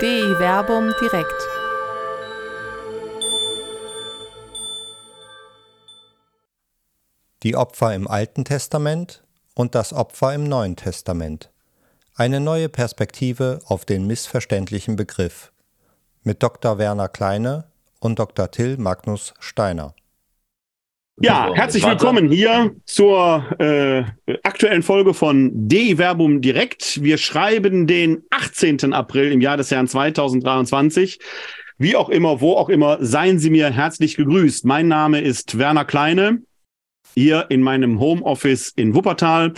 DI Werbung direkt. Die Opfer im Alten Testament und das Opfer im Neuen Testament. Eine neue Perspektive auf den missverständlichen Begriff. Mit Dr. Werner Kleine und Dr. Till Magnus Steiner. Ja, herzlich willkommen hier zur äh, aktuellen Folge von DI Verbum Direkt. Wir schreiben den 18. April im Jahr des Jahren 2023. Wie auch immer, wo auch immer, seien Sie mir herzlich gegrüßt. Mein Name ist Werner Kleine, hier in meinem Homeoffice in Wuppertal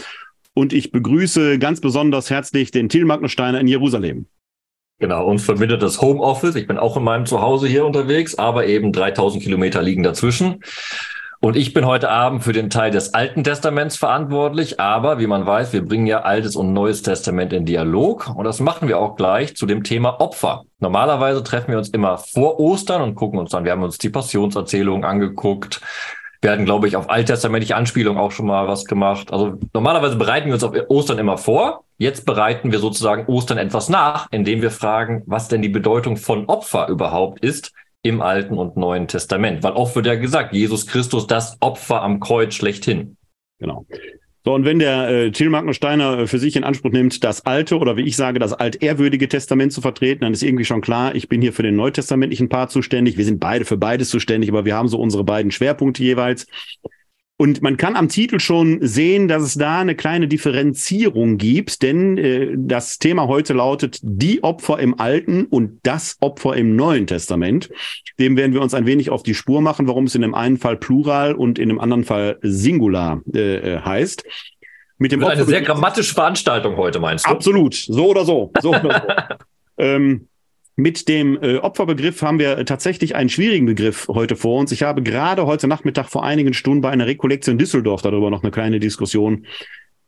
und ich begrüße ganz besonders herzlich den Till Magnus Steiner in Jerusalem. Genau, uns verbindet das Homeoffice. Ich bin auch in meinem Zuhause hier unterwegs, aber eben 3000 Kilometer liegen dazwischen. Und ich bin heute Abend für den Teil des Alten Testaments verantwortlich, aber wie man weiß, wir bringen ja Altes und Neues Testament in Dialog und das machen wir auch gleich zu dem Thema Opfer. Normalerweise treffen wir uns immer vor Ostern und gucken uns dann, wir haben uns die Passionserzählung angeguckt, wir hatten, glaube ich, auf alttestamentliche Anspielung auch schon mal was gemacht. Also normalerweise bereiten wir uns auf Ostern immer vor. Jetzt bereiten wir sozusagen Ostern etwas nach, indem wir fragen, was denn die Bedeutung von Opfer überhaupt ist im Alten und Neuen Testament. Weil oft wird ja gesagt, Jesus Christus das Opfer am Kreuz schlechthin. Genau. So, und wenn der äh, Till Magnus Steiner äh, für sich in Anspruch nimmt, das alte oder wie ich sage, das altehrwürdige Testament zu vertreten, dann ist irgendwie schon klar, ich bin hier für den neutestamentlichen Part zuständig. Wir sind beide für beides zuständig, aber wir haben so unsere beiden Schwerpunkte jeweils. Und man kann am Titel schon sehen, dass es da eine kleine Differenzierung gibt, denn äh, das Thema heute lautet die Opfer im Alten und das Opfer im Neuen Testament. Dem werden wir uns ein wenig auf die Spur machen, warum es in dem einen Fall Plural und in dem anderen Fall Singular äh, äh heißt. Mit dem Opfer eine sehr grammatische Veranstaltung heute, meinst du? Absolut, so oder so. so, oder so. ähm, mit dem äh, Opferbegriff haben wir tatsächlich einen schwierigen Begriff heute vor uns. Ich habe gerade heute Nachmittag vor einigen Stunden bei einer Rekollektion Düsseldorf darüber noch eine kleine Diskussion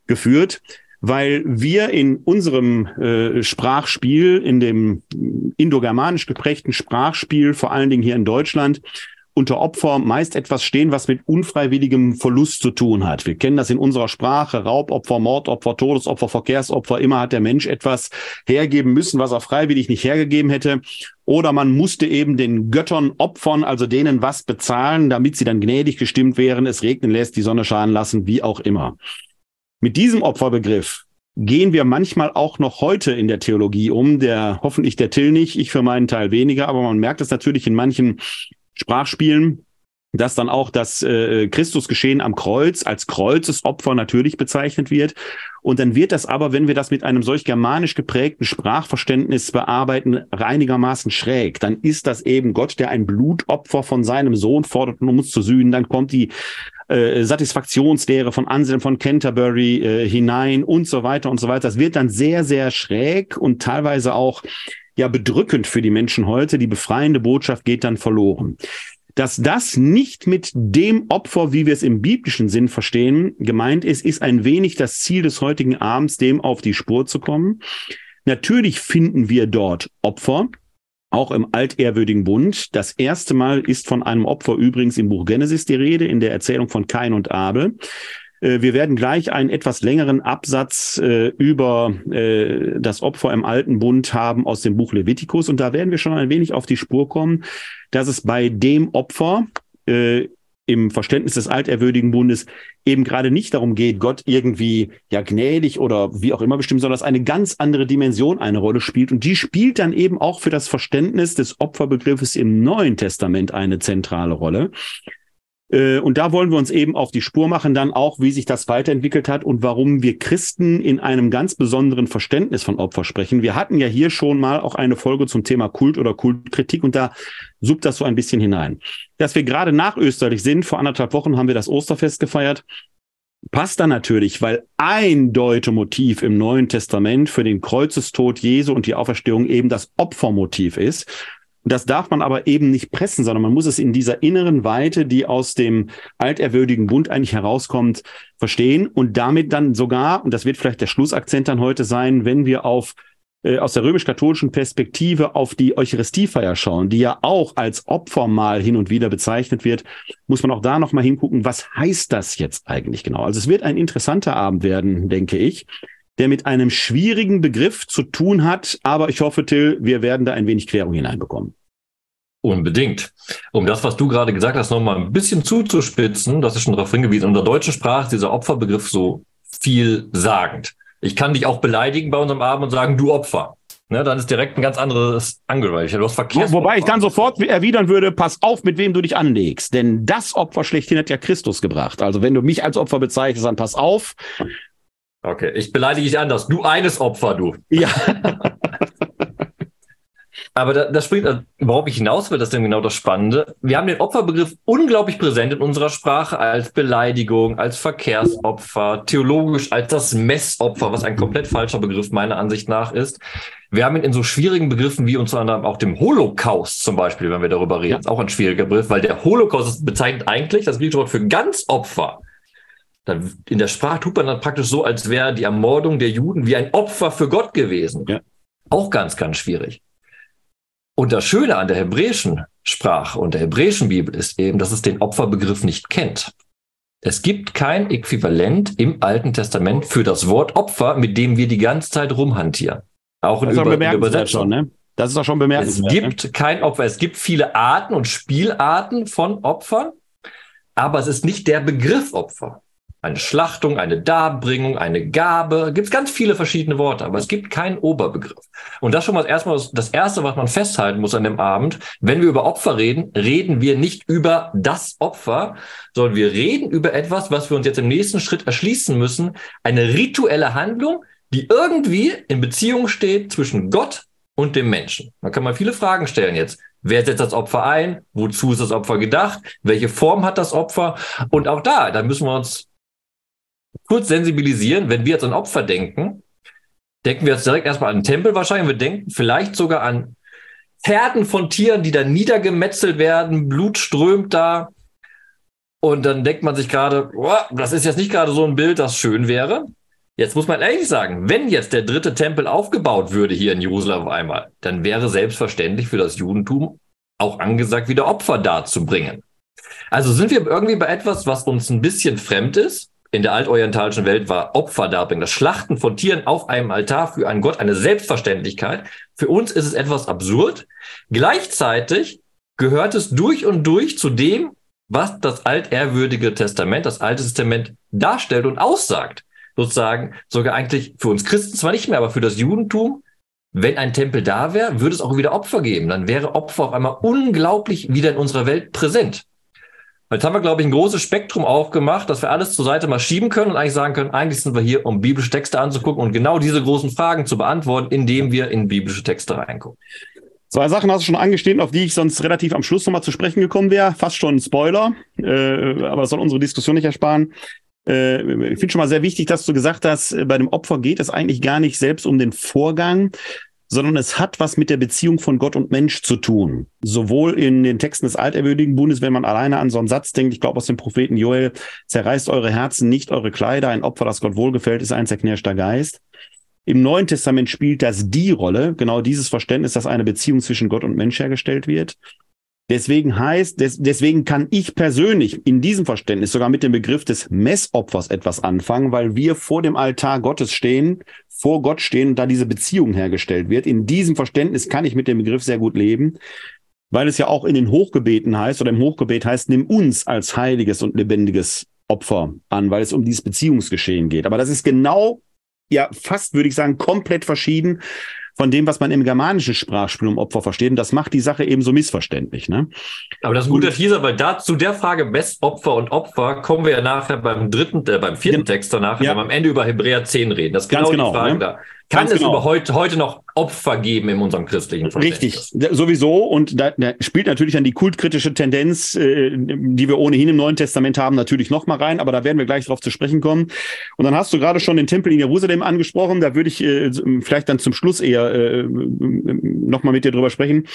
geführt, weil wir in unserem äh, Sprachspiel, in dem indogermanisch geprägten Sprachspiel, vor allen Dingen hier in Deutschland, unter Opfer meist etwas stehen, was mit unfreiwilligem Verlust zu tun hat. Wir kennen das in unserer Sprache. Raubopfer, Mordopfer, Todesopfer, Verkehrsopfer. Immer hat der Mensch etwas hergeben müssen, was er freiwillig nicht hergegeben hätte. Oder man musste eben den Göttern opfern, also denen was bezahlen, damit sie dann gnädig gestimmt wären, es regnen lässt, die Sonne scheinen lassen, wie auch immer. Mit diesem Opferbegriff gehen wir manchmal auch noch heute in der Theologie um, der hoffentlich der Till nicht, ich für meinen Teil weniger, aber man merkt es natürlich in manchen Sprachspielen, dass dann auch das äh, Christusgeschehen am Kreuz als Kreuzesopfer natürlich bezeichnet wird. Und dann wird das aber, wenn wir das mit einem solch germanisch geprägten Sprachverständnis bearbeiten, einigermaßen schräg. Dann ist das eben Gott, der ein Blutopfer von seinem Sohn fordert, um uns zu sühnen. Dann kommt die äh, Satisfaktionslehre von Anselm von Canterbury äh, hinein und so weiter und so weiter. Das wird dann sehr, sehr schräg und teilweise auch ja bedrückend für die Menschen heute. Die befreiende Botschaft geht dann verloren. Dass das nicht mit dem Opfer, wie wir es im biblischen Sinn verstehen, gemeint ist, ist ein wenig das Ziel des heutigen Abends, dem auf die Spur zu kommen. Natürlich finden wir dort Opfer, auch im altehrwürdigen Bund. Das erste Mal ist von einem Opfer übrigens im Buch Genesis die Rede, in der Erzählung von Kain und Abel. Äh, wir werden gleich einen etwas längeren Absatz äh, über äh, das Opfer im Alten Bund haben aus dem Buch Levitikus. Und da werden wir schon ein wenig auf die Spur kommen, dass es bei dem Opfer im Verständnis des alterwürdigen Bundes eben gerade nicht darum geht, Gott irgendwie ja gnädig oder wie auch immer bestimmt, sondern dass eine ganz andere Dimension eine Rolle spielt. Und die spielt dann eben auch für das Verständnis des Opferbegriffes im Neuen Testament eine zentrale Rolle. Äh, und da wollen wir uns eben auf die Spur machen, dann auch, wie sich das weiterentwickelt hat und warum wir Christen in einem ganz besonderen Verständnis von Opfer sprechen. Wir hatten ja hier schon mal auch eine Folge zum Thema Kult oder Kultkritik und da suppt das so ein bisschen hinein. Dass wir gerade nach Österlich sind, vor anderthalb Wochen haben wir das Osterfest gefeiert, passt da natürlich, weil ein Deutemotiv im Neuen Testament für den Kreuzestod Jesu und die Auferstehung eben das Opfermotiv ist. Das darf man aber eben nicht pressen, sondern man muss es in dieser inneren Weite, die aus dem alterwürdigen Bund eigentlich herauskommt, verstehen und damit dann sogar, und das wird vielleicht der Schlussakzent dann heute sein, wenn wir auf äh, aus der römisch-katholischen Perspektive auf die Eucharistiefeier schauen, die ja auch als Opfermahl hin und wieder bezeichnet wird, muss man auch da nochmal hingucken, was heißt das jetzt eigentlich genau? Also es wird ein interessanter Abend werden, denke ich. Der mit einem schwierigen Begriff zu tun hat. Aber ich hoffe, Till, wir werden da ein wenig Klärung hineinbekommen. Unbedingt. Um das, was du gerade gesagt hast, nochmal ein bisschen zuzuspitzen, das ist schon darauf hingewiesen, in der deutschen Sprache ist dieser Opferbegriff so vielsagend. Ich kann dich auch beleidigen bei unserem Abend und sagen, du Opfer. Ne, dann ist direkt ein ganz anderes Angereicht. Du hast Verkehrs Wobei ich dann sofort erwidern würde, pass auf, mit wem du dich anlegst. Denn das Opfer schlechthin hat ja Christus gebracht. Also wenn du mich als Opfer bezeichnest, dann pass auf. Okay, ich beleidige dich anders. Du eines Opfer, du. Ja. Aber da, das springt, also, worauf ich hinaus will, das ist denn genau das Spannende. Wir haben den Opferbegriff unglaublich präsent in unserer Sprache als Beleidigung, als Verkehrsopfer, theologisch als das Messopfer, was ein komplett falscher Begriff meiner Ansicht nach ist. Wir haben ihn in so schwierigen Begriffen wie unter anderem auch dem Holocaust zum Beispiel, wenn wir darüber reden. Ja. Auch ein schwieriger Begriff, weil der Holocaust bezeichnet eigentlich das griechische Wort für Ganzopfer. In der Sprache tut man dann praktisch so, als wäre die Ermordung der Juden wie ein Opfer für Gott gewesen. Ja. Auch ganz, ganz schwierig. Und das Schöne an der hebräischen Sprache und der hebräischen Bibel ist eben, dass es den Opferbegriff nicht kennt. Es gibt kein Äquivalent im Alten Testament für das Wort Opfer, mit dem wir die ganze Zeit rumhantieren. Auch in, Über in Übersetzung. Schon, ne? Das ist doch schon bemerkenswert. Es gibt ne? kein Opfer. Es gibt viele Arten und Spielarten von Opfern, aber es ist nicht der Begriff Opfer eine Schlachtung, eine Darbringung, eine Gabe. Gibt es ganz viele verschiedene Worte, aber es gibt keinen Oberbegriff. Und das schon mal erstmal das Erste, was man festhalten muss an dem Abend. Wenn wir über Opfer reden, reden wir nicht über das Opfer, sondern wir reden über etwas, was wir uns jetzt im nächsten Schritt erschließen müssen. Eine rituelle Handlung, die irgendwie in Beziehung steht zwischen Gott und dem Menschen. Da kann man viele Fragen stellen jetzt. Wer setzt das Opfer ein? Wozu ist das Opfer gedacht? Welche Form hat das Opfer? Und auch da, da müssen wir uns kurz sensibilisieren, wenn wir jetzt an Opfer denken, denken wir jetzt direkt erstmal an den Tempel wahrscheinlich. Wir denken vielleicht sogar an Herden von Tieren, die da niedergemetzelt werden, Blut strömt da. Und dann denkt man sich gerade, oh, das ist jetzt nicht gerade so ein Bild, das schön wäre. Jetzt muss man ehrlich sagen, wenn jetzt der dritte Tempel aufgebaut würde hier in Jerusalem einmal, dann wäre selbstverständlich für das Judentum auch angesagt, wieder Opfer darzubringen. Also sind wir irgendwie bei etwas, was uns ein bisschen fremd ist, in der altorientalischen Welt war Opferdarbringen, das Schlachten von Tieren auf einem Altar für einen Gott eine Selbstverständlichkeit. Für uns ist es etwas absurd. Gleichzeitig gehört es durch und durch zu dem, was das altehrwürdige Testament, das Alte Testament darstellt und aussagt. Sozusagen sogar eigentlich für uns Christen zwar nicht mehr, aber für das Judentum, wenn ein Tempel da wäre, würde es auch wieder Opfer geben. Dann wäre Opfer auf einmal unglaublich wieder in unserer Welt präsent. Jetzt haben wir, glaube ich, ein großes Spektrum aufgemacht, dass wir alles zur Seite mal schieben können und eigentlich sagen können, eigentlich sind wir hier, um biblische Texte anzugucken und genau diese großen Fragen zu beantworten, indem wir in biblische Texte reingucken. Zwei Sachen hast du schon angestehen, auf die ich sonst relativ am Schluss nochmal zu sprechen gekommen wäre. Fast schon ein Spoiler, äh, aber das soll unsere Diskussion nicht ersparen. Äh, ich finde schon mal sehr wichtig, dass du gesagt hast, äh, bei dem Opfer geht es eigentlich gar nicht selbst um den Vorgang, sondern es hat was mit der Beziehung von Gott und Mensch zu tun. Sowohl in den Texten des alterwürdigen Bundes, wenn man alleine an so einen Satz denkt, ich glaube aus dem Propheten Joel, zerreißt eure Herzen, nicht eure Kleider, ein Opfer, das Gott wohlgefällt, ist ein zerknirschter Geist. Im Neuen Testament spielt das die Rolle, genau dieses Verständnis, dass eine Beziehung zwischen Gott und Mensch hergestellt wird. Deswegen heißt, des, deswegen kann ich persönlich in diesem Verständnis sogar mit dem Begriff des Messopfers etwas anfangen, weil wir vor dem Altar Gottes stehen, vor Gott stehen und da diese Beziehung hergestellt wird. In diesem Verständnis kann ich mit dem Begriff sehr gut leben, weil es ja auch in den Hochgebeten heißt oder im Hochgebet heißt, nimm uns als heiliges und lebendiges Opfer an, weil es um dieses Beziehungsgeschehen geht. Aber das ist genau, ja, fast würde ich sagen, komplett verschieden von dem, was man im germanischen Sprachspiel um Opfer versteht. Und das macht die Sache eben so missverständlich. Ne? Aber das ist ein guter Teaser, weil da zu der Frage Opfer und Opfer kommen wir ja nachher beim dritten, äh, beim vierten Text danach, ja. wenn wir am Ende über Hebräer 10 reden. Das ist genau, genau die Frage ne? da. Kann Ganz es genau. über heute, heute noch Opfer geben in unserem christlichen Verständnis? Richtig, sowieso. Und da, da spielt natürlich dann die kultkritische Tendenz, äh, die wir ohnehin im Neuen Testament haben, natürlich noch mal rein. Aber da werden wir gleich darauf zu sprechen kommen. Und dann hast du gerade schon den Tempel in Jerusalem angesprochen. Da würde ich äh, vielleicht dann zum Schluss eher äh, noch mal mit dir drüber sprechen.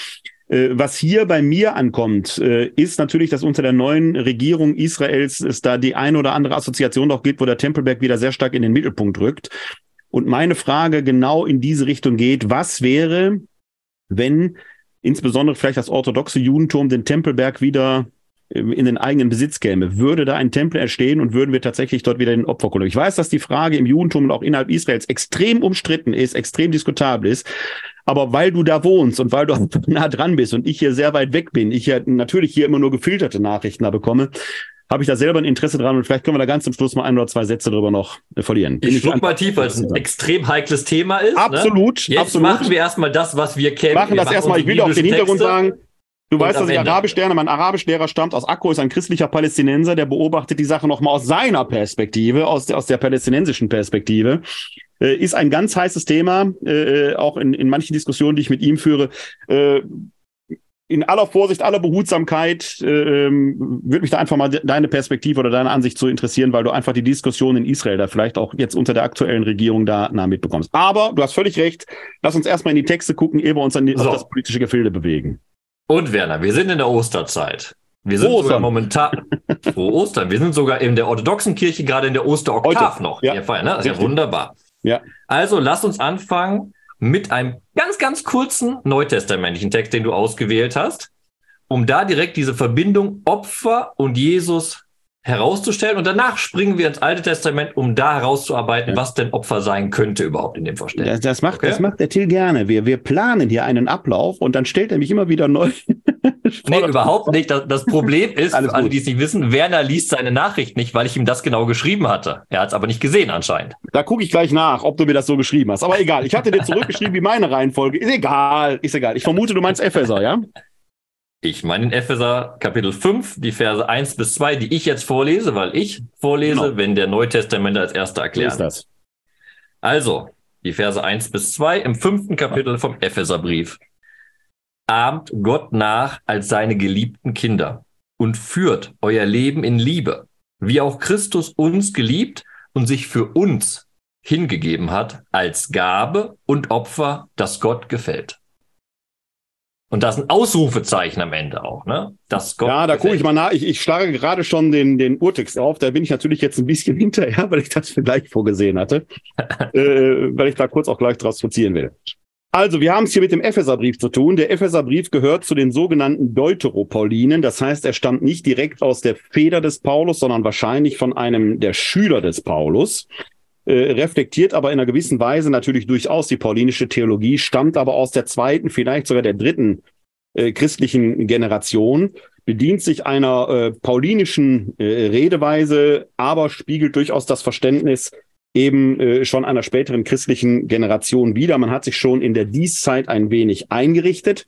Äh, was hier bei mir ankommt, äh, ist natürlich, dass unter der neuen Regierung Israels es da die eine oder andere Assoziation doch gibt, wo der Tempelberg wieder sehr stark in den Mittelpunkt rückt. Und meine Frage genau in diese Richtung geht, was wäre, wenn insbesondere vielleicht das orthodoxe Judentum den Tempelberg wieder in den eigenen Besitz käme, würde da ein Tempel entstehen und würden wir tatsächlich dort wieder den Opferkultur. Ich weiß, dass die Frage im Judentum und auch innerhalb Israels extrem umstritten ist, extrem diskutabel ist. Aber weil du da wohnst und weil du nah dran bist und ich hier sehr weit weg bin, ich ja natürlich hier immer nur gefilterte Nachrichten da bekomme, habe ich da selber ein Interesse dran und vielleicht können wir da ganz zum Schluss mal ein oder zwei Sätze darüber noch äh, verlieren. Bin ich schluck mal tief, weil es ein extrem heikles Thema ist. Absolut. Ne? Jetzt absolut. machen wir erstmal das, was wir kennen. Machen wir das erstmal. Ich will auf den Hintergrund Texte. sagen, Du Und weißt, dass ich Ende. Arabisch lerne. Mein Arabischlehrer stammt aus Akko, ist ein christlicher Palästinenser, der beobachtet die Sache nochmal aus seiner Perspektive, aus der, aus der palästinensischen Perspektive. Äh, ist ein ganz heißes Thema, äh, auch in, in manchen Diskussionen, die ich mit ihm führe. Äh, in aller Vorsicht, aller Behutsamkeit äh, ähm, würde mich da einfach mal de deine Perspektive oder deine Ansicht zu interessieren, weil du einfach die Diskussion in Israel da vielleicht auch jetzt unter der aktuellen Regierung da nah mitbekommst. Aber du hast völlig recht. Lass uns erstmal in die Texte gucken, ehe wir uns an die, So. das politische Gefilde bewegen. Und Werner, wir sind in der Osterzeit. Wir sind Frohe sogar Ostern. momentan. Frohe Ostern. Wir sind sogar in der orthodoxen Kirche gerade in der Osteroktav Heute. noch. Ja. Feiern, ne? Das ist ja wunderbar. Ja. Also lass uns anfangen mit einem ganz, ganz kurzen neutestamentlichen Text, den du ausgewählt hast, um da direkt diese Verbindung Opfer und Jesus herauszustellen. Und danach springen wir ins Alte Testament, um da herauszuarbeiten, Ja. was denn Opfer sein könnte überhaupt in dem Verständnis. Das, das, macht, Okay. das macht der Till gerne. Wir, wir planen hier einen Ablauf und dann stellt er mich immer wieder neu. Nee, überhaupt nicht. Das, das Problem ist, für alle, die es nicht wissen, Werner liest seine Nachricht nicht, weil ich ihm das genau geschrieben hatte. Er hat es aber nicht gesehen anscheinend. Da gucke ich gleich nach, ob du mir das so geschrieben hast. Aber egal, ich hatte dir zurückgeschrieben, wie meine Reihenfolge. Ist egal, ist egal. Ich vermute, du meinst Epheser, ja? Ich meine in Epheser Kapitel 5, die Verse 1 bis 2, die ich jetzt vorlese, weil ich vorlese, Genau. wenn der Neutestament als erster So erklärt. ist das. Also, die Verse 1 bis 2 im fünften Kapitel vom Epheserbrief. Ahmt Gott nach als seine geliebten Kinder und führt euer Leben in Liebe, wie auch Christus uns geliebt und sich für uns hingegeben hat als Gabe und Opfer, das Gott gefällt. Und das ist ein Ausrufezeichen am Ende auch, ne? Das Gott Ja, da gucke ich mal nach. Ich, ich schlage gerade schon den, den Urtext auf. Da bin ich natürlich jetzt ein bisschen hinterher, weil ich das gleich vorgesehen hatte. äh, weil ich da kurz auch gleich draus skizzieren will. Also, wir haben es hier mit dem Epheserbrief zu tun. Der Epheserbrief gehört zu den sogenannten Deuteropaulinen. Das heißt, er stammt nicht direkt aus der Feder des Paulus, sondern wahrscheinlich von einem der Schüler des Paulus. Äh, reflektiert aber in einer gewissen Weise natürlich durchaus die paulinische Theologie, stammt aber aus der zweiten, vielleicht sogar der dritten äh, christlichen Generation, bedient sich einer äh, paulinischen äh, Redeweise, aber spiegelt durchaus das Verständnis eben äh, schon einer späteren christlichen Generation wider. Man hat sich schon in der Dieszeit ein wenig eingerichtet.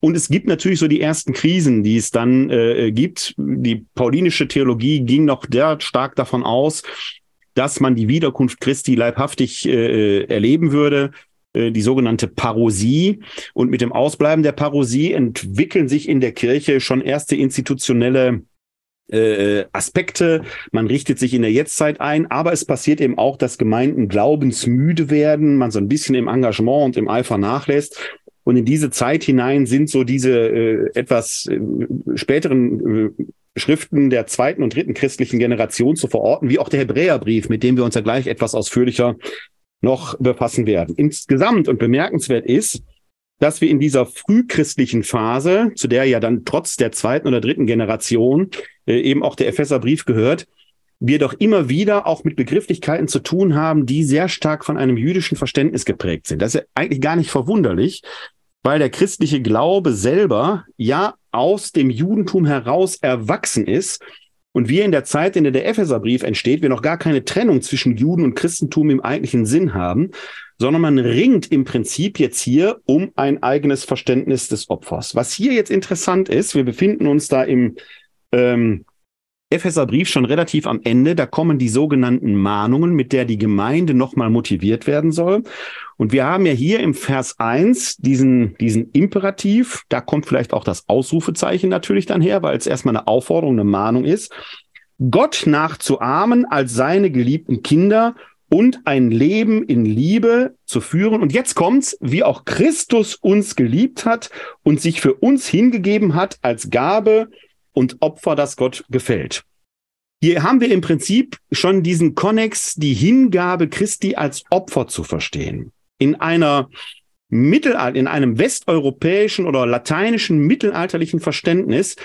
Und es gibt natürlich so die ersten Krisen, die es dann äh, gibt. Die paulinische Theologie ging noch der stark davon aus, dass man die Wiederkunft Christi leibhaftig äh, erleben würde, äh, die sogenannte Parosie. Und mit dem Ausbleiben der Parosie entwickeln sich in der Kirche schon erste institutionelle äh, Aspekte. Man richtet sich in der Jetztzeit ein, aber es passiert eben auch, dass Gemeinden glaubensmüde werden, man so ein bisschen im Engagement und im Eifer nachlässt. Und in diese Zeit hinein sind so diese äh, etwas äh, späteren äh, Schriften der zweiten und dritten christlichen Generation zu verorten, wie auch der Hebräerbrief, mit dem wir uns ja gleich etwas ausführlicher noch befassen werden. Insgesamt und bemerkenswert ist, dass wir in dieser frühchristlichen Phase, zu der ja dann trotz der zweiten oder dritten Generation äh, eben auch der Epheserbrief gehört, wir doch immer wieder auch mit Begrifflichkeiten zu tun haben, die sehr stark von einem jüdischen Verständnis geprägt sind. Das ist ja eigentlich gar nicht verwunderlich, weil der christliche Glaube selber ja aus dem Judentum heraus erwachsen ist und wir in der Zeit, in der der Epheserbrief entsteht, wir noch gar keine Trennung zwischen Juden und Christentum im eigentlichen Sinn haben, sondern man ringt im Prinzip jetzt hier um ein eigenes Verständnis des Opfers. Was hier jetzt interessant ist, wir befinden uns da im ähm, Epheserbrief schon relativ am Ende. Da kommen die sogenannten Mahnungen, mit der die Gemeinde nochmal motiviert werden soll. Und wir haben ja hier im Vers 1 diesen, diesen Imperativ. Da kommt vielleicht auch das Ausrufezeichen natürlich dann her, weil es erstmal eine Aufforderung, eine Mahnung ist. Gott nachzuahmen als seine geliebten Kinder und ein Leben in Liebe zu führen. Und jetzt kommt's, wie auch Christus uns geliebt hat und sich für uns hingegeben hat als Gabe und Opfer, das Gott gefällt. Hier haben wir im Prinzip schon diesen Konnex, die Hingabe Christi als Opfer zu verstehen. In einer Mittelalter, in einem westeuropäischen oder lateinischen mittelalterlichen Verständnis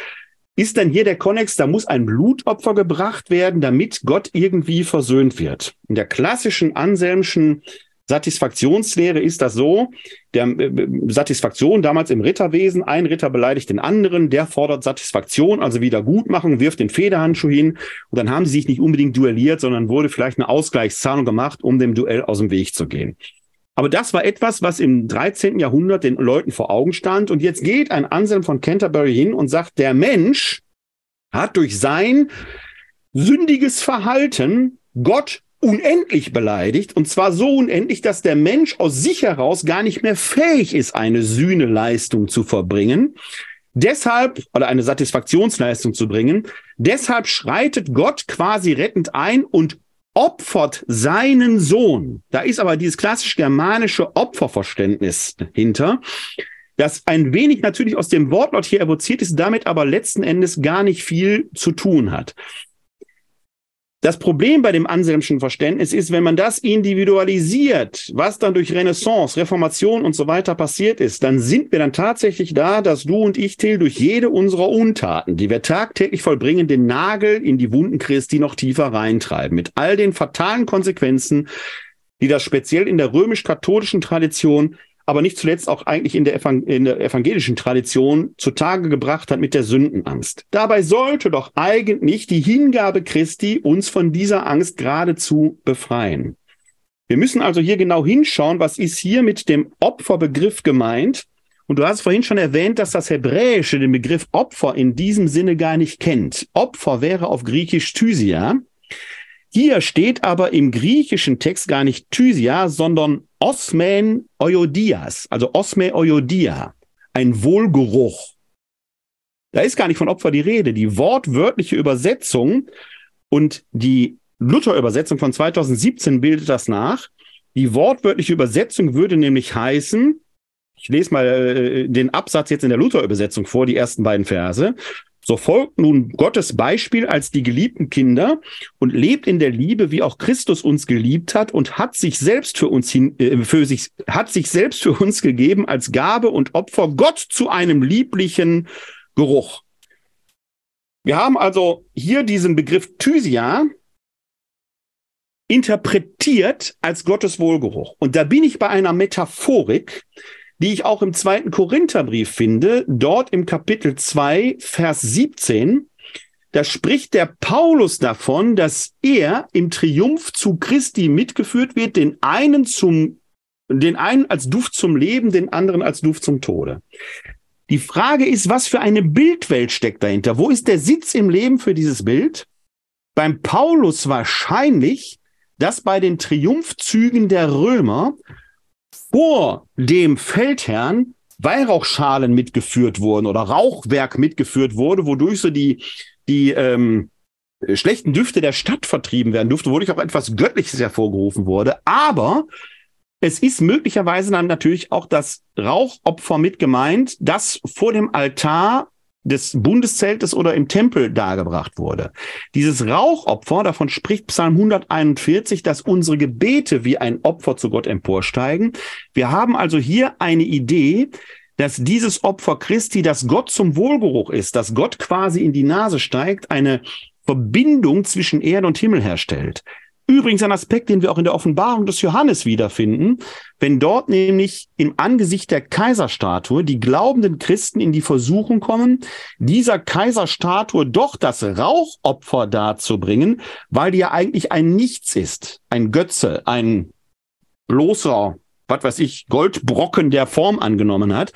ist dann hier der Konnex, da muss ein Blutopfer gebracht werden, damit Gott irgendwie versöhnt wird. In der klassischen Anselmschen Satisfaktionslehre ist das so, der äh, Satisfaktion damals im Ritterwesen, ein Ritter beleidigt den anderen, der fordert Satisfaktion, also Wiedergutmachung, wirft den Federhandschuh hin und dann haben sie sich nicht unbedingt duelliert, sondern wurde vielleicht eine Ausgleichszahlung gemacht, um dem Duell aus dem Weg zu gehen. Aber das war etwas, was im 13. Jahrhundert den Leuten vor Augen stand. Und jetzt geht ein Anselm von Canterbury hin und sagt, der Mensch hat durch sein sündiges Verhalten Gott unendlich beleidigt. Und zwar so unendlich, dass der Mensch aus sich heraus gar nicht mehr fähig ist, eine Sühneleistung zu verbringen. Deshalb, oder eine Satisfaktionsleistung zu bringen. Deshalb schreitet Gott quasi rettend ein und opfert seinen Sohn. Da ist aber dieses klassisch germanische Opferverständnis hinter, das ein wenig natürlich aus dem Wortlaut hier evoziert ist, damit aber letzten Endes gar nicht viel zu tun hat. Das Problem bei dem Anselmschen Verständnis ist, wenn man das individualisiert, was dann durch Renaissance, Reformation und so weiter passiert ist, dann sind wir dann tatsächlich da, dass du und ich, Till, durch jede unserer Untaten, die wir tagtäglich vollbringen, den Nagel in die Wunden Christi noch tiefer reintreiben. Mit all den fatalen Konsequenzen, die das speziell in der römisch-katholischen Tradition aber nicht zuletzt auch eigentlich in der, Evang in der evangelischen Tradition zutage gebracht hat mit der Sündenangst. Dabei sollte doch eigentlich die Hingabe Christi uns von dieser Angst geradezu befreien. Wir müssen also hier genau hinschauen, was ist hier mit dem Opferbegriff gemeint. Und du hast vorhin schon erwähnt, dass das Hebräische den Begriff Opfer in diesem Sinne gar nicht kennt. Opfer wäre auf Griechisch Thysia. Hier steht aber im griechischen Text gar nicht Thysia, sondern Osmen Oiodias, also Osme Oiodia, ein Wohlgeruch. Da ist gar nicht von Opfer die Rede. Die wortwörtliche Übersetzung und die Luther-Übersetzung von 2017 bildet das nach. Die wortwörtliche Übersetzung würde nämlich heißen, ich lese mal äh, den Absatz jetzt in der Luther-Übersetzung vor, die ersten beiden Verse. So folgt nun Gottes Beispiel als die geliebten Kinder und lebt in der Liebe, wie auch Christus uns geliebt hat und hat sich selbst für uns hin, äh, für sich, hat sich selbst für uns gegeben als Gabe und Opfer Gott zu einem lieblichen Geruch. Wir haben also hier diesen Begriff Thysia interpretiert als Gottes Wohlgeruch. Und da bin ich bei einer Metaphorik, die ich auch im zweiten Korintherbrief finde, dort im Kapitel 2, Vers 17. Da spricht der Paulus davon, dass er im Triumph zu Christi mitgeführt wird, den einen zum, den einen als Duft zum Leben, den anderen als Duft zum Tode. Die Frage ist, was für eine Bildwelt steckt dahinter? Wo ist der Sitz im Leben für dieses Bild? Beim Paulus wahrscheinlich, dass bei den Triumphzügen der Römer vor dem Feldherrn Weihrauchschalen mitgeführt wurden oder Rauchwerk mitgeführt wurde, wodurch so die, die ähm, schlechten Düfte der Stadt vertrieben werden durfte, wodurch auch etwas Göttliches hervorgerufen wurde. Aber es ist möglicherweise dann natürlich auch das Rauchopfer mit gemeint, das vor dem Altar des Bundeszeltes oder im Tempel dargebracht wurde. Dieses Rauchopfer, davon spricht Psalm 141, dass unsere Gebete wie ein Opfer zu Gott emporsteigen. Wir haben also hier eine Idee, dass dieses Opfer Christi, das Gott zum Wohlgeruch ist, dass Gott quasi in die Nase steigt, eine Verbindung zwischen Erde und Himmel herstellt. Übrigens ein Aspekt, den wir auch in der Offenbarung des Johannes wiederfinden, wenn dort nämlich im Angesicht der Kaiserstatue die glaubenden Christen in die Versuchung kommen, dieser Kaiserstatue doch das Rauchopfer darzubringen, weil die ja eigentlich ein Nichts ist, ein Götze, ein bloßer, was weiß ich, Goldbrocken der Form angenommen hat.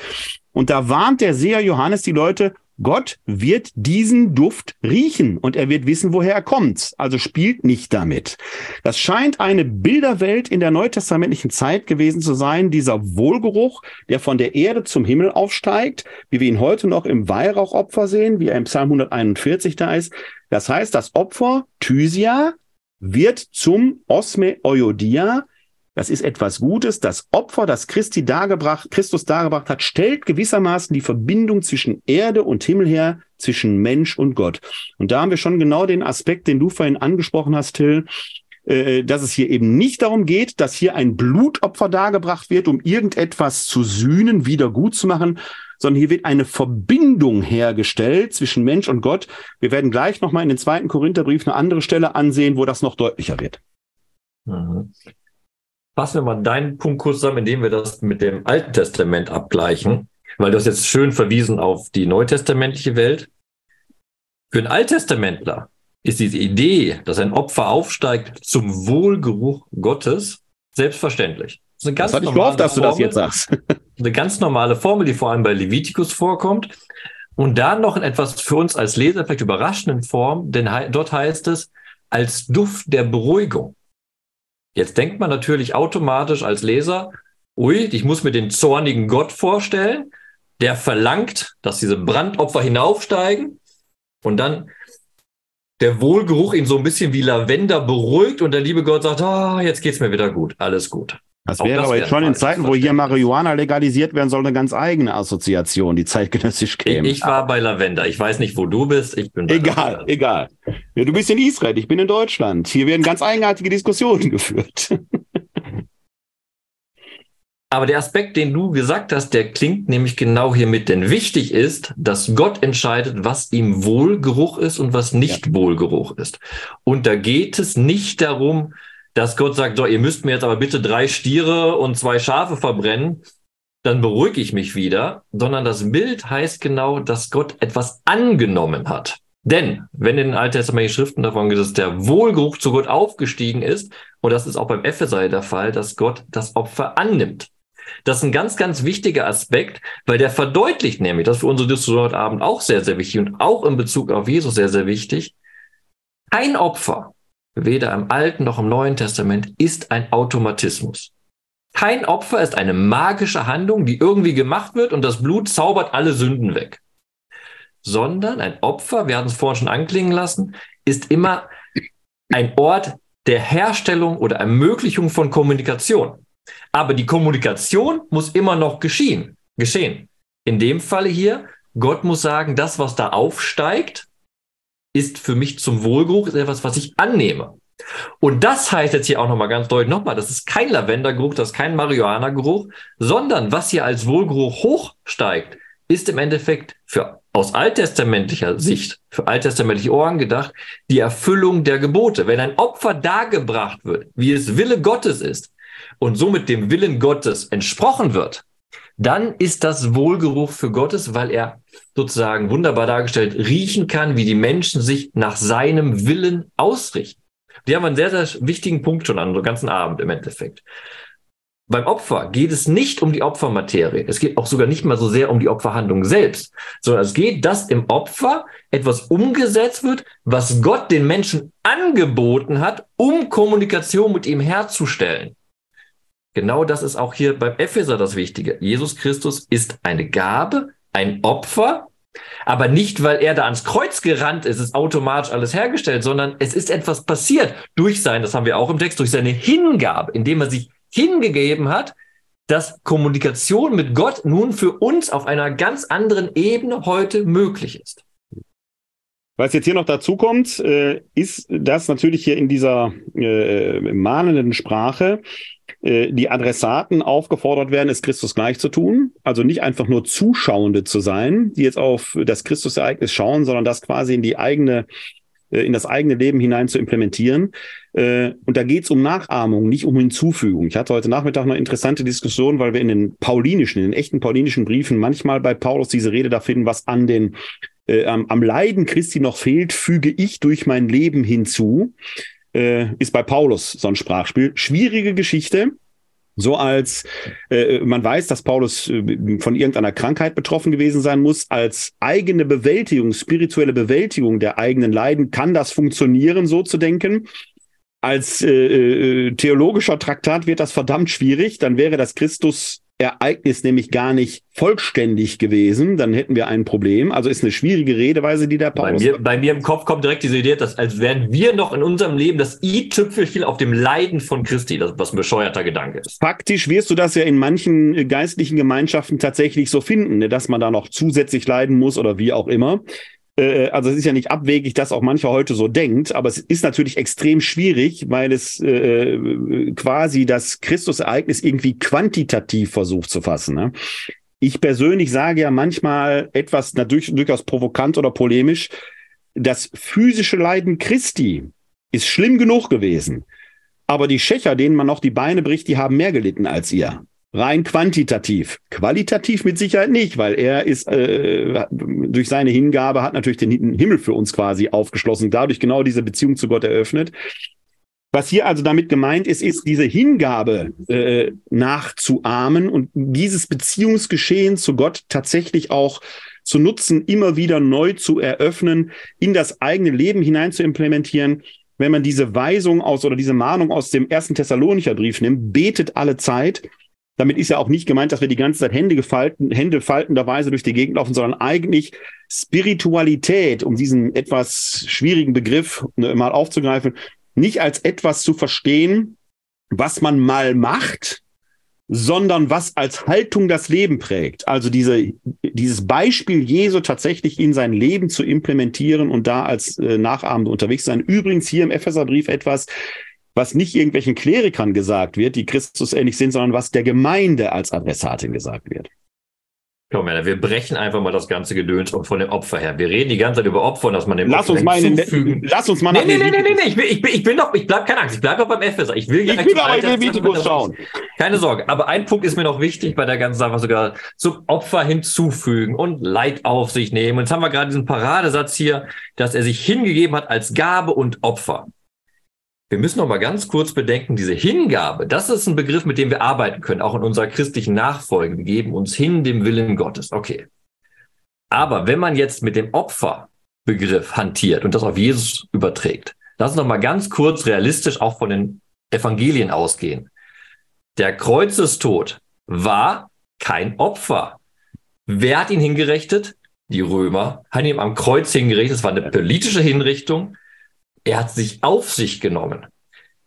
Und da warnt der Seher Johannes die Leute, Gott wird diesen Duft riechen und er wird wissen, woher er kommt. Also spielt nicht damit. Das scheint eine Bilderwelt in der neutestamentlichen Zeit gewesen zu sein, dieser Wohlgeruch, der von der Erde zum Himmel aufsteigt, wie wir ihn heute noch im Weihrauchopfer sehen, wie er im Psalm 141 da ist. Das heißt, das Opfer Thysia wird zum Osme Euodia, das ist etwas Gutes. Das Opfer, das Christi dargebracht, Christus dargebracht hat, stellt gewissermaßen die Verbindung zwischen Erde und Himmel her, zwischen Mensch und Gott. Und da haben wir schon genau den Aspekt, den du vorhin angesprochen hast, Till, äh, dass es hier eben nicht darum geht, dass hier ein Blutopfer dargebracht wird, um irgendetwas zu sühnen, wieder gut zu machen, sondern hier wird eine Verbindung hergestellt zwischen Mensch und Gott. Wir werden gleich nochmal in den zweiten Korintherbrief eine andere Stelle ansehen, wo das noch deutlicher wird. Mhm. Fassen wir mal deinen Punkt kurz zusammen, indem wir das mit dem Alten Testament abgleichen, weil du hast jetzt schön verwiesen auf die neutestamentliche Welt. Für einen Alttestamentler ist diese Idee, dass ein Opfer aufsteigt zum Wohlgeruch Gottes, selbstverständlich. Das, ist eine ganz das hatte ich gehofft, dass du das jetzt sagst. eine ganz normale Formel, die vor allem bei Levitikus vorkommt. Und dann noch in etwas für uns als Leser vielleicht überraschenden Form, denn dort heißt es, als Duft der Beruhigung. Jetzt denkt man natürlich automatisch als Leser, ui, ich muss mir den zornigen Gott vorstellen, der verlangt, dass diese Brandopfer hinaufsteigen und dann der Wohlgeruch ihn so ein bisschen wie Lavender beruhigt und der liebe Gott sagt, ah, oh, jetzt geht's mir wieder gut, alles gut. Das wäre das aber jetzt schon in Zeiten, wo hier Marihuana legalisiert werden soll, eine ganz eigene Assoziation, die zeitgenössisch käme. Ich, ich war bei Lavender. Ich weiß nicht, wo du bist. Ich bin egal, Lavender. egal. Ja, du bist in Israel, ich bin in Deutschland. Hier werden ganz eigenartige Diskussionen geführt. Aber der Aspekt, den du gesagt hast, der klingt nämlich genau hier mit. Denn wichtig ist, dass Gott entscheidet, was ihm Wohlgeruch ist und was nicht ja. Wohlgeruch ist. Und da geht es nicht darum, dass Gott sagt, so, ihr müsst mir jetzt aber bitte drei Stiere und zwei Schafe verbrennen, dann beruhige ich mich wieder, sondern das Bild heißt genau, dass Gott etwas angenommen hat. Denn wenn in den alttestamentlichen Schriften davon geht, dass der Wohlgeruch zu Gott aufgestiegen ist, und das ist auch beim Epheser der Fall, dass Gott das Opfer annimmt. Das ist ein ganz, ganz wichtiger Aspekt, weil der verdeutlicht nämlich, das ist für unsere Diskussion heute Abend auch sehr, sehr wichtig und auch in Bezug auf Jesus sehr, sehr wichtig. Ein Opfer weder im Alten noch im Neuen Testament, ist ein Automatismus. Kein Opfer ist eine magische Handlung, die irgendwie gemacht wird und das Blut zaubert alle Sünden weg. Sondern ein Opfer, wir hatten es vorhin schon anklingen lassen, ist immer ein Ort der Herstellung oder Ermöglichung von Kommunikation. Aber die Kommunikation muss immer noch geschehen. geschehen. In dem Falle hier, Gott muss sagen, das, was da aufsteigt, ist für mich zum Wohlgeruch, ist etwas, was ich annehme. Und das heißt jetzt hier auch nochmal ganz deutlich nochmal, das ist kein Lavendergeruch, das ist kein Marihuana-Geruch, sondern was hier als Wohlgeruch hochsteigt, ist im Endeffekt für aus alttestamentlicher Sicht, für alttestamentliche Ohren gedacht, die Erfüllung der Gebote. Wenn ein Opfer dargebracht wird, wie es Wille Gottes ist und somit dem Willen Gottes entsprochen wird, dann ist das Wohlgeruch für Gottes, weil er sozusagen wunderbar dargestellt riechen kann, wie die Menschen sich nach seinem Willen ausrichten. Die haben einen sehr, sehr wichtigen Punkt schon an, den ganzen Abend im Endeffekt. Beim Opfer geht es nicht um die Opfermaterie. Es geht auch sogar nicht mal so sehr um die Opferhandlung selbst, sondern es geht, dass im Opfer etwas umgesetzt wird, was Gott den Menschen angeboten hat, um Kommunikation mit ihm herzustellen. Genau das ist auch hier beim Epheser das Wichtige. Jesus Christus ist eine Gabe, ein Opfer, aber nicht, weil er da ans Kreuz gerannt ist, ist automatisch alles hergestellt, sondern es ist etwas passiert durch sein, das haben wir auch im Text, durch seine Hingabe, indem er sich hingegeben hat, dass Kommunikation mit Gott nun für uns auf einer ganz anderen Ebene heute möglich ist. Was jetzt hier noch dazu kommt, äh, ist, dass natürlich hier in dieser äh, mahnenden Sprache äh, die Adressaten aufgefordert werden, es Christus gleich zu tun. Also nicht einfach nur Zuschauende zu sein, die jetzt auf das Christusereignis schauen, sondern das quasi in die eigene äh, in das eigene Leben hinein zu implementieren. Äh, und da geht es um Nachahmung, nicht um Hinzufügung. Ich hatte heute Nachmittag eine interessante Diskussion, weil wir in den paulinischen, in den echten paulinischen Briefen manchmal bei Paulus diese Rede da finden, was an den äh, am, am Leiden Christi noch fehlt, füge ich durch mein Leben hinzu äh, ist bei Paulus so ein Sprachspiel. Schwierige Geschichte. So als äh, man weiß, dass Paulus äh, von irgendeiner Krankheit betroffen gewesen sein muss, als eigene Bewältigung, spirituelle Bewältigung der eigenen Leiden, kann das funktionieren, so zu denken. Als äh, äh theologischer Traktat wird das verdammt schwierig. Dann wäre das Christus Ereignis nämlich gar nicht vollständig gewesen, dann hätten wir ein Problem. Also ist eine schwierige Redeweise, die der Paulus. Bei mir, bei mir im Kopf kommt direkt diese Idee, dass als wären wir noch in unserem Leben das i-Tüpfelchen auf dem Leiden von Christi, das, was ein bescheuerter Gedanke ist. Faktisch wirst du das ja in manchen geistlichen Gemeinschaften tatsächlich so finden, ne, dass man da noch zusätzlich leiden muss oder wie auch immer. Äh, also es ist ja nicht abwegig, dass auch mancher heute so denkt, aber es ist natürlich extrem schwierig, weil es äh, quasi das Christusereignis irgendwie quantitativ versucht zu fassen. Ne? Ich persönlich sage ja manchmal etwas natürlich durchaus provokant oder polemisch, das physische Leiden Christi ist schlimm genug gewesen. Aber die Schächer, denen man noch die Beine bricht, die haben mehr gelitten als ihr. Rein quantitativ. Qualitativ mit Sicherheit nicht, weil er ist äh, durch seine Hingabe hat natürlich den Himmel für uns quasi aufgeschlossen, dadurch genau diese Beziehung zu Gott eröffnet. Was hier also damit gemeint ist, ist diese Hingabe äh, nachzuahmen und dieses Beziehungsgeschehen zu Gott tatsächlich auch zu nutzen, immer wieder neu zu eröffnen, in das eigene Leben hinein zu implementieren. Wenn man diese Weisung aus oder diese Mahnung aus dem ersten Thessalonicher Brief nimmt, betet alle Zeit. Damit ist ja auch nicht gemeint, dass wir die ganze Zeit Hände gefalten, Hände faltenderweise durch die Gegend laufen, sondern eigentlich Spiritualität, um diesen etwas schwierigen Begriff ne, mal aufzugreifen, nicht als etwas zu verstehen, was man mal macht, sondern was als Haltung das Leben prägt. Also diese, dieses Beispiel Jesu tatsächlich in sein Leben zu implementieren und da als äh, Nachahmende unterwegs sein. Übrigens hier im Epheserbrief etwas, was nicht irgendwelchen Klerikern gesagt wird, die Christus ähnlich sind, sondern was der Gemeinde als Adressatin gesagt wird. Komm, wir brechen einfach mal das ganze Gedöns von dem Opfer her. Wir reden die ganze Zeit über Opfer und dass man dem lass Opfer uns mal hinzufügen. Lass uns mal nee, nee, nee, nee, nee, nee, ich bin, ich bin, ich bin noch, ich bleib keine Angst, ich bleib noch beim Epheser. Ich will, ich will aber in Leviticus schauen. Keine Sorge. Aber ein Punkt ist mir noch wichtig bei der ganzen Sache, sogar zum Opfer hinzufügen und Leid auf sich nehmen. Und jetzt haben wir gerade diesen Paradesatz hier, dass er sich hingegeben hat als Gabe und Opfer. Wir müssen noch mal ganz kurz bedenken, diese Hingabe, das ist ein Begriff, mit dem wir arbeiten können, auch in unserer christlichen Nachfolge. Wir geben uns hin dem Willen Gottes. Okay. Aber wenn man jetzt mit dem Opferbegriff hantiert und das auf Jesus überträgt, lass uns noch mal ganz kurz realistisch auch von den Evangelien ausgehen. Der Kreuzestod war kein Opfer. Wer hat ihn hingerichtet? Die Römer haben ihn am Kreuz hingerichtet. Es war eine politische Hinrichtung. Er hat sich auf sich genommen.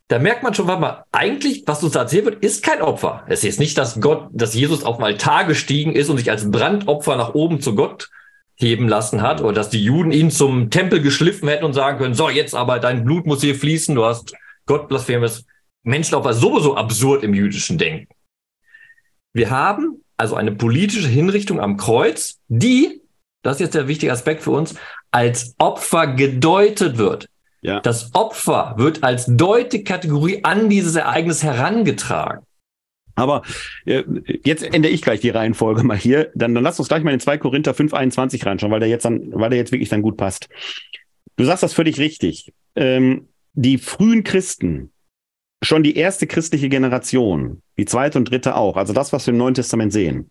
Da merkt man schon, warte mal, eigentlich, was uns da erzählt wird, ist kein Opfer. Es ist nicht, dass Gott, dass Jesus auf dem Altar gestiegen ist und sich als Brandopfer nach oben zu Gott heben lassen hat oder dass die Juden ihn zum Tempel geschliffen hätten und sagen können, so, jetzt aber dein Blut muss hier fließen, du hast Gott blasphemes Menschenopfer sowieso absurd im jüdischen Denken. Wir haben also eine politische Hinrichtung am Kreuz, die, das ist jetzt der wichtige Aspekt für uns, als Opfer gedeutet wird. Ja. Das Opfer wird als Deutekategorie an dieses Ereignis herangetragen. Aber äh, jetzt ändere ich gleich die Reihenfolge mal hier. Dann, dann lass uns gleich mal in 2 Korinther 5,21 reinschauen, weil der jetzt dann, weil der jetzt wirklich dann gut passt. Du sagst das völlig richtig. Ähm, die frühen Christen, schon die erste christliche Generation, die zweite und dritte auch, also das, was wir im Neuen Testament sehen,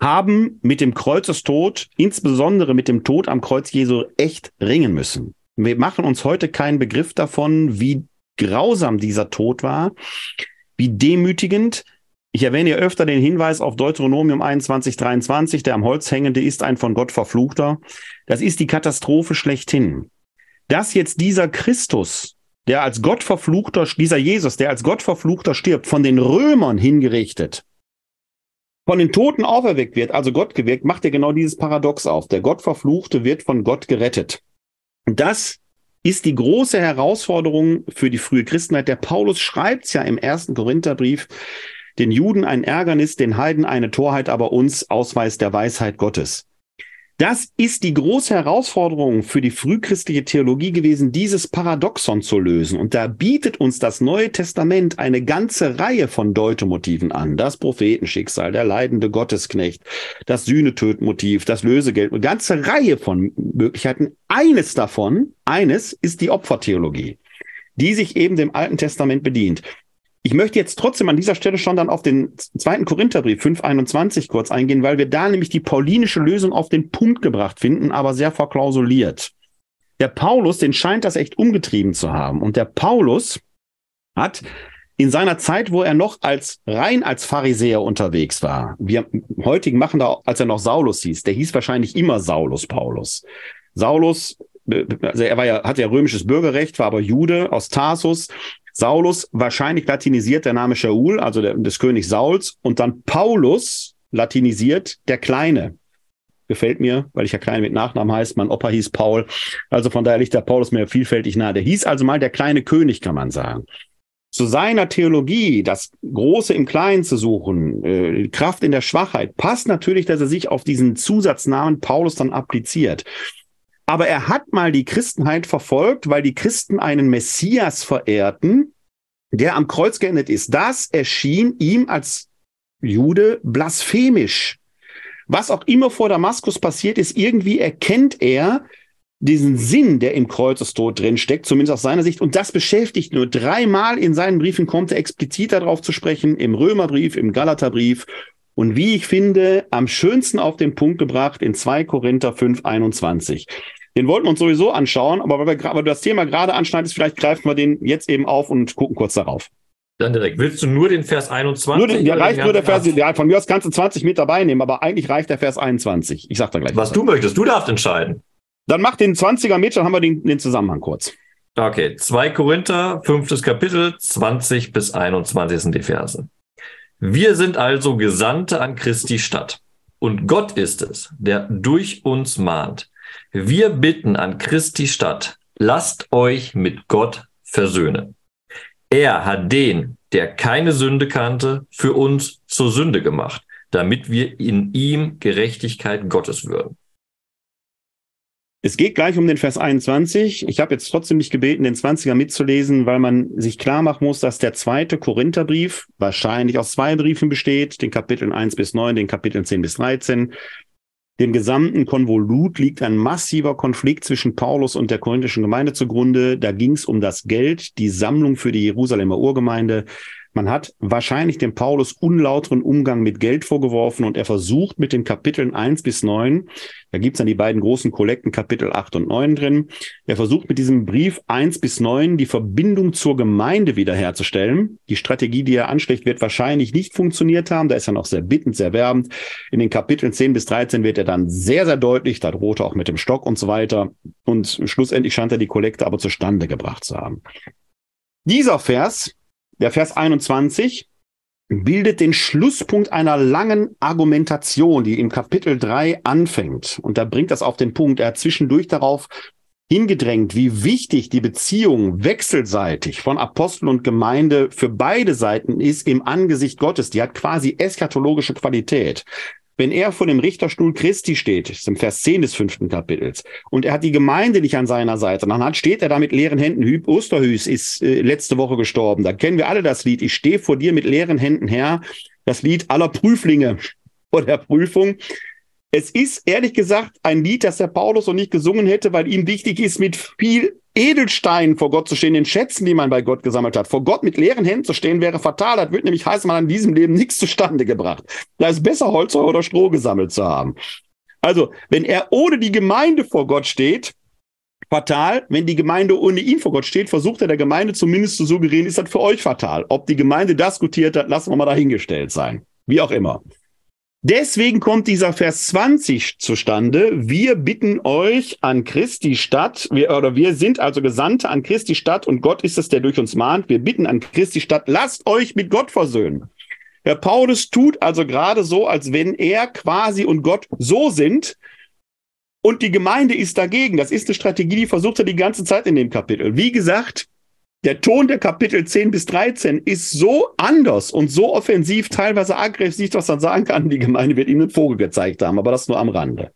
haben mit dem Kreuzestod, insbesondere mit dem Tod am Kreuz Jesu, echt ringen müssen. Wir machen uns heute keinen Begriff davon, wie grausam dieser Tod war, wie demütigend. Ich erwähne ja öfter den Hinweis auf Deuteronomium 21, 23, der am Holz hängende ist ein von Gott verfluchter. Das ist die Katastrophe schlechthin. Dass jetzt dieser Christus, der als Gott verfluchter, dieser Jesus, der als Gott verfluchter stirbt, von den Römern hingerichtet, von den Toten auferweckt wird, also Gott gewirkt, macht er genau dieses Paradox auf. Der Gott verfluchte wird von Gott gerettet. Das ist die große Herausforderung für die frühe Christenheit. Der Paulus schreibt es ja im ersten Korintherbrief, den Juden ein Ärgernis, den Heiden eine Torheit, aber uns Ausweis der Weisheit Gottes. Das ist die große Herausforderung für die frühchristliche Theologie gewesen, dieses Paradoxon zu lösen. Und da bietet uns das Neue Testament eine ganze Reihe von Deutemotiven an. Das Prophetenschicksal, der leidende Gottesknecht, das Sühnetötmotiv, das Lösegeld, eine ganze Reihe von Möglichkeiten. Eines davon, eines ist die Opfertheologie, die sich eben dem Alten Testament bedient. Ich möchte jetzt trotzdem an dieser Stelle schon dann auf den zweiten Korintherbrief 521 kurz eingehen, weil wir da nämlich die paulinische Lösung auf den Punkt gebracht finden, aber sehr verklausuliert. Der Paulus, den scheint das echt umgetrieben zu haben. Und der Paulus hat in seiner Zeit, wo er noch als rein als Pharisäer unterwegs war, wir heutigen machen da, als er noch Saulus hieß, der hieß wahrscheinlich immer Saulus Paulus. Saulus, also er war ja, hat ja römisches Bürgerrecht, war aber Jude aus Tarsus, Saulus, wahrscheinlich latinisiert der Name Shaul, also der, des Königs Sauls, und dann Paulus, latinisiert der Kleine. Gefällt mir, weil ich ja Kleine mit Nachnamen heißt. Mein Opa hieß Paul. Also von daher liegt der Paulus mir vielfältig nahe. Der hieß also mal der kleine König, kann man sagen. zu seiner Theologie, das Große im Kleinen zu suchen, äh, Kraft in der Schwachheit, passt natürlich, dass er sich auf diesen Zusatznamen Paulus dann appliziert. Aber er hat mal die Christenheit verfolgt, weil die Christen einen Messias verehrten, der am Kreuz geendet ist. Das erschien ihm als Jude blasphemisch. Was auch immer vor Damaskus passiert ist, irgendwie erkennt er, diesen Sinn, der im Kreuzestod drin steckt, zumindest aus seiner Sicht. Und das beschäftigt nur dreimal in seinen Briefen, kommt er explizit darauf zu sprechen, im Römerbrief, im Galaterbrief und wie ich finde, am schönsten auf den Punkt gebracht in 2 Korinther 5, 21. Den wollten wir uns sowieso anschauen, aber weil, wir, weil du das Thema gerade anschneidest, vielleicht greifen wir den jetzt eben auf und gucken kurz darauf. Dann direkt. Willst du nur den Vers 21? Nur den, ja, reicht nur der Vers, ja, von mir aus kannst du 20 mit dabei nehmen, aber eigentlich reicht der Vers 21. Ich sag da gleich. Was, was du möchtest, du darfst entscheiden. Dann mach den 20er mit, dann haben wir den, den Zusammenhang kurz. Okay, 2 Korinther, fünftes Kapitel, 20 bis 21 sind die Verse. Wir sind also Gesandte an Christi Stadt. Und Gott ist es, der durch uns mahnt. Wir bitten an Christi Stadt, lasst euch mit Gott versöhnen. Er hat den, der keine Sünde kannte, für uns zur Sünde gemacht, damit wir in ihm Gerechtigkeit Gottes würden. Es geht gleich um den Vers 21. Ich habe jetzt trotzdem nicht gebeten, den 20er mitzulesen, weil man sich klar machen muss, dass der zweite Korintherbrief wahrscheinlich aus zwei Briefen besteht, den Kapiteln 1 bis 9, den Kapiteln 10 bis 13. Dem gesamten Konvolut liegt ein massiver Konflikt zwischen Paulus und der korinthischen Gemeinde zugrunde. Da ging es um das Geld, die Sammlung für die Jerusalemer Urgemeinde. Man hat wahrscheinlich dem Paulus unlauteren Umgang mit Geld vorgeworfen und er versucht mit den Kapiteln eins bis neun, da gibt's dann die beiden großen Kollekten Kapitel acht und neun drin, er versucht mit diesem Brief eins bis neun die Verbindung zur Gemeinde wiederherzustellen. Die Strategie, die er anschlägt, wird wahrscheinlich nicht funktioniert haben. Da ist er noch sehr bittend, sehr werbend. In den Kapiteln zehn bis dreizehn wird er dann sehr, sehr deutlich, da droht er auch mit dem Stock und so weiter. Und schlussendlich scheint er die Kollekte aber zustande gebracht zu haben. Dieser Vers der Vers 21 bildet den Schlusspunkt einer langen Argumentation, die im Kapitel 3 anfängt. Und da bringt das auf den Punkt. Er hat zwischendurch darauf hingedrängt, wie wichtig die Beziehung wechselseitig von Apostel und Gemeinde für beide Seiten ist im Angesicht Gottes. Die hat quasi eschatologische Qualität. Wenn er vor dem Richterstuhl Christi steht, ist im Vers 10 des fünften Kapitels, und er hat die Gemeinde nicht an seiner Seite, dann hat, steht er da mit leeren Händen. Hüb Osterhüs ist äh, letzte Woche gestorben. Da kennen wir alle das Lied. Ich stehe vor dir mit leeren Händen her. Das Lied aller Prüflinge vor der Prüfung. Es ist ehrlich gesagt ein Lied, das der Paulus noch nicht gesungen hätte, weil ihm wichtig ist, mit viel Edelsteinen vor Gott zu stehen, den Schätzen, die man bei Gott gesammelt hat. Vor Gott mit leeren Händen zu stehen, wäre fatal. Das wird nämlich heißen, man hat in diesem Leben nichts zustande gebracht. Da ist besser Holz oder Stroh gesammelt zu haben. Also, wenn er ohne die Gemeinde vor Gott steht, fatal. Wenn die Gemeinde ohne ihn vor Gott steht, versucht er der Gemeinde zumindest zu suggerieren, ist das für euch fatal. Ob die Gemeinde das gutiert hat, lassen wir mal dahingestellt sein. Wie auch immer. Deswegen kommt dieser Vers 20 zustande. Wir bitten euch an Christi Stadt, wir, oder wir sind also Gesandte an Christi Stadt und Gott ist es, der durch uns mahnt. Wir bitten an Christi Stadt, lasst euch mit Gott versöhnen. Herr Paulus tut also gerade so, als wenn er quasi und Gott so sind und die Gemeinde ist dagegen. Das ist eine Strategie, die versucht er die ganze Zeit in dem Kapitel. Wie gesagt, der Ton der Kapitel 10 bis 13 ist so anders und so offensiv, teilweise aggressiv, dass man sagen kann, die Gemeinde wird ihm einen Vogel gezeigt haben, aber das nur am Rande.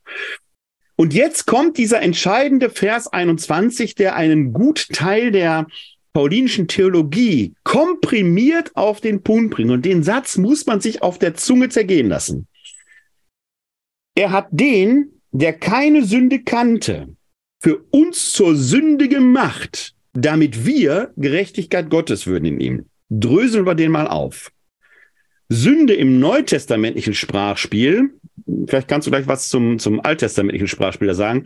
Und jetzt kommt dieser entscheidende Vers 21, der einen Gutteil der paulinischen Theologie komprimiert auf den Punkt bringt. Und den Satz muss man sich auf der Zunge zergehen lassen. Er hat den, der keine Sünde kannte, für uns zur Sünde gemacht, damit wir Gerechtigkeit Gottes würden in ihm. Dröseln wir den mal auf. Sünde im neutestamentlichen Sprachspiel, vielleicht kannst du gleich was zum, zum alttestamentlichen Sprachspiel sagen,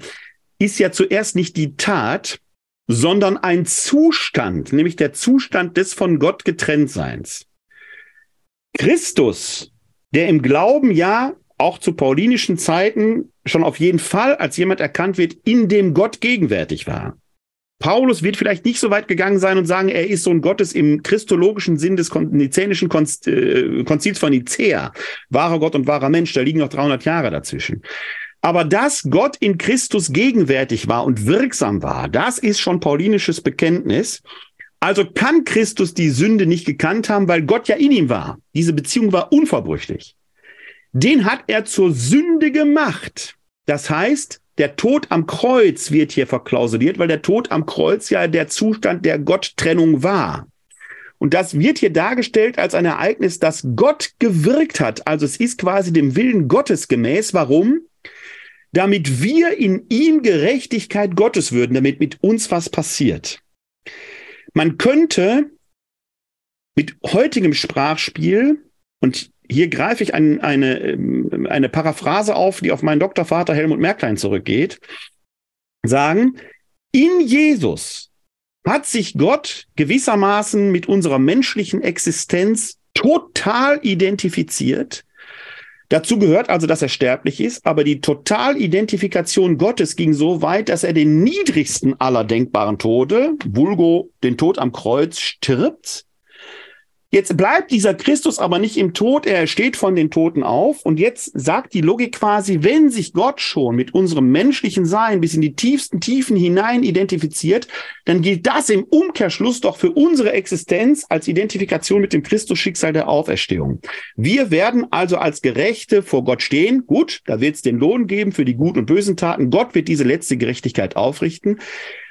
ist ja zuerst nicht die Tat, sondern ein Zustand, nämlich der Zustand des von Gott getrenntseins. Christus, der im Glauben ja auch zu paulinischen Zeiten schon auf jeden Fall als jemand erkannt wird, in dem Gott gegenwärtig war. Paulus wird vielleicht nicht so weit gegangen sein und sagen, er ist Sohn Gottes im christologischen Sinn des nizänischen äh, Konzils von Nicea. Wahrer Gott und wahrer Mensch, da liegen noch 300 Jahre dazwischen. Aber dass Gott in Christus gegenwärtig war und wirksam war, das ist schon paulinisches Bekenntnis. Also kann Christus die Sünde nicht gekannt haben, weil Gott ja in ihm war. Diese Beziehung war unverbrüchlich. Den hat er zur Sünde gemacht. Das heißt, der Tod am Kreuz wird hier verklausuliert, weil der Tod am Kreuz ja der Zustand der Gotttrennung war. Und das wird hier dargestellt als ein Ereignis, das Gott gewirkt hat. Also es ist quasi dem Willen Gottes gemäß. Warum? Damit wir in ihm Gerechtigkeit Gottes würden, damit mit uns was passiert. Man könnte mit heutigem Sprachspiel, und hier greife ich ein, eine, ähm, eine Paraphrase auf, die auf meinen Doktorvater Helmut Merklein zurückgeht, sagen, in Jesus hat sich Gott gewissermaßen mit unserer menschlichen Existenz total identifiziert. Dazu gehört also, dass er sterblich ist, aber die Totalidentifikation Gottes ging so weit, dass er den niedrigsten aller denkbaren Tode, vulgo den Tod am Kreuz, stirbt Jetzt bleibt dieser Christus aber nicht im Tod, er steht von den Toten auf. Und jetzt sagt die Logik quasi, wenn sich Gott schon mit unserem menschlichen Sein bis in die tiefsten Tiefen hinein identifiziert, dann gilt das im Umkehrschluss doch für unsere Existenz als Identifikation mit dem Christusschicksal der Auferstehung. Wir werden also als Gerechte vor Gott stehen. Gut, da wird es den Lohn geben für die guten und bösen Taten. Gott wird diese letzte Gerechtigkeit aufrichten.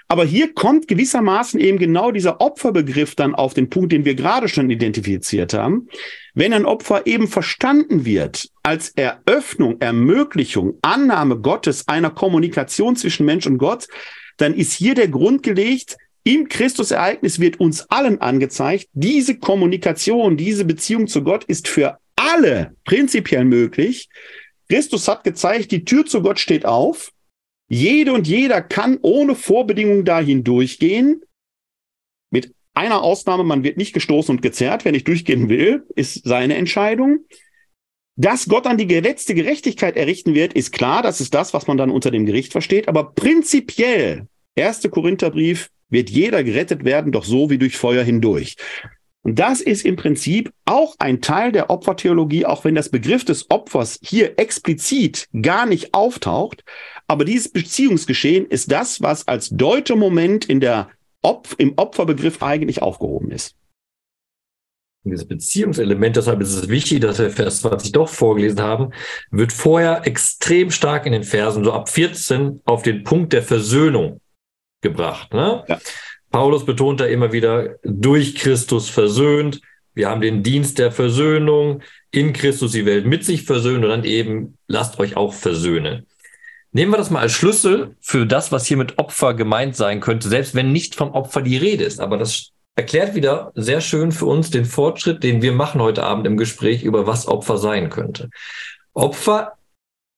Aber hier kommt gewissermaßen eben genau dieser Opferbegriff dann auf den Punkt, den wir gerade schon identifiziert haben. Wenn ein Opfer eben verstanden wird als Eröffnung, Ermöglichung, Annahme Gottes einer Kommunikation zwischen Mensch und Gott, dann ist hier der Grund gelegt, im Christusereignis wird uns allen angezeigt, diese Kommunikation, diese Beziehung zu Gott ist für alle prinzipiell möglich. Christus hat gezeigt, die Tür zu Gott steht auf. Jede und jeder kann ohne Vorbedingungen dahin durchgehen. Mit einer Ausnahme, man wird nicht gestoßen und gezerrt. Wenn ich durchgehen will, ist seine Entscheidung. Dass Gott dann die letzte Gerechtigkeit errichten wird, ist klar. Das ist das, was man dann unter dem Gericht versteht. Aber prinzipiell, 1. Korintherbrief, wird jeder gerettet werden, doch so wie durch Feuer hindurch. Und das ist im Prinzip auch ein Teil der Opfertheologie, auch wenn das Begriff des Opfers hier explizit gar nicht auftaucht. Aber dieses Beziehungsgeschehen ist das, was als Deutemoment in der Opf im Opferbegriff eigentlich aufgehoben ist. Dieses Beziehungselement, deshalb ist es wichtig, dass wir Vers 20 doch vorgelesen haben, wird vorher extrem stark in den Versen, so ab 14, auf den Punkt der Versöhnung gebracht. Ne? Ja. Paulus betont da immer wieder, durch Christus versöhnt. Wir haben den Dienst der Versöhnung, in Christus die Welt mit sich versöhnen und dann eben lasst euch auch versöhnen. Nehmen wir das mal als Schlüssel für das, was hier mit Opfer gemeint sein könnte, selbst wenn nicht vom Opfer die Rede ist. Aber das erklärt wieder sehr schön für uns den Fortschritt, den wir machen heute Abend im Gespräch über was Opfer sein könnte. Opfer,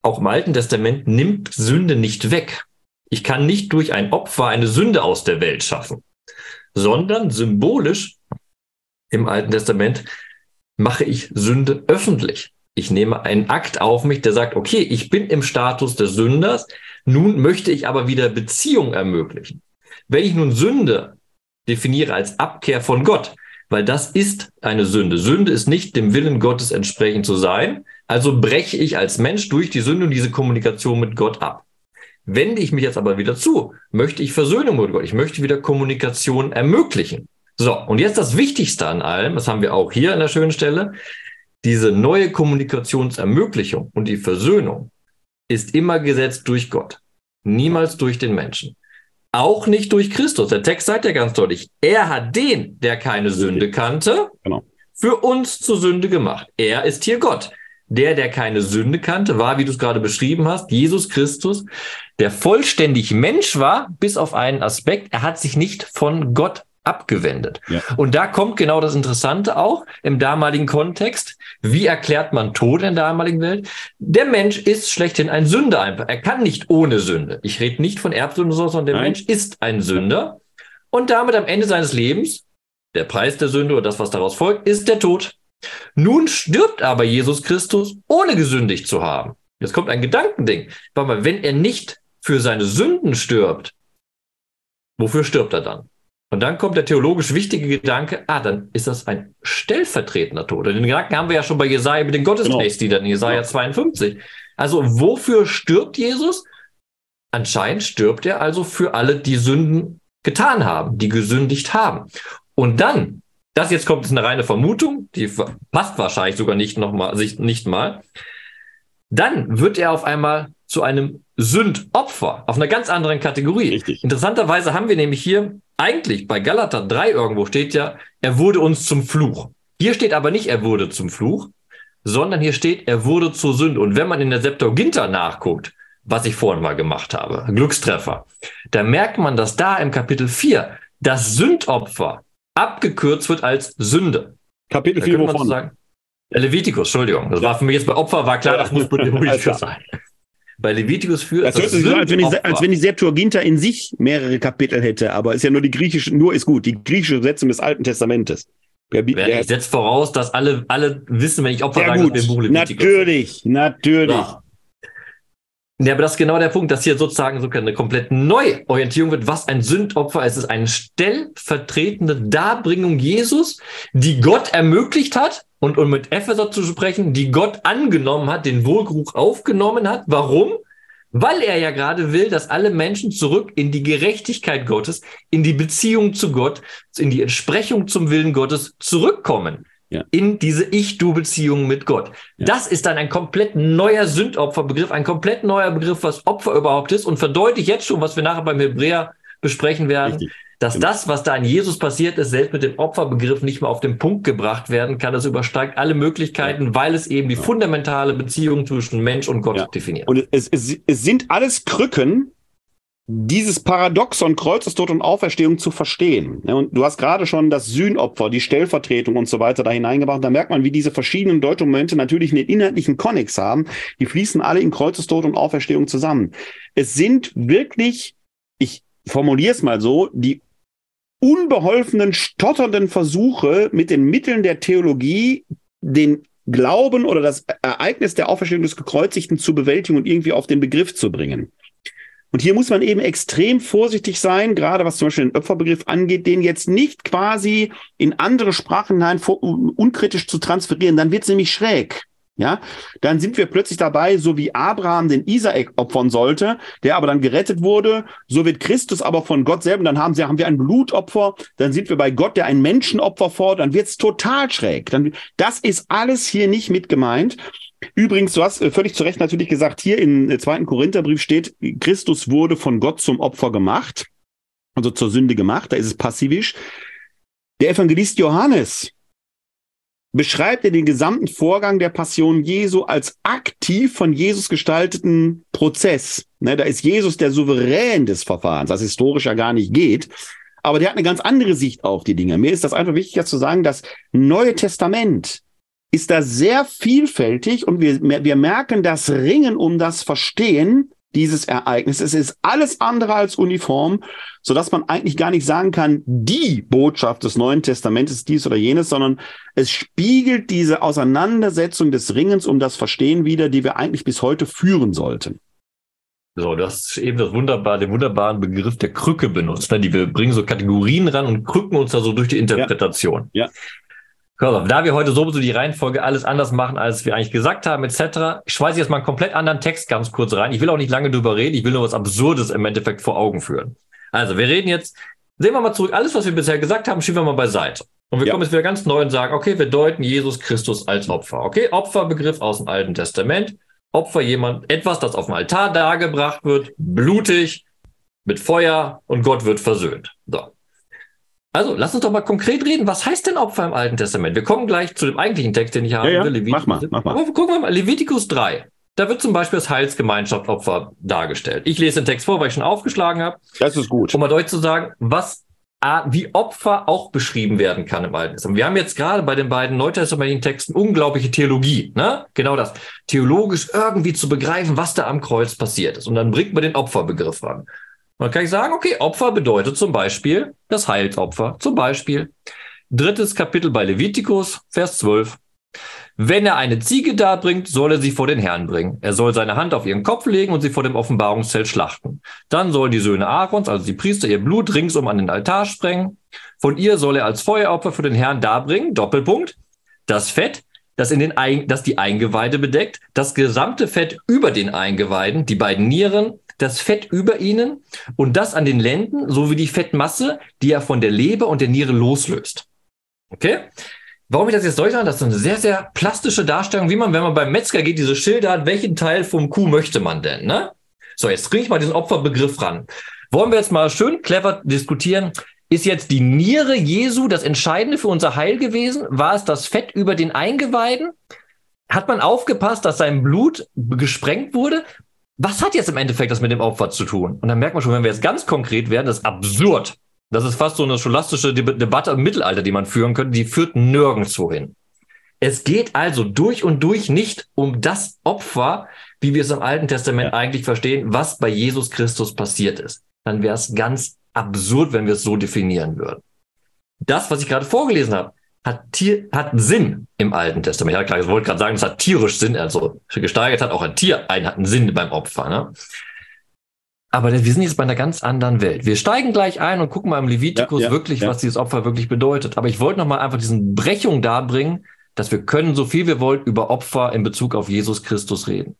auch im Alten Testament, nimmt Sünde nicht weg. Ich kann nicht durch ein Opfer eine Sünde aus der Welt schaffen, sondern symbolisch im Alten Testament mache ich Sünde öffentlich. Ich nehme einen Akt auf mich, der sagt, okay, ich bin im Status des Sünders, nun möchte ich aber wieder Beziehung ermöglichen. Wenn ich nun Sünde definiere als Abkehr von Gott, weil das ist eine Sünde. Sünde ist nicht dem Willen Gottes entsprechend zu sein. Also breche ich als Mensch durch die Sünde und diese Kommunikation mit Gott ab. Wende ich mich jetzt aber wieder zu, möchte ich Versöhnung mit Gott. Ich möchte wieder Kommunikation ermöglichen. So, und jetzt das Wichtigste an allem, das haben wir auch hier an der schönen Stelle, diese neue Kommunikationsermöglichung und die Versöhnung ist immer gesetzt durch Gott, niemals durch den Menschen. Auch nicht durch Christus. Der Text sagt ja ganz deutlich, er hat den, der keine Sünde kannte, genau. für uns zur Sünde gemacht. Er ist hier Gott. Der, der keine Sünde kannte, war, wie du es gerade beschrieben hast, Jesus Christus, der vollständig Mensch war, bis auf einen Aspekt. Er hat sich nicht von Gott abgewendet. Ja. Und da kommt genau das Interessante auch im damaligen Kontext. Wie erklärt man Tod in der damaligen Welt? Der Mensch ist schlechthin ein Sünder einfach. Er kann nicht ohne Sünde. Ich rede nicht von Erbsünde, sondern der Nein. Mensch ist ein Sünder. Und damit am Ende seines Lebens, der Preis der Sünde oder das, was daraus folgt, ist der Tod. Nun stirbt aber Jesus Christus, ohne gesündigt zu haben. Jetzt kommt ein Gedankending. Warte mal, wenn er nicht für seine Sünden stirbt, wofür stirbt er dann? Und dann kommt der theologisch wichtige Gedanke, ah, dann ist das ein stellvertretender Tod. Den Gedanken haben wir ja schon bei Jesaja mit den Gottesnächsten, in Jesaja genau. 52. Also wofür stirbt Jesus? Anscheinend stirbt er also für alle, die Sünden getan haben, die gesündigt haben. Und dann, das jetzt kommt, ist eine reine Vermutung, die passt wahrscheinlich sogar nicht noch mal, sich nicht mal. Dann wird er auf einmal zu einem Sündopfer auf einer ganz anderen Kategorie. Richtig. Interessanterweise haben wir nämlich hier eigentlich bei Galater 3 irgendwo steht ja, er wurde uns zum Fluch. Hier steht aber nicht, er wurde zum Fluch, sondern hier steht, er wurde zur Sünde. Und wenn man in der Septuaginta nachguckt, was ich vorhin mal gemacht habe, Glückstreffer, da merkt man, dass da im Kapitel 4 das Sündopfer abgekürzt wird als Sünde. Kapitel 4 wovon? Sagen, Levitikus, Entschuldigung. Das ja. war für mich jetzt bei Opfer, war klar, das muss buddhistisch sein. Bei Levitikus führt das, das hört sich so, als wenn, die, als wenn die Septuaginta in sich mehrere Kapitel hätte, aber ist ja nur die griechische, nur ist gut, die griechische Übersetzung des Alten Testamentes. Der, der, ich setze voraus, dass alle, alle wissen, wenn ich Opfer ja, sage, gut. Buch Levitikus Natürlich, natürlich. Ja. Ja, aber das ist genau der Punkt, dass hier sozusagen so eine komplett Neuorientierung wird, was ein Sündopfer ist. Es ist eine stellvertretende Darbringung Jesus, die Gott ermöglicht hat, und um mit Epheser zu sprechen, die Gott angenommen hat, den Wohlgeruch aufgenommen hat. Warum? Weil er ja gerade will, dass alle Menschen zurück in die Gerechtigkeit Gottes, in die Beziehung zu Gott, in die Entsprechung zum Willen Gottes zurückkommen. Ja. In diese Ich-Du-Beziehung mit Gott. Ja. Das ist dann ein komplett neuer Sündopferbegriff, ein komplett neuer Begriff, was Opfer überhaupt ist und verdeutlicht jetzt schon, was wir nachher beim Hebräer besprechen werden, Richtig dass genau. das, was da in Jesus passiert ist, selbst mit dem Opferbegriff nicht mehr auf den Punkt gebracht werden kann. Das übersteigt alle Möglichkeiten, ja. weil es eben die fundamentale Beziehung zwischen Mensch und Gott definiert. Und es, es, es sind alles Krücken, dieses Paradoxon Kreuzestod und Auferstehung zu verstehen. Und du hast gerade schon das Sühnopfer, die Stellvertretung und so weiter da hineingebracht. Da merkt man, wie diese verschiedenen Deutungsmomente natürlich einen inhaltlichen Konnex haben. Die fließen alle in Kreuzestod und Auferstehung zusammen. Es sind wirklich, ich formuliere es mal so, die unbeholfenen, stotternden Versuche mit den Mitteln der Theologie den Glauben oder das Ereignis der Auferstehung des Gekreuzigten zu bewältigen und irgendwie auf den Begriff zu bringen. Und hier muss man eben extrem vorsichtig sein, gerade was zum Beispiel den Opferbegriff angeht, den jetzt nicht quasi in andere Sprachen hinein unkritisch zu transferieren, dann wird es nämlich schräg. Ja, dann sind wir plötzlich dabei, so wie Abraham den Isaak opfern sollte, der aber dann gerettet wurde, so wird Christus aber von Gott selber, dann haben, sie, haben wir ein Blutopfer, dann sind wir bei Gott, der ein Menschenopfer fordert, dann wird's total schräg. Dann, das ist alles hier nicht mit gemeint. Übrigens, du hast äh, völlig zu Recht natürlich gesagt, hier im äh, zweiten Korintherbrief steht, Christus wurde von Gott zum Opfer gemacht, also zur Sünde gemacht, da ist es passivisch. Der Evangelist Johannes, beschreibt er den gesamten Vorgang der Passion Jesu als aktiv von Jesus gestalteten Prozess. Ne, da ist Jesus der Souverän des Verfahrens, das historisch ja gar nicht geht. Aber der hat eine ganz andere Sicht auf die Dinge. Mir ist das einfach wichtig, zu sagen, das Neue Testament ist da sehr vielfältig und wir, wir merken das Ringen um das Verstehen dieses Ereignis. Es ist alles andere als uniform, so dass man eigentlich gar nicht sagen kann, die Botschaft des Neuen Testamentes dies oder jenes, sondern es spiegelt diese Auseinandersetzung des Ringens um das Verstehen wider, die wir eigentlich bis heute führen sollten. So, du hast eben das wunderbar, den wunderbaren Begriff der Krücke benutzt, ne? die wir bringen so Kategorien ran und krücken uns da so durch die Interpretation. Ja. ja. Da wir heute sowieso die Reihenfolge alles anders machen, als wir eigentlich gesagt haben, etc., schmeiße ich jetzt mal einen komplett anderen Text ganz kurz rein. Ich will auch nicht lange drüber reden, ich will nur was Absurdes im Endeffekt vor Augen führen. Also, wir reden jetzt, sehen wir mal zurück, alles, was wir bisher gesagt haben, schieben wir mal beiseite. Und wir ja. kommen jetzt wieder ganz neu und sagen, okay, wir deuten Jesus Christus als Opfer. Okay, Opferbegriff aus dem Alten Testament. Opfer jemand, etwas, das auf dem Altar dargebracht wird, blutig, mit Feuer und Gott wird versöhnt. So. Also, lass uns doch mal konkret reden. Was heißt denn Opfer im Alten Testament? Wir kommen gleich zu dem eigentlichen Text, den ich habe. Ja, ja. Mach mal, mach mal. Aber gucken wir mal. Leviticus 3. Da wird zum Beispiel das Heilsgemeinschaftsopfer dargestellt. Ich lese den Text vor, weil ich schon aufgeschlagen habe. Das ist gut. Um mal deutlich zu sagen, was, wie Opfer auch beschrieben werden kann im Alten Testament. Wir haben jetzt gerade bei den beiden neutestamentlichen Texten unglaubliche Theologie. Ne? Genau das. Theologisch irgendwie zu begreifen, was da am Kreuz passiert ist. Und dann bringt man den Opferbegriff ran. Dann kann ich sagen, okay, Opfer bedeutet zum Beispiel das Heilsopfer. Zum Beispiel drittes Kapitel bei Levitikus, Vers 12. Wenn er eine Ziege darbringt, soll er sie vor den Herrn bringen. Er soll seine Hand auf ihren Kopf legen und sie vor dem Offenbarungszelt schlachten. Dann sollen die Söhne Aarons, also die Priester, ihr Blut ringsum an den Altar sprengen. Von ihr soll er als Feueropfer für den Herrn darbringen, Doppelpunkt, das Fett, das, in den Ein das die Eingeweide bedeckt, das gesamte Fett über den Eingeweiden, die beiden Nieren, das Fett über ihnen und das an den Lenden sowie die Fettmasse, die er von der Leber und der Niere loslöst. Okay? Warum ich das jetzt deutlich das ist eine sehr, sehr plastische Darstellung, wie man, wenn man beim Metzger geht, diese Schilder hat, welchen Teil vom Kuh möchte man denn, ne? So, jetzt kriege ich mal diesen Opferbegriff ran. Wollen wir jetzt mal schön clever diskutieren? Ist jetzt die Niere Jesu das Entscheidende für unser Heil gewesen? War es das Fett über den Eingeweiden? Hat man aufgepasst, dass sein Blut gesprengt wurde? Was hat jetzt im Endeffekt das mit dem Opfer zu tun? Und dann merkt man schon, wenn wir jetzt ganz konkret werden, das ist absurd. Das ist fast so eine scholastische Debatte im Mittelalter, die man führen könnte. Die führt nirgendwo hin. Es geht also durch und durch nicht um das Opfer, wie wir es im Alten Testament ja. eigentlich verstehen, was bei Jesus Christus passiert ist. Dann wäre es ganz absurd, wenn wir es so definieren würden. Das, was ich gerade vorgelesen habe, hat, Tier, hat Sinn im Alten Testament. Ja, klar, ich wollte gerade sagen, es hat tierisch Sinn, also gesteigert hat auch ein Tier, ein hat einen Sinn beim Opfer. Ne? Aber wir sind jetzt bei einer ganz anderen Welt. Wir steigen gleich ein und gucken mal im Levitikus ja, ja, wirklich, ja. was dieses Opfer wirklich bedeutet. Aber ich wollte noch mal einfach diesen Brechung darbringen, dass wir können so viel wir wollen über Opfer in Bezug auf Jesus Christus reden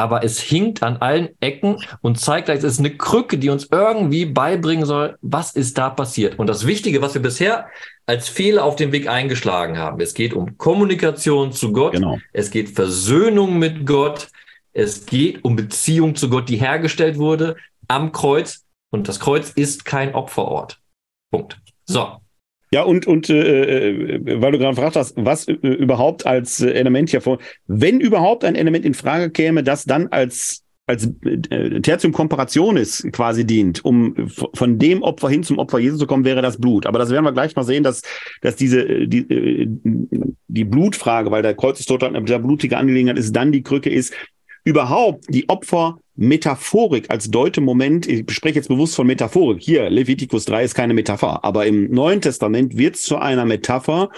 aber es hinkt an allen Ecken und zeigt gleich, es ist eine Krücke, die uns irgendwie beibringen soll, was ist da passiert. Und das Wichtige, was wir bisher als Fehler auf dem Weg eingeschlagen haben, es geht um Kommunikation zu Gott, genau. es geht Versöhnung mit Gott, es geht um Beziehung zu Gott, die hergestellt wurde am Kreuz. Und das Kreuz ist kein Opferort. Punkt. So. Ja, und, und äh, äh, weil du gerade gefragt hast, was äh, überhaupt als äh, Element hier vor, wenn überhaupt ein Element in Frage käme, das dann als als äh, Tertium Comparationis quasi dient, um von dem Opfer hin zum Opfer Jesu zu kommen, wäre das Blut. Aber das werden wir gleich mal sehen, dass, dass diese, äh, die, die Blutfrage, weil der Kreuzestod eine blutige Angelegenheit ist, dann die Krücke ist, überhaupt die Opfermetaphorik als Deutemoment, ich spreche jetzt bewusst von Metaphorik, hier, Levitikus 3 ist keine Metapher, aber im Neuen Testament wird es zu einer Metapher,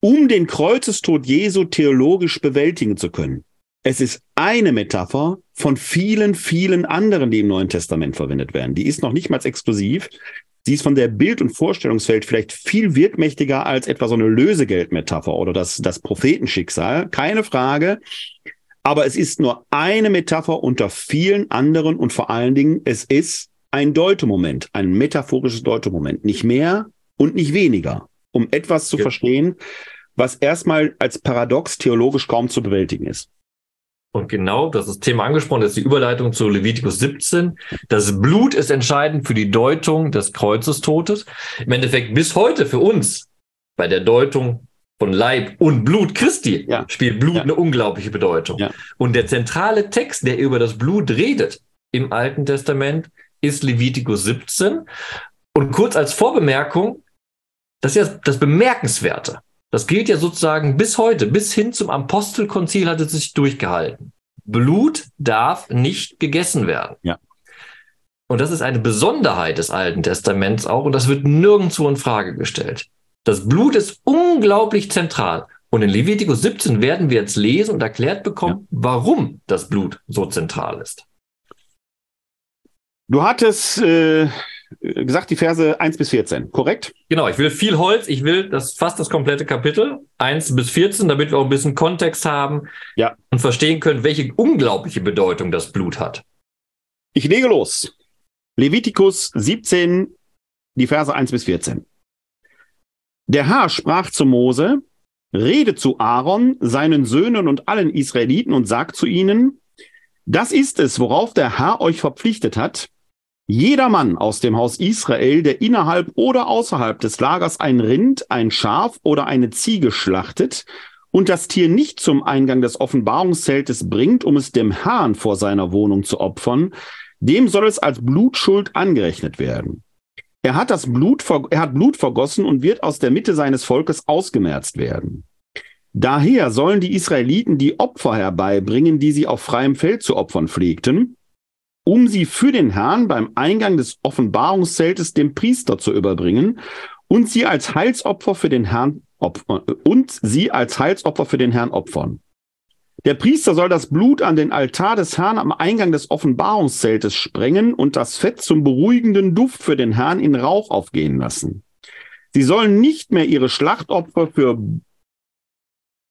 um den Kreuzestod Jesu theologisch bewältigen zu können. Es ist eine Metapher von vielen, vielen anderen, die im Neuen Testament verwendet werden. Die ist noch nicht mal exklusiv. Sie ist von der Bild- und Vorstellungswelt vielleicht viel wirkmächtiger als etwa so eine Lösegeldmetapher oder das, das Prophetenschicksal. Keine Frage. Aber es ist nur eine Metapher unter vielen anderen und vor allen Dingen, es ist ein Deutemoment, ein metaphorisches Deutemoment. Nicht mehr und nicht weniger, um etwas zu ja. verstehen, was erstmal als paradox theologisch kaum zu bewältigen ist. Und genau, das ist Thema angesprochen, das ist die Überleitung zu Levitikus 17. Das Blut ist entscheidend für die Deutung des Kreuzestotes. Im Endeffekt bis heute für uns bei der Deutung von Leib und Blut Christi ja. spielt Blut ja. eine unglaubliche Bedeutung. Ja. Und der zentrale Text, der über das Blut redet im Alten Testament, ist Levitikus 17. Und kurz als Vorbemerkung, das ist ja das Bemerkenswerte. Das gilt ja sozusagen bis heute, bis hin zum Apostelkonzil hat es sich durchgehalten. Blut darf nicht gegessen werden. Ja. Und das ist eine Besonderheit des Alten Testaments auch und das wird nirgendwo in Frage gestellt. Das Blut ist unglaublich zentral. Und in Levitikus 17 werden wir jetzt lesen und erklärt bekommen, ja. warum das Blut so zentral ist. Du hattest äh, gesagt, die Verse 1 bis 14, korrekt? Genau, ich will viel Holz, ich will das fast das komplette Kapitel 1 bis 14, damit wir auch ein bisschen Kontext haben ja. und verstehen können, welche unglaubliche Bedeutung das Blut hat. Ich lege los. Levitikus 17, die Verse 1 bis 14. Der Herr sprach zu Mose, rede zu Aaron, seinen Söhnen und allen Israeliten und sagt zu ihnen, das ist es, worauf der Herr euch verpflichtet hat. Jeder Mann aus dem Haus Israel, der innerhalb oder außerhalb des Lagers ein Rind, ein Schaf oder eine Ziege schlachtet und das Tier nicht zum Eingang des Offenbarungszeltes bringt, um es dem Herrn vor seiner Wohnung zu opfern, dem soll es als Blutschuld angerechnet werden. Er hat das Blut, er hat Blut vergossen und wird aus der Mitte seines Volkes ausgemerzt werden. Daher sollen die Israeliten die Opfer herbeibringen, die sie auf freiem Feld zu opfern pflegten, um sie für den Herrn beim Eingang des Offenbarungszeltes dem Priester zu überbringen und sie als Heilsopfer für den Herrn opfern, und sie als Heilsopfer für den Herrn opfern. Der Priester soll das Blut an den Altar des Herrn am Eingang des Offenbarungszeltes sprengen und das Fett zum beruhigenden Duft für den Herrn in Rauch aufgehen lassen. Sie sollen nicht mehr ihre Schlachtopfer für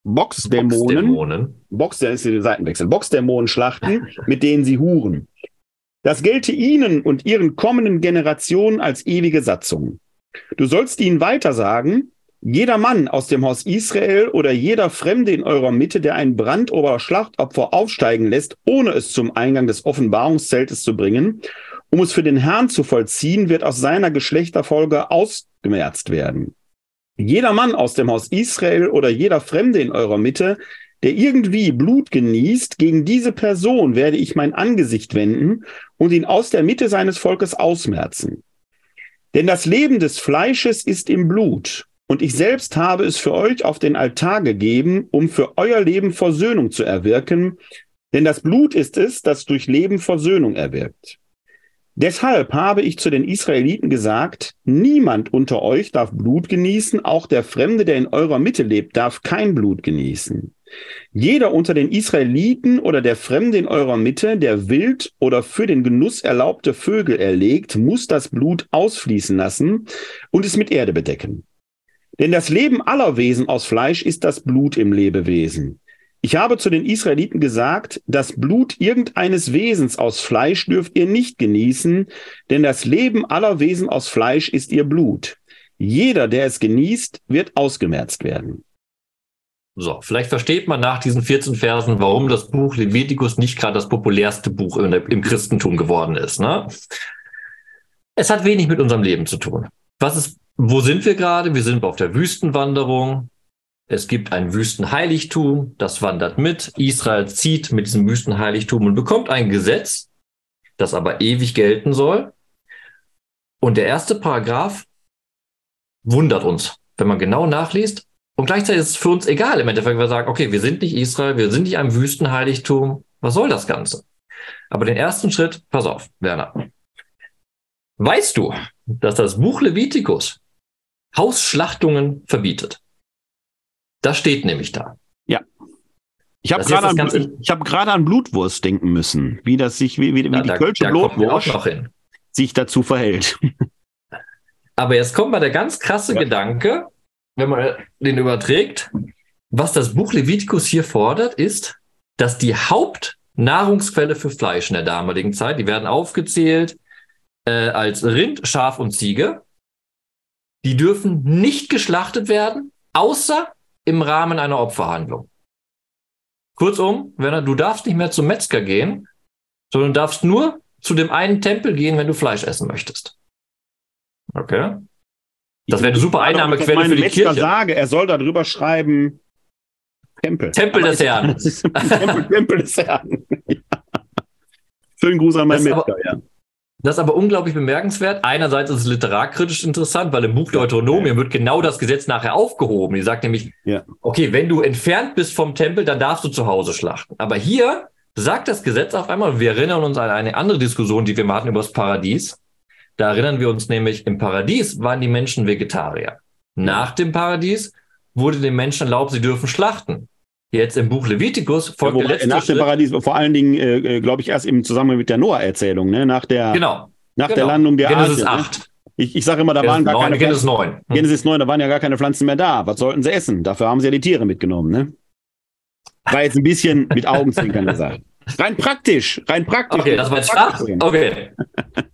Boxdämonen, Box, der ist der Seitenwechsel, Boxdämonen schlachten, mit denen sie huren. Das gelte ihnen und ihren kommenden Generationen als ewige Satzung. Du sollst ihnen weiter sagen, jeder Mann aus dem Haus Israel oder jeder Fremde in eurer Mitte, der ein Brand- oder Schlachtopfer aufsteigen lässt, ohne es zum Eingang des Offenbarungszeltes zu bringen, um es für den Herrn zu vollziehen, wird aus seiner Geschlechterfolge ausgemerzt werden. Jeder Mann aus dem Haus Israel oder jeder Fremde in eurer Mitte, der irgendwie Blut genießt, gegen diese Person werde ich mein Angesicht wenden und ihn aus der Mitte seines Volkes ausmerzen. Denn das Leben des Fleisches ist im Blut, und ich selbst habe es für euch auf den Altar gegeben, um für euer Leben Versöhnung zu erwirken, denn das Blut ist es, das durch Leben Versöhnung erwirkt. Deshalb habe ich zu den Israeliten gesagt, niemand unter euch darf Blut genießen, auch der Fremde, der in eurer Mitte lebt, darf kein Blut genießen. Jeder unter den Israeliten oder der Fremde in eurer Mitte, der wild oder für den Genuss erlaubte Vögel erlegt, muss das Blut ausfließen lassen und es mit Erde bedecken. Denn das Leben aller Wesen aus Fleisch ist das Blut im Lebewesen. Ich habe zu den Israeliten gesagt, das Blut irgendeines Wesens aus Fleisch dürft ihr nicht genießen, denn das Leben aller Wesen aus Fleisch ist ihr Blut. Jeder, der es genießt, wird ausgemerzt werden. So, vielleicht versteht man nach diesen 14 Versen, warum das Buch Levitikus nicht gerade das populärste Buch im Christentum geworden ist. Ne? Es hat wenig mit unserem Leben zu tun. Was ist, wo sind wir gerade? Wir sind auf der Wüstenwanderung. Es gibt ein Wüstenheiligtum, das wandert mit. Israel zieht mit diesem Wüstenheiligtum und bekommt ein Gesetz, das aber ewig gelten soll. Und der erste Paragraph wundert uns, wenn man genau nachliest. Und gleichzeitig ist es für uns egal im Endeffekt, wir sagen, okay, wir sind nicht Israel, wir sind nicht ein Wüstenheiligtum. Was soll das Ganze? Aber den ersten Schritt, pass auf, Werner. Weißt du, dass das Buch Levitikus Hausschlachtungen verbietet? Das steht nämlich da. Ja. Ich habe gerade an, hab an Blutwurst denken müssen, wie das sich, wie, wie, wie die da, Kölsche da Blutwurst sich dazu verhält. Aber jetzt kommt mal der ganz krasse ja. Gedanke, wenn man den überträgt. Was das Buch Levitikus hier fordert, ist, dass die Hauptnahrungsquelle für Fleisch in der damaligen Zeit, die werden aufgezählt äh, als Rind, Schaf und Ziege, die dürfen nicht geschlachtet werden, außer im Rahmen einer Opferhandlung. Kurzum, Werner, du darfst nicht mehr zum Metzger gehen, sondern darfst nur zu dem einen Tempel gehen, wenn du Fleisch essen möchtest. Okay. Das wäre eine super Einnahmequelle für die Metzger Kirche. sage, er soll darüber schreiben Tempel. Tempel des Herrn. Tempel, Tempel des Herrn. Schönen Gruß an meinen Metzger, ja. Das ist aber unglaublich bemerkenswert. Einerseits ist es literarkritisch interessant, weil im Buch Deuteronomium wird genau das Gesetz nachher aufgehoben. Die sagt nämlich, ja. okay, wenn du entfernt bist vom Tempel, dann darfst du zu Hause schlachten. Aber hier sagt das Gesetz auf einmal, wir erinnern uns an eine andere Diskussion, die wir hatten über das Paradies. Da erinnern wir uns nämlich, im Paradies waren die Menschen Vegetarier. Nach dem Paradies wurde den Menschen erlaubt, sie dürfen schlachten. Jetzt im Buch Levitikus folgt ja, der letzte Nach dem Paradies, vor allen Dingen, äh, äh glaube ich, erst im Zusammenhang mit der Noah-Erzählung, ne? nach der, genau. nach genau. der Landung der Genesis Arche. 8. Ne? Ich, ich sage immer, da Genesis waren gar 9, keine Genesis 9. Hm. Genesis 9, da waren ja gar keine Pflanzen mehr da. Was sollten sie essen? Dafür haben sie ja die Tiere mitgenommen. Ne? War jetzt ein bisschen mit Augenzwinkern gesagt. Rein praktisch, rein praktisch. Okay, das war jetzt Fach. Okay.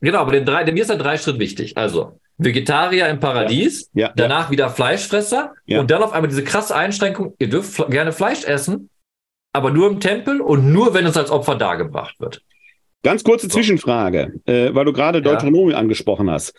genau, aber den drei, mir ist der drei Schritt wichtig. Also, Vegetarier im Paradies, ja, ja, danach wieder Fleischfresser und dann auf einmal diese krasse Einschränkung, ihr dürft gerne Fleisch essen, aber nur im Tempel und nur, wenn es als Opfer dargebracht wird. Ganz kurze Zwischenfrage, äh, weil du gerade Deuteronomium angesprochen hast.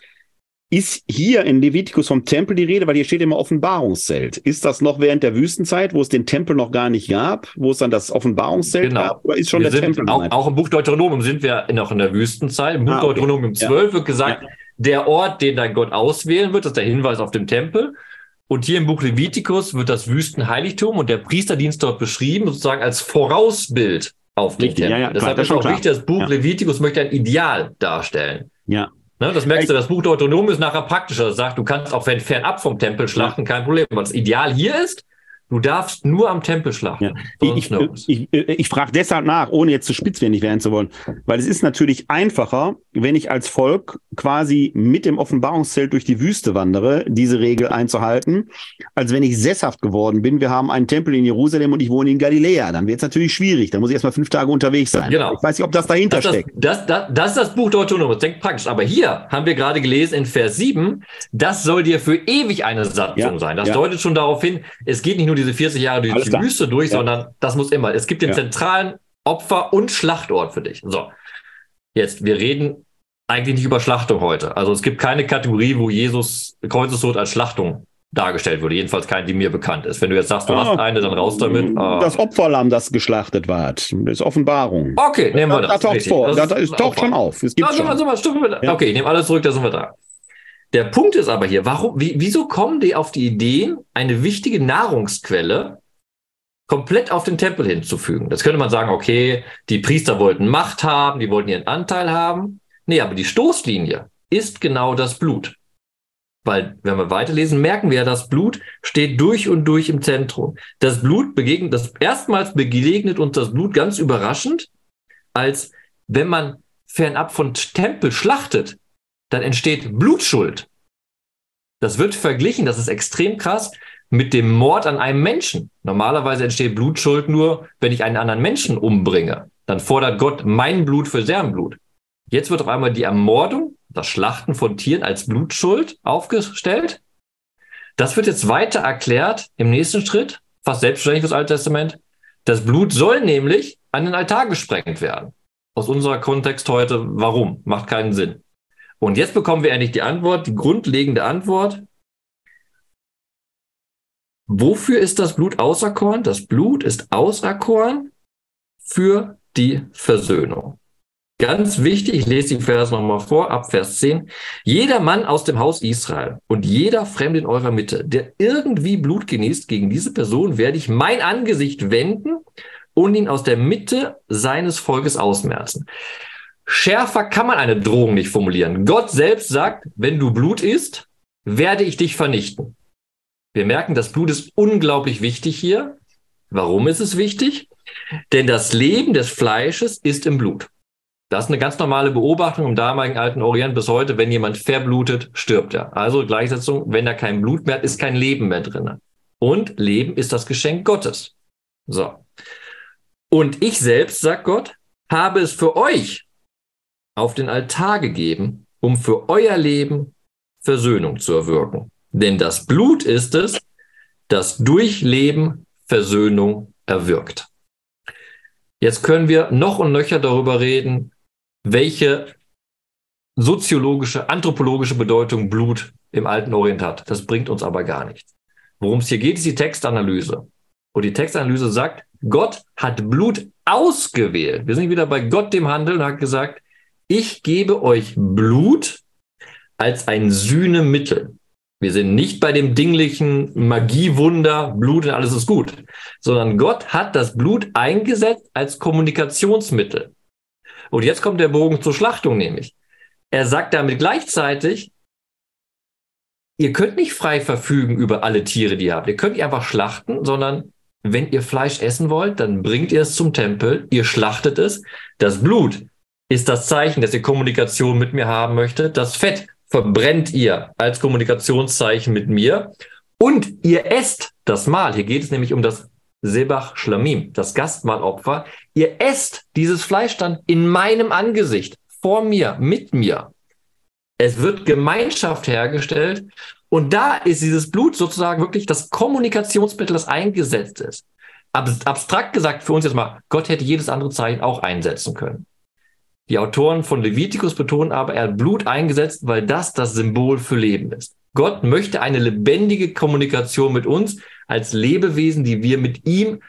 Ist hier in Levitikus vom Tempel die Rede, weil hier steht immer Offenbarungszelt. Ist das noch während der Wüstenzeit, wo es den Tempel noch gar nicht gab, wo es dann das Offenbarungszelt genau. gab? Oder ist schon wir der Tempel? Auch, auch, im Buch Deuteronomium sind wir noch in der Wüstenzeit. Im Buch ah, okay. Deuteronomium 12 ja. wird gesagt, ja der Ort, den dein Gott auswählen wird, das ist der Hinweis auf dem Tempel. Und hier im Buch Levitikus wird das Wüstenheiligtum und der Priesterdienst dort beschrieben, sozusagen als Vorausbild auf den Tempel. Ja, ja, Deshalb klar, ist auch wichtig, das Buch. Levitikus möchte ein Ideal darstellen. Ja. Ne, das merkst du, das Buch Deuteronomium ist nachher praktischer. Das sagt, du kannst auch wenn fernab vom Tempel schlachten, kein Problem. Aber das Ideal hier ist, Du darfst nur am Tempel schlachten. Ja. Ich, ich, ich, ich frage deshalb nach, ohne jetzt zu spitzfindig werden zu wollen, weil es ist natürlich einfacher, wenn ich als Volk quasi mit dem Offenbarungszelt durch die Wüste wandere, diese Regel einzuhalten, als wenn ich sesshaft geworden bin. Wir haben einen Tempel in Jerusalem und ich wohne in Galiläa. Dann wird es natürlich schwierig. Dann muss ich erstmal fünf Tage unterwegs sein. Genau. Ich weiß nicht, ob das dahinter das, steckt. Das, das, das, ist das Buch Deuteronomium. Das denkt praktisch. Aber hier haben wir gerade gelesen in Vers 7, das soll dir für ewig eine Satzung Ja, sein. Das ja. deutet schon darauf hin, es geht nicht nur diese 40 Jahre durch die. Wüste durch, Ja. sondern das muss immer. Es gibt den zentralen Opfer- und Schlachtort für dich. So. Jetzt, wir reden eigentlich nicht über Schlachtung heute. Also es gibt keine Kategorie, wo Jesus Kreuzestod als Schlachtung dargestellt wurde. Jedenfalls keine, die mir bekannt ist. Wenn du jetzt sagst, du hast eine, dann raus damit. Ah. Das Opferlamm, das geschlachtet. Das ist Offenbarung. okay, nehmen wir da, das. da taucht vor. Das Da, ist taucht schon auf. Es gibt Da sind schon. sind wir, wir- Ja. Okay, ich nehme alles zurück, da sind wir da. Der Punkt ist aber hier, warum, wie, wieso kommen die auf die Idee, eine wichtige Nahrungsquelle komplett auf den Tempel hinzufügen? Das könnte man sagen, okay, die Priester wollten Macht haben, die wollten ihren Anteil haben. Nee, aber die Stoßlinie ist genau das Blut. Weil, wenn wir weiterlesen, merken wir ja, das Blut steht durch und durch im Zentrum. Das Blut begegnet, das erstmals begegnet uns das Blut ganz überraschend, als wenn man fernab von Tempel schlachtet, dann entsteht Blutschuld. Das wird verglichen, das ist extrem krass, mit dem Mord an einem Menschen. Normalerweise entsteht Blutschuld nur, wenn ich einen anderen Menschen umbringe. Dann fordert Gott mein Blut für deren Blut. Jetzt wird auf einmal die Ermordung, das Schlachten von Tieren als Blutschuld aufgestellt. Das wird jetzt weiter erklärt im nächsten Schritt, fast selbstverständlich fürs Alte Testament. Das Blut soll nämlich an den Altar gesprengt werden. Aus unserer Kontext heute, warum? Macht keinen Sinn. Und jetzt bekommen wir endlich die Antwort, die grundlegende Antwort. Wofür ist das Blut auserkoren? Das Blut ist auserkoren für die Versöhnung. Ganz wichtig, ich lese die Verse nochmal vor, ab Vers 10. Jeder Mann aus dem Haus Israel und jeder Fremde in eurer Mitte, der irgendwie Blut genießt, gegen diese Person werde ich mein Angesicht wenden und ihn aus der Mitte seines Volkes ausmerzen. Schärfer kann man eine Drohung nicht formulieren. Gott selbst sagt, wenn du Blut isst, werde ich dich vernichten. Wir merken, das Blut ist unglaublich wichtig hier. Warum ist es wichtig? Denn das Leben des Fleisches ist im Blut. Das ist eine ganz normale Beobachtung im damaligen alten Orient bis heute. Wenn jemand verblutet, stirbt er. Also Gleichsetzung, wenn er kein Blut mehr hat, ist kein Leben mehr drin. Und Leben ist das Geschenk Gottes. So. Und ich selbst, sagt Gott, habe es für euch auf den Altar gegeben, um für euer Leben Versöhnung zu erwirken. Denn das Blut ist es, das durch Leben Versöhnung erwirkt. Jetzt können wir noch und nöcher darüber reden, welche soziologische, anthropologische Bedeutung Blut im alten Orient hat. Das bringt uns aber gar nichts. Worum es hier geht, ist die Textanalyse. Und die Textanalyse sagt, Gott hat Blut ausgewählt. Wir sind wieder bei Gott dem Handeln und hat gesagt, ich gebe euch Blut als ein Sühnemittel. Wir sind nicht bei dem dinglichen Magiewunder, Blut und alles ist gut, sondern Gott hat das Blut eingesetzt als Kommunikationsmittel. Und jetzt kommt der Bogen zur Schlachtung nämlich. Er sagt damit gleichzeitig, ihr könnt nicht frei verfügen über alle Tiere, die ihr habt. Ihr könnt nicht einfach schlachten, sondern wenn ihr Fleisch essen wollt, dann bringt ihr es zum Tempel, ihr schlachtet es. Das Blut ist das Zeichen, dass ihr Kommunikation mit mir haben möchtet. Das Fett verbrennt ihr als Kommunikationszeichen mit mir. Und ihr esst das Mahl. Hier geht es nämlich um das Sebach Schlamim, das Gastmahlopfer. Ihr esst dieses Fleisch dann in meinem Angesicht, vor mir, mit mir. Es wird Gemeinschaft hergestellt und da ist dieses Blut sozusagen wirklich das Kommunikationsmittel, das eingesetzt ist. Abstrakt gesagt für uns jetzt mal, Gott hätte jedes andere Zeichen auch einsetzen können. Die Autoren von Levitikus betonen aber, er hat Blut eingesetzt, weil das das Symbol für Leben ist. Gott möchte eine lebendige Kommunikation mit uns als Lebewesen, die wir mit ihm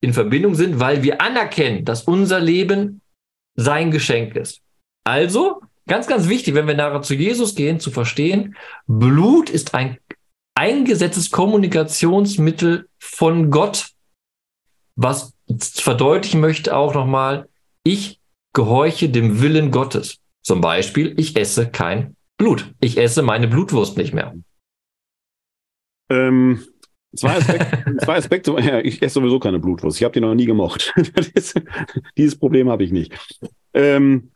in Verbindung sind, weil wir anerkennen, dass unser Leben sein Geschenk ist. Also, ganz, ganz wichtig, wenn wir nachher zu Jesus gehen, zu verstehen, Blut ist ein eingesetztes Kommunikationsmittel von Gott, was verdeutlichen möchte auch nochmal, ich gehorche dem Willen Gottes. Zum Beispiel, ich esse kein Blut. Ich esse meine Blutwurst nicht mehr. Ähm, zwei Aspekte. zwei Aspekte. Ja, ich esse sowieso keine Blutwurst. Ich habe die noch nie gemocht. Ist, dieses Problem habe ich nicht. Ähm,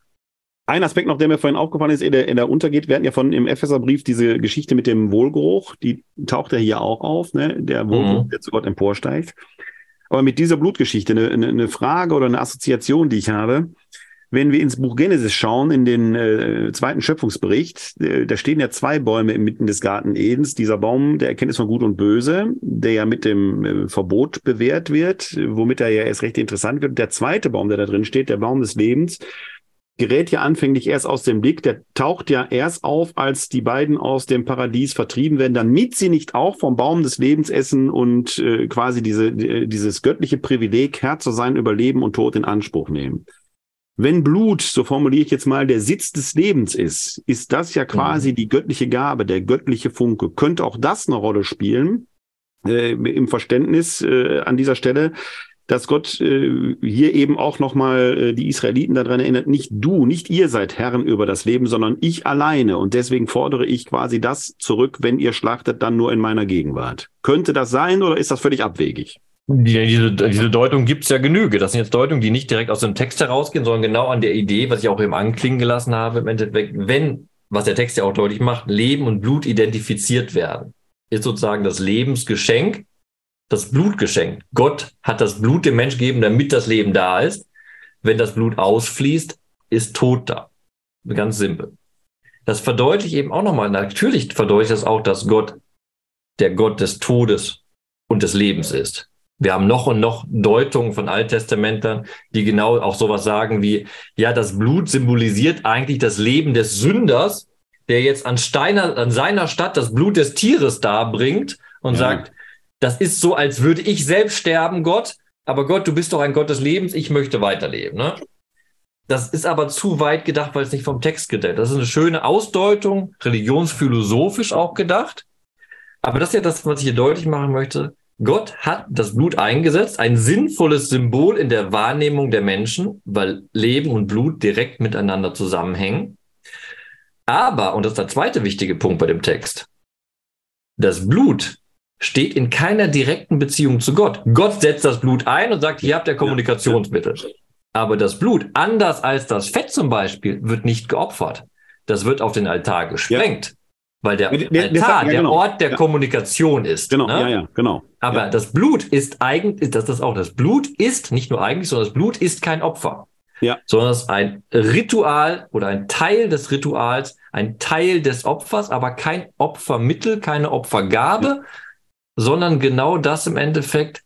ein Aspekt noch, der mir vorhin aufgefallen ist, der, der untergeht, wir hatten ja von im Epheserbrief diese Geschichte mit dem Wohlgeruch, die taucht ja hier auch auf, ne? der Wohlgeruch, mhm. der zu Gott emporsteigt. Aber mit dieser Blutgeschichte, eine, eine Frage oder eine Assoziation, die ich habe, wenn wir ins Buch Genesis schauen, in den äh, zweiten Schöpfungsbericht, äh, da stehen ja zwei Bäume inmitten des Garten Edens. Dieser Baum der Erkenntnis von Gut und Böse, der ja mit dem äh, Verbot bewährt wird, womit er ja erst recht interessant wird. Der zweite Baum, der da drin steht, der Baum des Lebens, gerät ja anfänglich erst aus dem Blick. Der taucht ja erst auf, als die beiden aus dem Paradies vertrieben werden, damit sie nicht auch vom Baum des Lebens essen und äh, quasi diese, äh, dieses göttliche Privileg, Herr zu sein über Leben und Tod in Anspruch nehmen. Wenn Blut, so formuliere ich jetzt mal, der Sitz des Lebens ist, ist das ja quasi mhm. die göttliche Gabe, der göttliche Funke. Könnte auch das eine Rolle spielen äh, im Verständnis äh, an dieser Stelle, dass Gott äh, hier eben auch nochmal äh, die Israeliten daran erinnert, nicht du, nicht ihr seid Herren über das Leben, sondern ich alleine. Und deswegen fordere ich quasi das zurück, wenn ihr schlachtet, dann nur in meiner Gegenwart. Könnte das sein oder ist das völlig abwegig? Die, diese, diese Deutung gibt es ja Genüge. Das sind jetzt Deutungen, die nicht direkt aus dem Text herausgehen, sondern genau an der Idee, was ich auch eben anklingen gelassen habe, im Endeffekt, wenn, was der Text ja auch deutlich macht, Leben und Blut identifiziert werden, ist sozusagen das Lebensgeschenk, das Blutgeschenk. Gott hat das Blut dem Mensch gegeben, damit das Leben da ist. Wenn das Blut ausfließt, ist Tod da. Ganz simpel. Das verdeutlicht eben auch nochmal, natürlich verdeutlicht das auch, dass Gott der Gott des Todes und des Lebens ist. Wir haben noch und noch Deutungen von Alttestamentern, die genau auch sowas sagen wie, ja, das Blut symbolisiert eigentlich das Leben des Sünders, der jetzt an, Steiner, an seiner Stadt das Blut des Tieres darbringt und ja. sagt, das ist so, als würde ich selbst sterben, Gott, aber Gott, du bist doch ein Gott des Lebens, ich möchte weiterleben. Ne? Das ist aber zu weit gedacht, weil es nicht vom Text gedeckt. Das ist eine schöne Ausdeutung, religionsphilosophisch auch gedacht. Aber das ist ja das, was ich hier deutlich machen möchte. Gott hat das Blut eingesetzt, ein sinnvolles Symbol in der Wahrnehmung der Menschen, weil Leben und Blut direkt miteinander zusammenhängen. Aber, und das ist der zweite wichtige Punkt bei dem Text, das Blut steht in keiner direkten Beziehung zu Gott. Gott setzt das Blut ein und sagt, hier habt ihr Kommunikationsmittel. Aber das Blut, anders als das Fett zum Beispiel, wird nicht geopfert. Das wird auf den Altar gesprengt. Weil der, der Altar der, ja, genau. Ort der ja. Kommunikation ist. Genau, ne? ja, ja, genau. Aber ja. das Blut ist eigentlich, das ist auch, das Blut ist nicht nur eigentlich, sondern das Blut ist kein Opfer. Ja. Sondern es ist ein Ritual oder ein Teil des Rituals, ein Teil des Opfers, aber kein Opfermittel, keine Opfergabe, sondern genau das im Endeffekt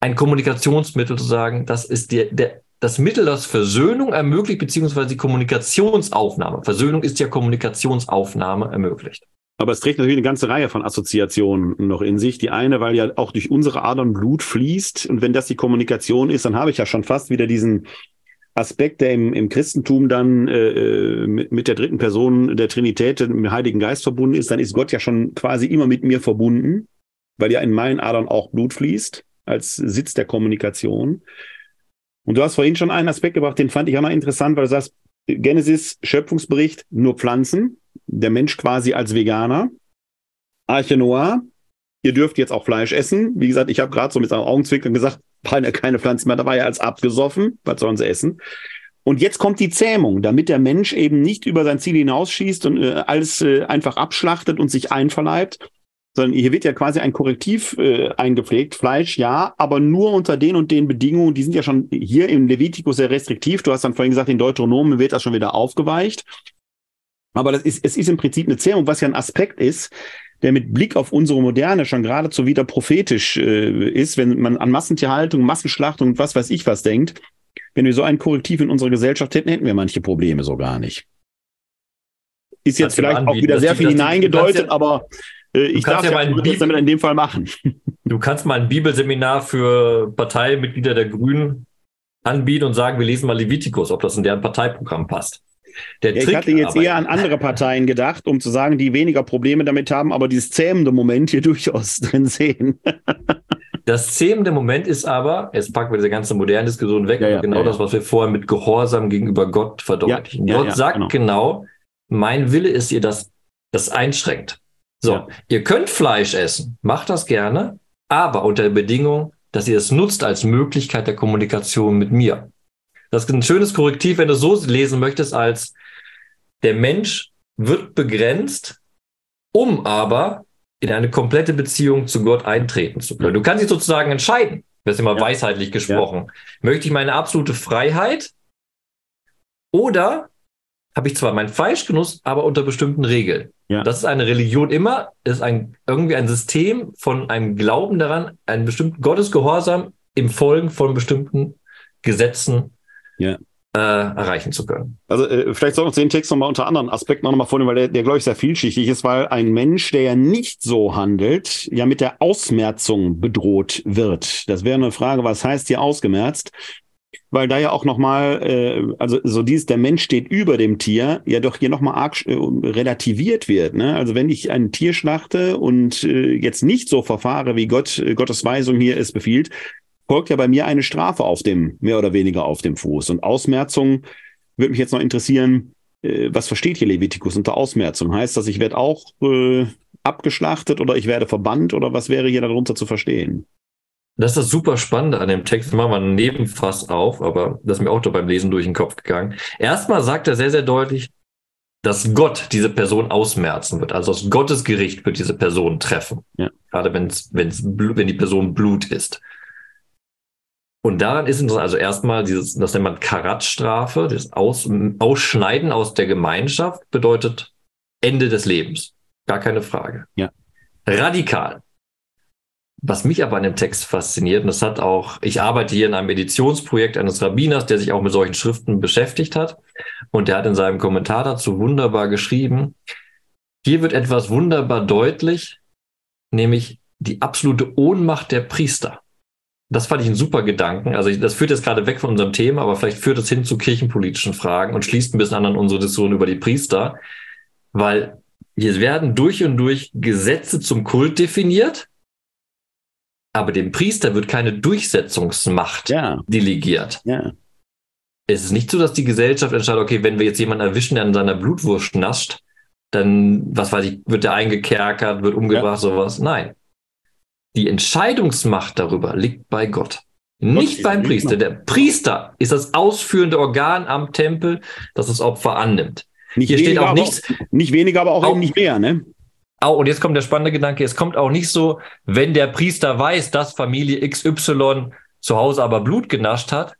ein Kommunikationsmittel zu sagen, das ist der, der, das Mittel, das Versöhnung ermöglicht, beziehungsweise die Kommunikationsaufnahme. Versöhnung ist ja Kommunikationsaufnahme ermöglicht. Aber es trägt natürlich eine ganze Reihe von Assoziationen noch in sich. Die eine, weil ja auch durch unsere Adern Blut fließt. Und wenn das die Kommunikation ist, dann habe ich ja schon fast wieder diesen Aspekt, der im, im Christentum dann äh, äh mit, mit der dritten Person der Trinität, dem Heiligen Geist verbunden ist, dann ist Gott ja schon quasi immer mit mir verbunden, weil ja in meinen Adern auch Blut fließt, als Sitz der Kommunikation. Und du hast vorhin schon einen Aspekt gebracht, den fand ich auch noch interessant, weil du sagst, Genesis, Schöpfungsbericht, nur Pflanzen der Mensch quasi als Veganer. Arche Noah, ihr dürft jetzt auch Fleisch essen. Wie gesagt, ich habe gerade so mit seinen Augenzwinkern gesagt, ja keine Pflanzen mehr dabei, als abgesoffen. Was sollen sie essen? Und jetzt kommt die Zähmung, damit der Mensch eben nicht über sein Ziel hinausschießt und äh, alles äh, einfach abschlachtet und sich einverleibt, sondern hier wird ja quasi ein Korrektiv äh, eingepflegt. Fleisch, ja, aber nur unter den und den Bedingungen. Die sind ja schon hier im Levitikus sehr restriktiv. Du hast dann vorhin gesagt, in Deuteronomen wird das schon wieder aufgeweicht. Aber das ist, es ist im Prinzip eine Zährung, was ja ein Aspekt ist, der mit Blick auf unsere Moderne schon geradezu wieder prophetisch äh, ist, wenn man an Massentierhaltung, Massenschlachtung und was weiß ich was denkt. Wenn wir so ein Korrektiv in unserer Gesellschaft hätten, hätten wir manche Probleme so gar nicht. Ist jetzt vielleicht auch wieder sehr viel hineingedeutet, ja, aber äh, ich darf ja, mal ja das damit in dem Fall machen. Du kannst mal ein Bibelseminar für Parteimitglieder der Grünen anbieten und sagen, wir lesen mal Levitikus, ob das in deren Parteiprogramm passt. Der ja, Trick, ich hatte jetzt eher an andere Parteien gedacht, um zu sagen, die weniger Probleme damit haben, aber dieses zähmende Moment hier durchaus drin sehen. Das zähmende Moment ist aber, jetzt packen wir diese ganze moderne Diskussion weg, ja, ja, genau das, was wir vorher mit Gehorsam gegenüber Gott verdeutlichen. Gott sagt genau. genau. mein Wille ist ihr, dass das einschränkt. So, ihr könnt Fleisch essen, macht das gerne, aber unter der Bedingung, dass ihr es nutzt als Möglichkeit der Kommunikation mit mir. Das ist ein schönes Korrektiv, wenn du so lesen möchtest, als Der Mensch wird begrenzt, um aber in eine komplette Beziehung zu Gott eintreten zu können. Du kannst dich sozusagen entscheiden. Das ist immer ja. weisheitlich gesprochen. Ja. Möchte ich meine absolute Freiheit oder habe ich zwar meinen Fleischgenuss, aber unter bestimmten Regeln. Ja. Das ist eine Religion immer, ist ein, irgendwie ein System von einem Glauben daran, einen bestimmten Gottesgehorsam im Folgen von bestimmten Gesetzen ja äh, erreichen zu können. Also äh, vielleicht sollten wir uns den Text nochmal unter anderen Aspekten nochmal vornehmen, weil der, der glaube ich, sehr vielschichtig ist, weil ein Mensch, der ja nicht so handelt, ja mit der Ausmerzung bedroht wird. Das wäre eine Frage, was heißt hier ausgemerzt? Weil da ja auch nochmal, äh, also so dieses, der Mensch steht über dem Tier, ja doch hier nochmal arg äh, relativiert wird. Ne? Also wenn ich ein Tier schlachte und äh, jetzt nicht so verfahre, wie Gott, äh, Gottes Weisung hier es befiehlt, folgt ja bei mir eine Strafe auf dem, mehr oder weniger auf dem Fuß. Und Ausmerzung würde mich jetzt noch interessieren, äh, was versteht hier Levitikus unter Ausmerzung? Heißt das, ich werde auch äh, abgeschlachtet oder ich werde verbannt oder was wäre hier darunter zu verstehen? Das ist das super Spannende an dem Text. Machen wir einen Nebenfass auf, aber das ist mir auch da beim Lesen durch den Kopf gegangen. Erstmal sagt er sehr, sehr deutlich, dass Gott diese Person ausmerzen wird. Also das Gottesgericht wird diese Person treffen. Ja. Gerade wenn's, wenn's, wenn die Person Blut ist. Und daran ist interessant, also erstmal dieses, das nennt man Karatstrafe, das aus, Ausschneiden aus der Gemeinschaft bedeutet Ende des Lebens. Gar keine Frage. Ja. Radikal. Was mich aber an dem Text fasziniert, und das hat auch, ich arbeite hier in einem Editionsprojekt eines Rabbiners, der sich auch mit solchen Schriften beschäftigt hat. Und der hat in seinem Kommentar dazu wunderbar geschrieben, hier wird etwas wunderbar deutlich, nämlich die absolute Ohnmacht der Priester. Das fand ich einen super Gedanken. Also das führt jetzt gerade weg von unserem Thema, aber vielleicht führt es hin zu kirchenpolitischen Fragen und schließt ein bisschen an an unsere Diskussion über die Priester, weil hier werden durch und durch Gesetze zum Kult definiert, aber dem Priester wird keine Durchsetzungsmacht ja. delegiert. Ja. Es ist nicht so, dass die Gesellschaft entscheidet, okay, wenn wir jetzt jemanden erwischen, der an seiner Blutwurst nascht, dann, was weiß ich, wird der eingekerkert, wird umgebracht, ja. sowas. Nein. Die Entscheidungsmacht darüber liegt bei Gott. Nicht beim Priester. Der Priester ist das ausführende Organ am Tempel, das das Opfer annimmt. Nicht Hier steht auch nichts. Nicht weniger, aber auch, auch nicht mehr, ne? Auch, und jetzt kommt der spannende Gedanke, es kommt auch nicht so, wenn der Priester weiß, dass Familie XY zu Hause aber Blut genascht hat,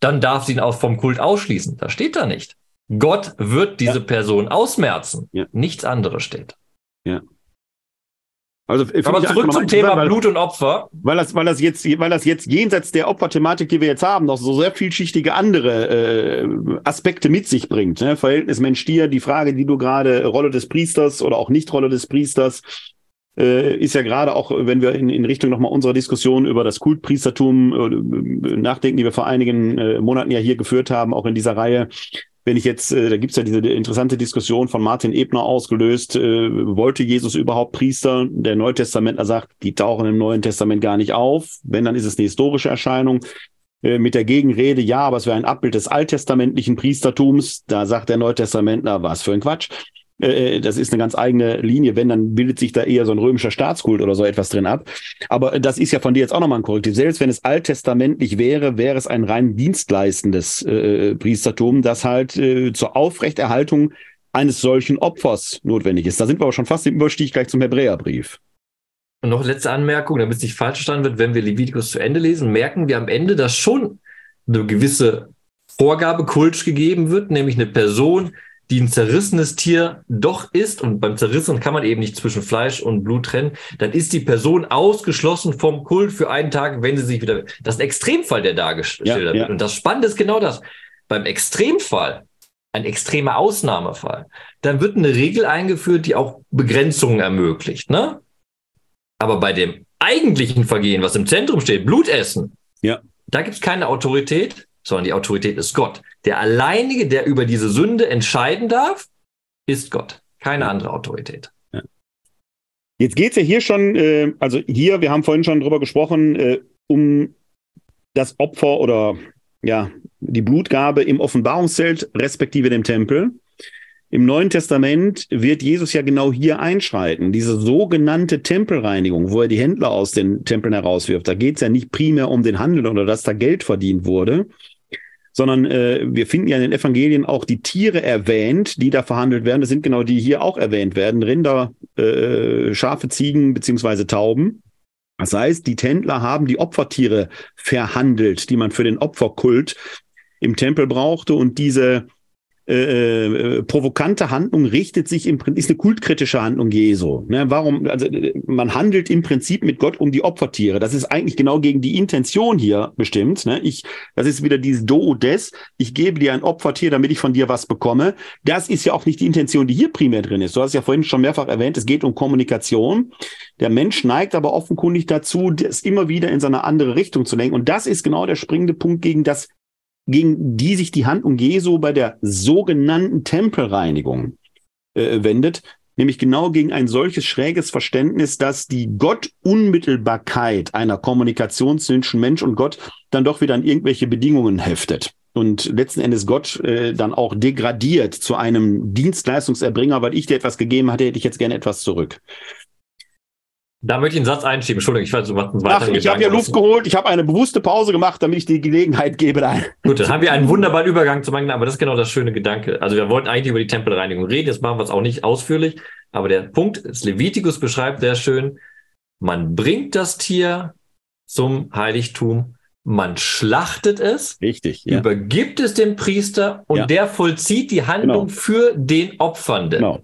dann darf sie ihn auch vom Kult ausschließen. Das steht da nicht. Gott wird diese ja. Person ausmerzen. Ja. Nichts anderes steht. Ja. Also, Aber zurück zum Thema weil, Blut und Opfer. Weil das, weil das jetzt, weil das jetzt jenseits der Opferthematik, die wir jetzt haben, noch so sehr vielschichtige andere äh, Aspekte mit sich bringt. Ne? Verhältnis Mensch-Tier, die Frage, die du gerade, Rolle des Priesters oder auch Nicht-Rolle des Priesters, äh, ist ja gerade auch, wenn wir in, in Richtung nochmal unserer Diskussion über das Kultpriestertum äh, nachdenken, die wir vor einigen äh, Monaten ja hier geführt haben, auch in dieser Reihe, wenn ich jetzt, äh, da gibt's ja diese interessante Diskussion von Martin Ebner ausgelöst, äh, wollte Jesus überhaupt Priester? Der Neutestamentler sagt, die tauchen im Neuen Testament gar nicht auf. Wenn, dann ist es eine historische Erscheinung. Äh, mit der Gegenrede, ja, aber es wäre ein Abbild des alttestamentlichen Priestertums. Da sagt der Neutestamentler, was für ein Quatsch. Äh, äh, das ist eine ganz eigene Linie. Wenn, dann bildet sich da eher so ein römischer Staatskult oder so etwas drin ab. Aber das ist ja von dir jetzt auch nochmal ein Korrektiv. Selbst wenn es alttestamentlich wäre, wäre es ein rein dienstleistendes äh, Priestertum, das halt äh, zur Aufrechterhaltung eines solchen Opfers notwendig ist. Da sind wir aber schon fast im Überstieg gleich zum Hebräerbrief. Und noch letzte Anmerkung, damit es nicht falsch verstanden wird, wenn wir Levitikus zu Ende lesen, merken wir am Ende, dass schon eine gewisse Vorgabe kultisch gegeben wird, nämlich eine Person, die ein zerrissenes Tier doch ist, und beim Zerrissen kann man eben nicht zwischen Fleisch und Blut trennen, dann ist die Person ausgeschlossen vom Kult für einen Tag, wenn sie sich wieder. Das ist ein Extremfall, der dargestellt ja, wird. Ja. Und das Spannende ist genau das. Beim Extremfall, ein extremer Ausnahmefall, dann wird eine Regel eingeführt, die auch Begrenzungen ermöglicht. Ne? Aber bei dem eigentlichen Vergehen, was im Zentrum steht, Blutessen, ja. da gibt es keine Autorität, sondern die Autorität ist Gott. Der alleinige, der über diese Sünde entscheiden darf, ist Gott, keine andere Autorität. Ja. Jetzt geht es ja hier schon, äh, also hier, wir haben vorhin schon drüber gesprochen, äh, um das Opfer oder ja, die Blutgabe im Offenbarungszelt respektive dem Tempel. Im Neuen Testament wird Jesus ja genau hier einschreiten. Diese sogenannte Tempelreinigung, wo er die Händler aus den Tempeln herauswirft. Da geht es ja nicht primär um den Handel oder dass da Geld verdient wurde, sondern äh, wir finden ja in den Evangelien auch die Tiere erwähnt, die da verhandelt werden. Das sind genau die hier auch erwähnt werden. Rinder, äh, Schafe, Ziegen beziehungsweise Tauben. Das heißt, die Tändler haben die Opfertiere verhandelt, die man für den Opferkult im Tempel brauchte und diese äh, äh, provokante Handlung richtet sich im Prinzip, ist eine kultkritische Handlung Jesu. Ne? Warum, also man handelt im Prinzip mit Gott um die Opfertiere. Das ist eigentlich genau gegen die Intention hier bestimmt. Ne? Ich, das ist wieder dieses Do des, ich gebe dir ein Opfertier, damit ich von dir was bekomme. Das ist ja auch nicht die Intention, die hier primär drin ist. Du hast ja vorhin schon mehrfach erwähnt, es geht um Kommunikation. Der Mensch neigt aber offenkundig dazu, das immer wieder in seine andere Richtung zu lenken. Und das ist genau der springende Punkt gegen das gegen die sich die Handlung Jesu bei der sogenannten Tempelreinigung äh, wendet, nämlich genau gegen ein solches schräges Verständnis, dass die Gottunmittelbarkeit einer Kommunikation zwischen Mensch und Gott dann doch wieder an irgendwelche Bedingungen heftet und letzten Endes Gott äh, dann auch degradiert zu einem Dienstleistungserbringer, weil ich dir etwas gegeben hatte, hätte ich jetzt gerne etwas zurück. Da möchte ich einen Satz einschieben. Entschuldigung, ich weiß, du machst einen weiteren Ach, ich habe ja Luft geholt. Ich habe eine bewusste Pause gemacht, damit ich die Gelegenheit gebe. Da. Gut, dann haben wir einen wunderbaren Übergang zu meinen, aber das ist genau das schöne Gedanke. Also wir wollten eigentlich über die Tempelreinigung reden, jetzt machen wir es auch nicht ausführlich, aber der Punkt, das Levitikus beschreibt sehr schön, man bringt das Tier zum Heiligtum, man schlachtet es, Richtig, ja. übergibt es dem Priester und ja. der vollzieht die Handlung genau. für den Opfernden. Genau.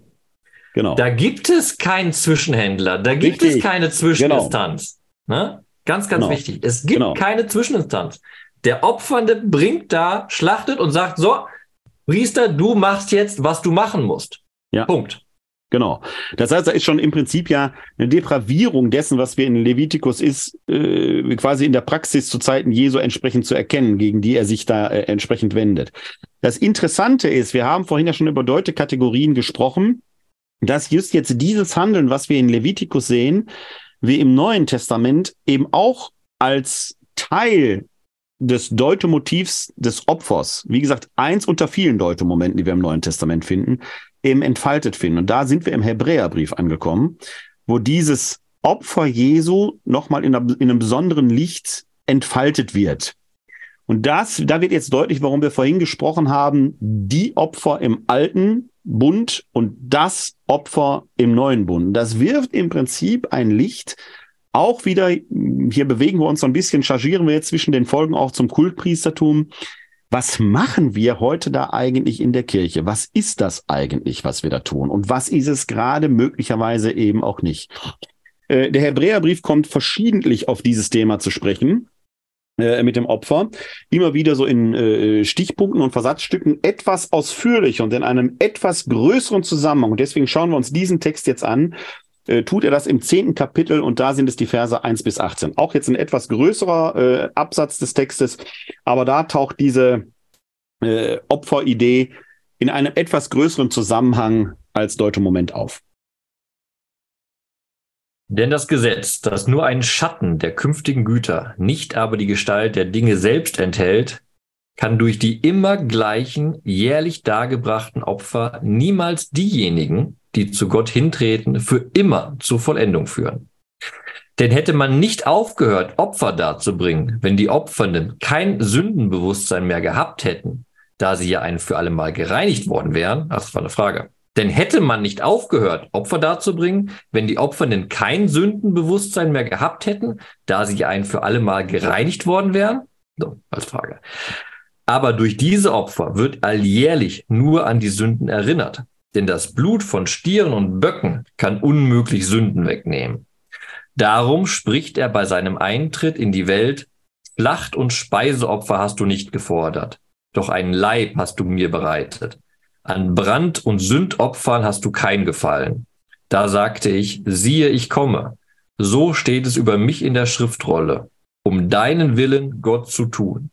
Genau. Da gibt es keinen Zwischenhändler, da gibt Richtig. es keine Zwischeninstanz. Genau. Ne? Ganz, ganz genau. wichtig. Es gibt genau. keine Zwischeninstanz. Der Opfernde bringt da, schlachtet und sagt, so, Priester, du machst jetzt, was du machen musst. Ja. Punkt. Genau. Das heißt, da ist schon im Prinzip ja eine Depravierung dessen, was wir in Levitikus ist, äh, quasi in der Praxis zu Zeiten Jesu entsprechend zu erkennen, gegen die er sich da äh, entsprechend wendet. Das Interessante ist, wir haben vorhin ja schon über Deutekategorien gesprochen dass just jetzt dieses Handeln, was wir in Levitikus sehen, wir im Neuen Testament eben auch als Teil des Deutemotivs des Opfers, wie gesagt, eins unter vielen Deutemomenten, die wir im Neuen Testament finden, eben entfaltet finden. Und da sind wir im Hebräerbrief angekommen, wo dieses Opfer Jesu nochmal in, in einem besonderen Licht entfaltet wird. Und das, da wird jetzt deutlich, warum wir vorhin gesprochen haben, die Opfer im Alten Bund und das Opfer im neuen Bund. Das wirft im Prinzip ein Licht auch wieder, hier bewegen wir uns so ein bisschen, chargieren wir jetzt zwischen den Folgen auch zum Kultpriestertum. Was machen wir heute da eigentlich in der Kirche? Was ist das eigentlich, was wir da tun? Und was ist es gerade möglicherweise eben auch nicht? Äh, der Hebräerbrief kommt verschiedentlich auf dieses Thema zu sprechen. Äh, mit dem Opfer immer wieder so in äh, Stichpunkten und Versatzstücken etwas ausführlicher und in einem etwas größeren Zusammenhang. Und deswegen schauen wir uns diesen Text jetzt an. Äh, tut er das im zehnten Kapitel und da sind es die Verse 1 bis 18. Auch jetzt ein etwas größerer äh, Absatz des Textes, aber da taucht diese äh, Opferidee in einem etwas größeren Zusammenhang als Deutemoment auf. Denn das Gesetz, das nur einen Schatten der künftigen Güter, nicht aber die Gestalt der Dinge selbst enthält, kann durch die immer gleichen jährlich dargebrachten Opfer niemals diejenigen, die zu Gott hintreten, für immer zur Vollendung führen. Denn hätte man nicht aufgehört, Opfer darzubringen, wenn die Opfernden kein Sündenbewusstsein mehr gehabt hätten, da sie ja ein für alle Mal gereinigt worden wären, das war eine Frage, denn hätte man nicht aufgehört, Opfer darzubringen, wenn die Opfernden kein Sündenbewusstsein mehr gehabt hätten, da sie ein für alle Mal gereinigt worden wären? So, als Frage. Aber durch diese Opfer wird alljährlich nur an die Sünden erinnert. Denn das Blut von Stieren und Böcken kann unmöglich Sünden wegnehmen. Darum spricht er bei seinem Eintritt in die Welt, Schlacht- und Speiseopfer hast du nicht gefordert, doch einen Leib hast du mir bereitet. An Brand- und Sündopfern hast du kein Gefallen. Da sagte ich, siehe, ich komme. So steht es über mich in der Schriftrolle, um deinen Willen, Gott, zu tun.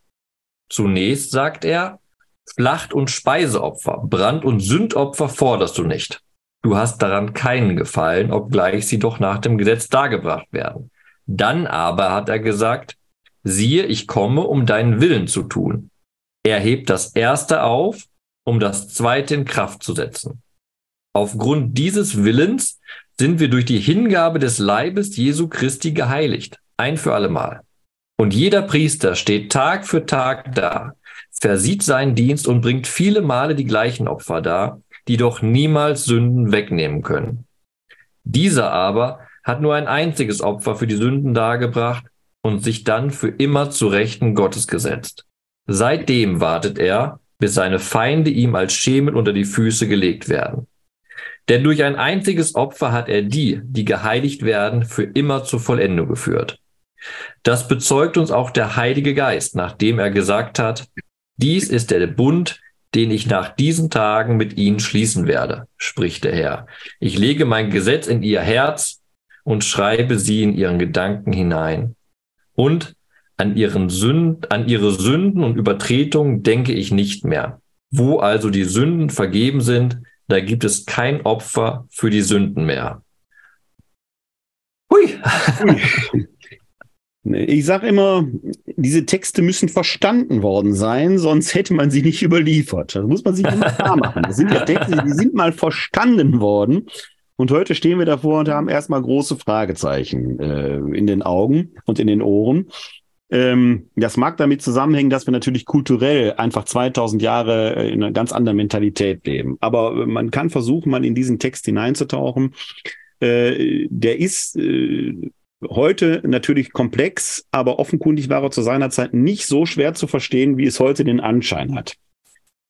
Zunächst sagt er, Schlacht- und Speiseopfer, Brand- und Sündopfer forderst du nicht. Du hast daran keinen Gefallen, obgleich sie doch nach dem Gesetz dargebracht werden. Dann aber hat er gesagt, siehe, ich komme, um deinen Willen zu tun. Er hebt das erste auf, um das zweite in Kraft zu setzen. Aufgrund dieses Willens sind wir durch die Hingabe des Leibes Jesu Christi geheiligt, ein für allemal. Und jeder Priester steht Tag für Tag da, versieht seinen Dienst und bringt viele Male die gleichen Opfer dar, die doch niemals Sünden wegnehmen können. Dieser aber hat nur ein einziges Opfer für die Sünden dargebracht und sich dann für immer zu Rechten Gottes gesetzt. Seitdem wartet er, bis seine Feinde ihm als Schemel unter die Füße gelegt werden. Denn durch ein einziges Opfer hat er die, die geheiligt werden, für immer zur Vollendung geführt. Das bezeugt uns auch der Heilige Geist, nachdem er gesagt hat, dies ist der Bund, den ich nach diesen Tagen mit ihnen schließen werde, spricht der Herr. Ich lege mein Gesetz in ihr Herz und schreibe sie in ihren Gedanken hinein. Und an, ihren Sünden, an ihre Sünden und Übertretungen denke ich nicht mehr. Wo also die Sünden vergeben sind, da gibt es kein Opfer für die Sünden mehr. Hui. Hui. Ich sage immer, diese Texte müssen verstanden worden sein, sonst hätte man sie nicht überliefert. Das muss man sich immer klar machen. Das sind ja Texte, die sind mal verstanden worden. Und heute stehen wir davor und haben erstmal große Fragezeichen äh, in den Augen und in den Ohren. Ähm, das mag damit zusammenhängen, dass wir natürlich kulturell einfach 2000 Jahre äh, in einer ganz anderen Mentalität leben. Aber äh, man kann versuchen, mal in diesen Text hineinzutauchen. Äh, der ist äh, heute natürlich komplex, aber offenkundig war er zu seiner Zeit nicht so schwer zu verstehen, wie es heute den Anschein hat.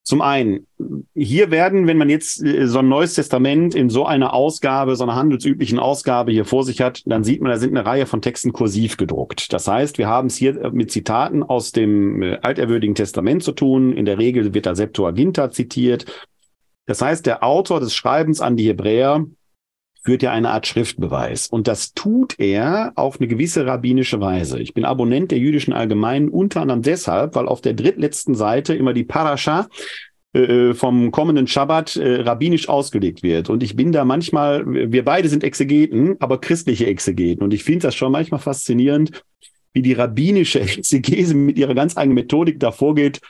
Zum einen, hier werden, wenn man jetzt äh, so ein neues Testament in so einer Ausgabe, so einer handelsüblichen Ausgabe hier vor sich hat, dann sieht man, da sind eine Reihe von Texten kursiv gedruckt. Das heißt, wir haben es hier äh, mit Zitaten aus dem äh, alterwürdigen Testament zu tun. In der Regel wird da Septuaginta zitiert. Das heißt, der Autor des Schreibens an die Hebräer führt ja eine Art Schriftbeweis. Und das tut er auf eine gewisse rabbinische Weise. Ich bin Abonnent der jüdischen Allgemeinen unter anderem deshalb, weil auf der drittletzten Seite immer die Parascha äh, vom kommenden Schabbat äh, rabbinisch ausgelegt wird. Und ich bin da manchmal, wir beide sind Exegeten, aber christliche Exegeten. Und ich finde das schon manchmal faszinierend, wie die rabbinische Exegese mit ihrer ganz eigenen Methodik da vorgeht,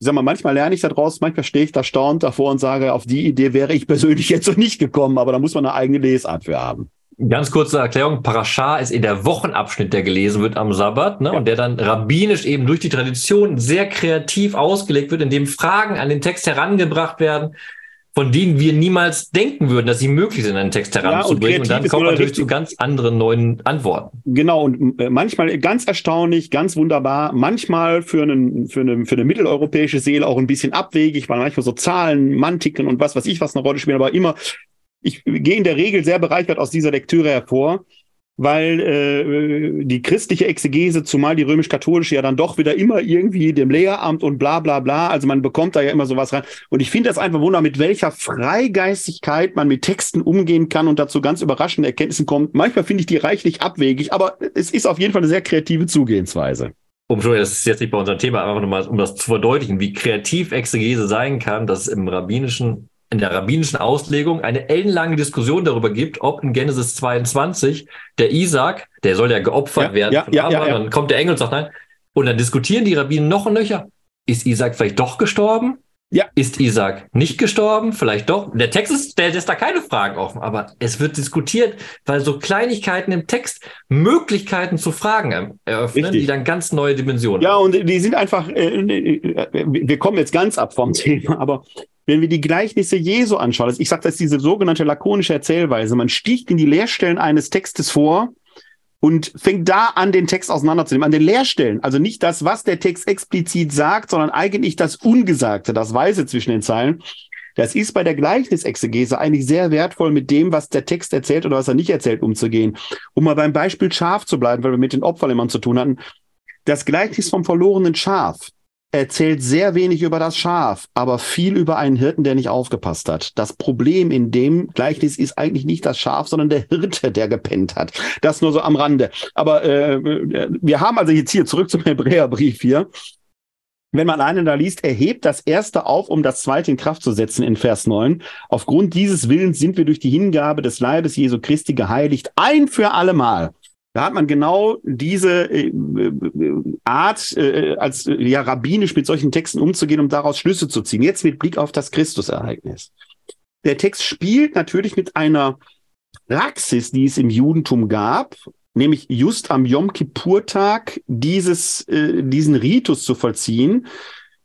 ich sag mal, manchmal lerne ich da draus, manchmal stehe ich da staunt davor und sage, auf die Idee wäre ich persönlich jetzt so nicht gekommen, aber da muss man eine eigene Lesart für haben. Ganz kurze Erklärung. Parashah ist in der Wochenabschnitt, der gelesen wird am Sabbat, ne? Ja. und der dann rabbinisch eben durch die Tradition sehr kreativ ausgelegt wird, indem Fragen an den Text herangebracht werden, von denen wir niemals denken würden, dass sie möglich sind, einen Text heranzubringen. Ja, und, und, dann kommt man natürlich zu ganz anderen neuen Antworten. Genau, und äh, manchmal ganz erstaunlich, ganz wunderbar, manchmal für, einen, für, eine, für eine mitteleuropäische Seele auch ein bisschen abwegig, weil manchmal so Zahlen, Mantiken und was weiß ich was eine Rolle spielen, aber immer, ich gehe in der Regel sehr bereichert aus dieser Lektüre hervor weil äh, die christliche Exegese, zumal die römisch-katholische, ja dann doch wieder immer irgendwie dem Lehramt und bla bla bla, also man bekommt da ja immer sowas rein. Und ich finde das einfach wunder, mit welcher Freigeistigkeit man mit Texten umgehen kann und dazu ganz überraschende Erkenntnissen kommt. Manchmal finde ich die reichlich abwegig, aber es ist auf jeden Fall eine sehr kreative Zugehensweise um schon, das ist jetzt nicht bei unserem Thema, einfach nochmal, um das zu verdeutlichen, wie kreativ Exegese sein kann, dass im rabbinischen in der rabbinischen Auslegung eine ellenlange Diskussion darüber gibt, ob in Genesis 22 der Isaac, der soll ja geopfert ja, werden, ja, ja, Abraham, ja, dann kommt der Engel und sagt nein. Und dann diskutieren die Rabbinen noch und nöcher. Ist Isaac vielleicht doch gestorben? Ja. Ist Isaac nicht gestorben? Vielleicht doch. Der Text ist, der lässt da keine Fragen offen, aber es wird diskutiert, weil so Kleinigkeiten im Text Möglichkeiten zu Fragen eröffnen, Richtig. die dann ganz neue Dimensionen Ja, und die sind einfach, äh, äh wir kommen jetzt ganz ab vom Thema, aber wenn wir die Gleichnisse Jesu anschauen, ich sage, das ist diese sogenannte lakonische Erzählweise. Man sticht in die Leerstellen eines Textes vor und fängt da an, den Text auseinanderzunehmen, an den Leerstellen. Also nicht das, was der Text explizit sagt, sondern eigentlich das Ungesagte, das Weise zwischen den Zeilen. Das ist bei der Gleichnisexegese eigentlich sehr wertvoll, mit dem, was der Text erzählt oder was er nicht erzählt, umzugehen. Um mal beim Beispiel Schaf zu bleiben, weil wir mit den Opfern immer zu tun hatten. Das Gleichnis vom verlorenen Schaf erzählt sehr wenig über das Schaf, aber viel über einen Hirten, der nicht aufgepasst hat. Das Problem in dem Gleichnis ist eigentlich nicht das Schaf, sondern der Hirte, der gepennt hat. Das nur so am Rande. Aber äh, wir haben also jetzt hier zurück zum Hebräerbrief hier. Wenn man einen da liest, er hebt das erste auf, um das zweite in Kraft zu setzen in Vers 9. Aufgrund dieses Willens sind wir durch die Hingabe des Leibes Jesu Christi geheiligt, ein für allemal. Da hat man genau diese äh, äh, Art, äh, als ja rabbinisch mit solchen Texten umzugehen, um daraus Schlüsse zu ziehen. Jetzt mit Blick auf das Christusereignis. Der Text spielt natürlich mit einer Praxis, die es im Judentum gab, nämlich just am Yom Kippur-Tag dieses, äh, diesen Ritus zu vollziehen,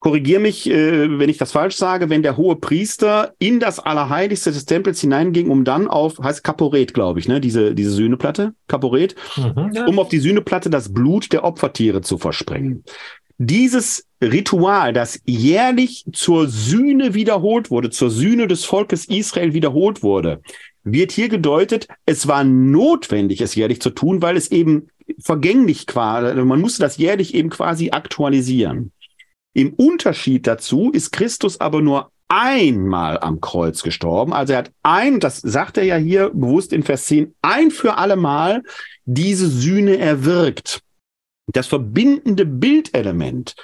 korrigiere mich, äh, wenn ich das falsch sage, wenn der hohe Priester in das Allerheiligste des Tempels hineinging, um dann auf, heißt Kaporet, glaube ich, ne, diese, diese Sühneplatte, Kaporet, mhm, ja. um auf die Sühneplatte das Blut der Opfertiere zu versprengen. Dieses Ritual, das jährlich zur Sühne wiederholt wurde, zur Sühne des Volkes Israel wiederholt wurde, wird hier gedeutet, es war notwendig, es jährlich zu tun, weil es eben vergänglich war. Also man musste das jährlich eben quasi aktualisieren. Im Unterschied dazu ist Christus aber nur einmal am Kreuz gestorben. Also er hat ein, das sagt er ja hier bewusst in Vers 10, ein für alle Mal diese Sühne erwirkt. Das verbindende Bildelement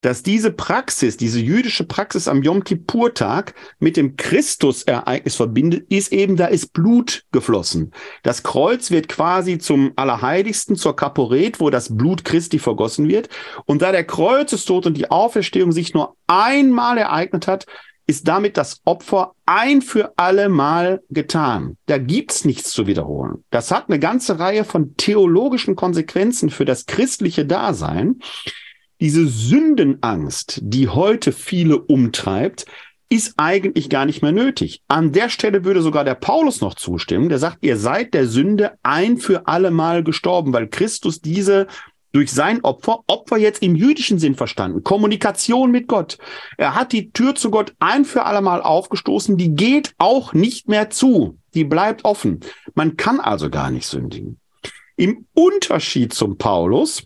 dass diese Praxis, diese jüdische Praxis am Yom Kippur-Tag mit dem Christusereignis verbindet, ist eben, da ist Blut geflossen. Das Kreuz wird quasi zum Allerheiligsten, zur Kaporet, wo das Blut Christi vergossen wird. Und da der Kreuzestod und die Auferstehung sich nur einmal ereignet hat, ist damit das Opfer ein für alle Mal getan. Da gibt's nichts zu wiederholen. Das hat eine ganze Reihe von theologischen Konsequenzen für das christliche Dasein. Diese Sündenangst, die heute viele umtreibt, ist eigentlich gar nicht mehr nötig. An der Stelle würde sogar der Paulus noch zustimmen, der sagt, ihr seid der Sünde ein für alle Mal gestorben, weil Christus diese durch sein Opfer, Opfer jetzt im jüdischen Sinn verstanden, Kommunikation mit Gott. Er hat die Tür zu Gott ein für alle Mal aufgestoßen, die geht auch nicht mehr zu, die bleibt offen. Man kann also gar nicht sündigen. Im Unterschied zum Paulus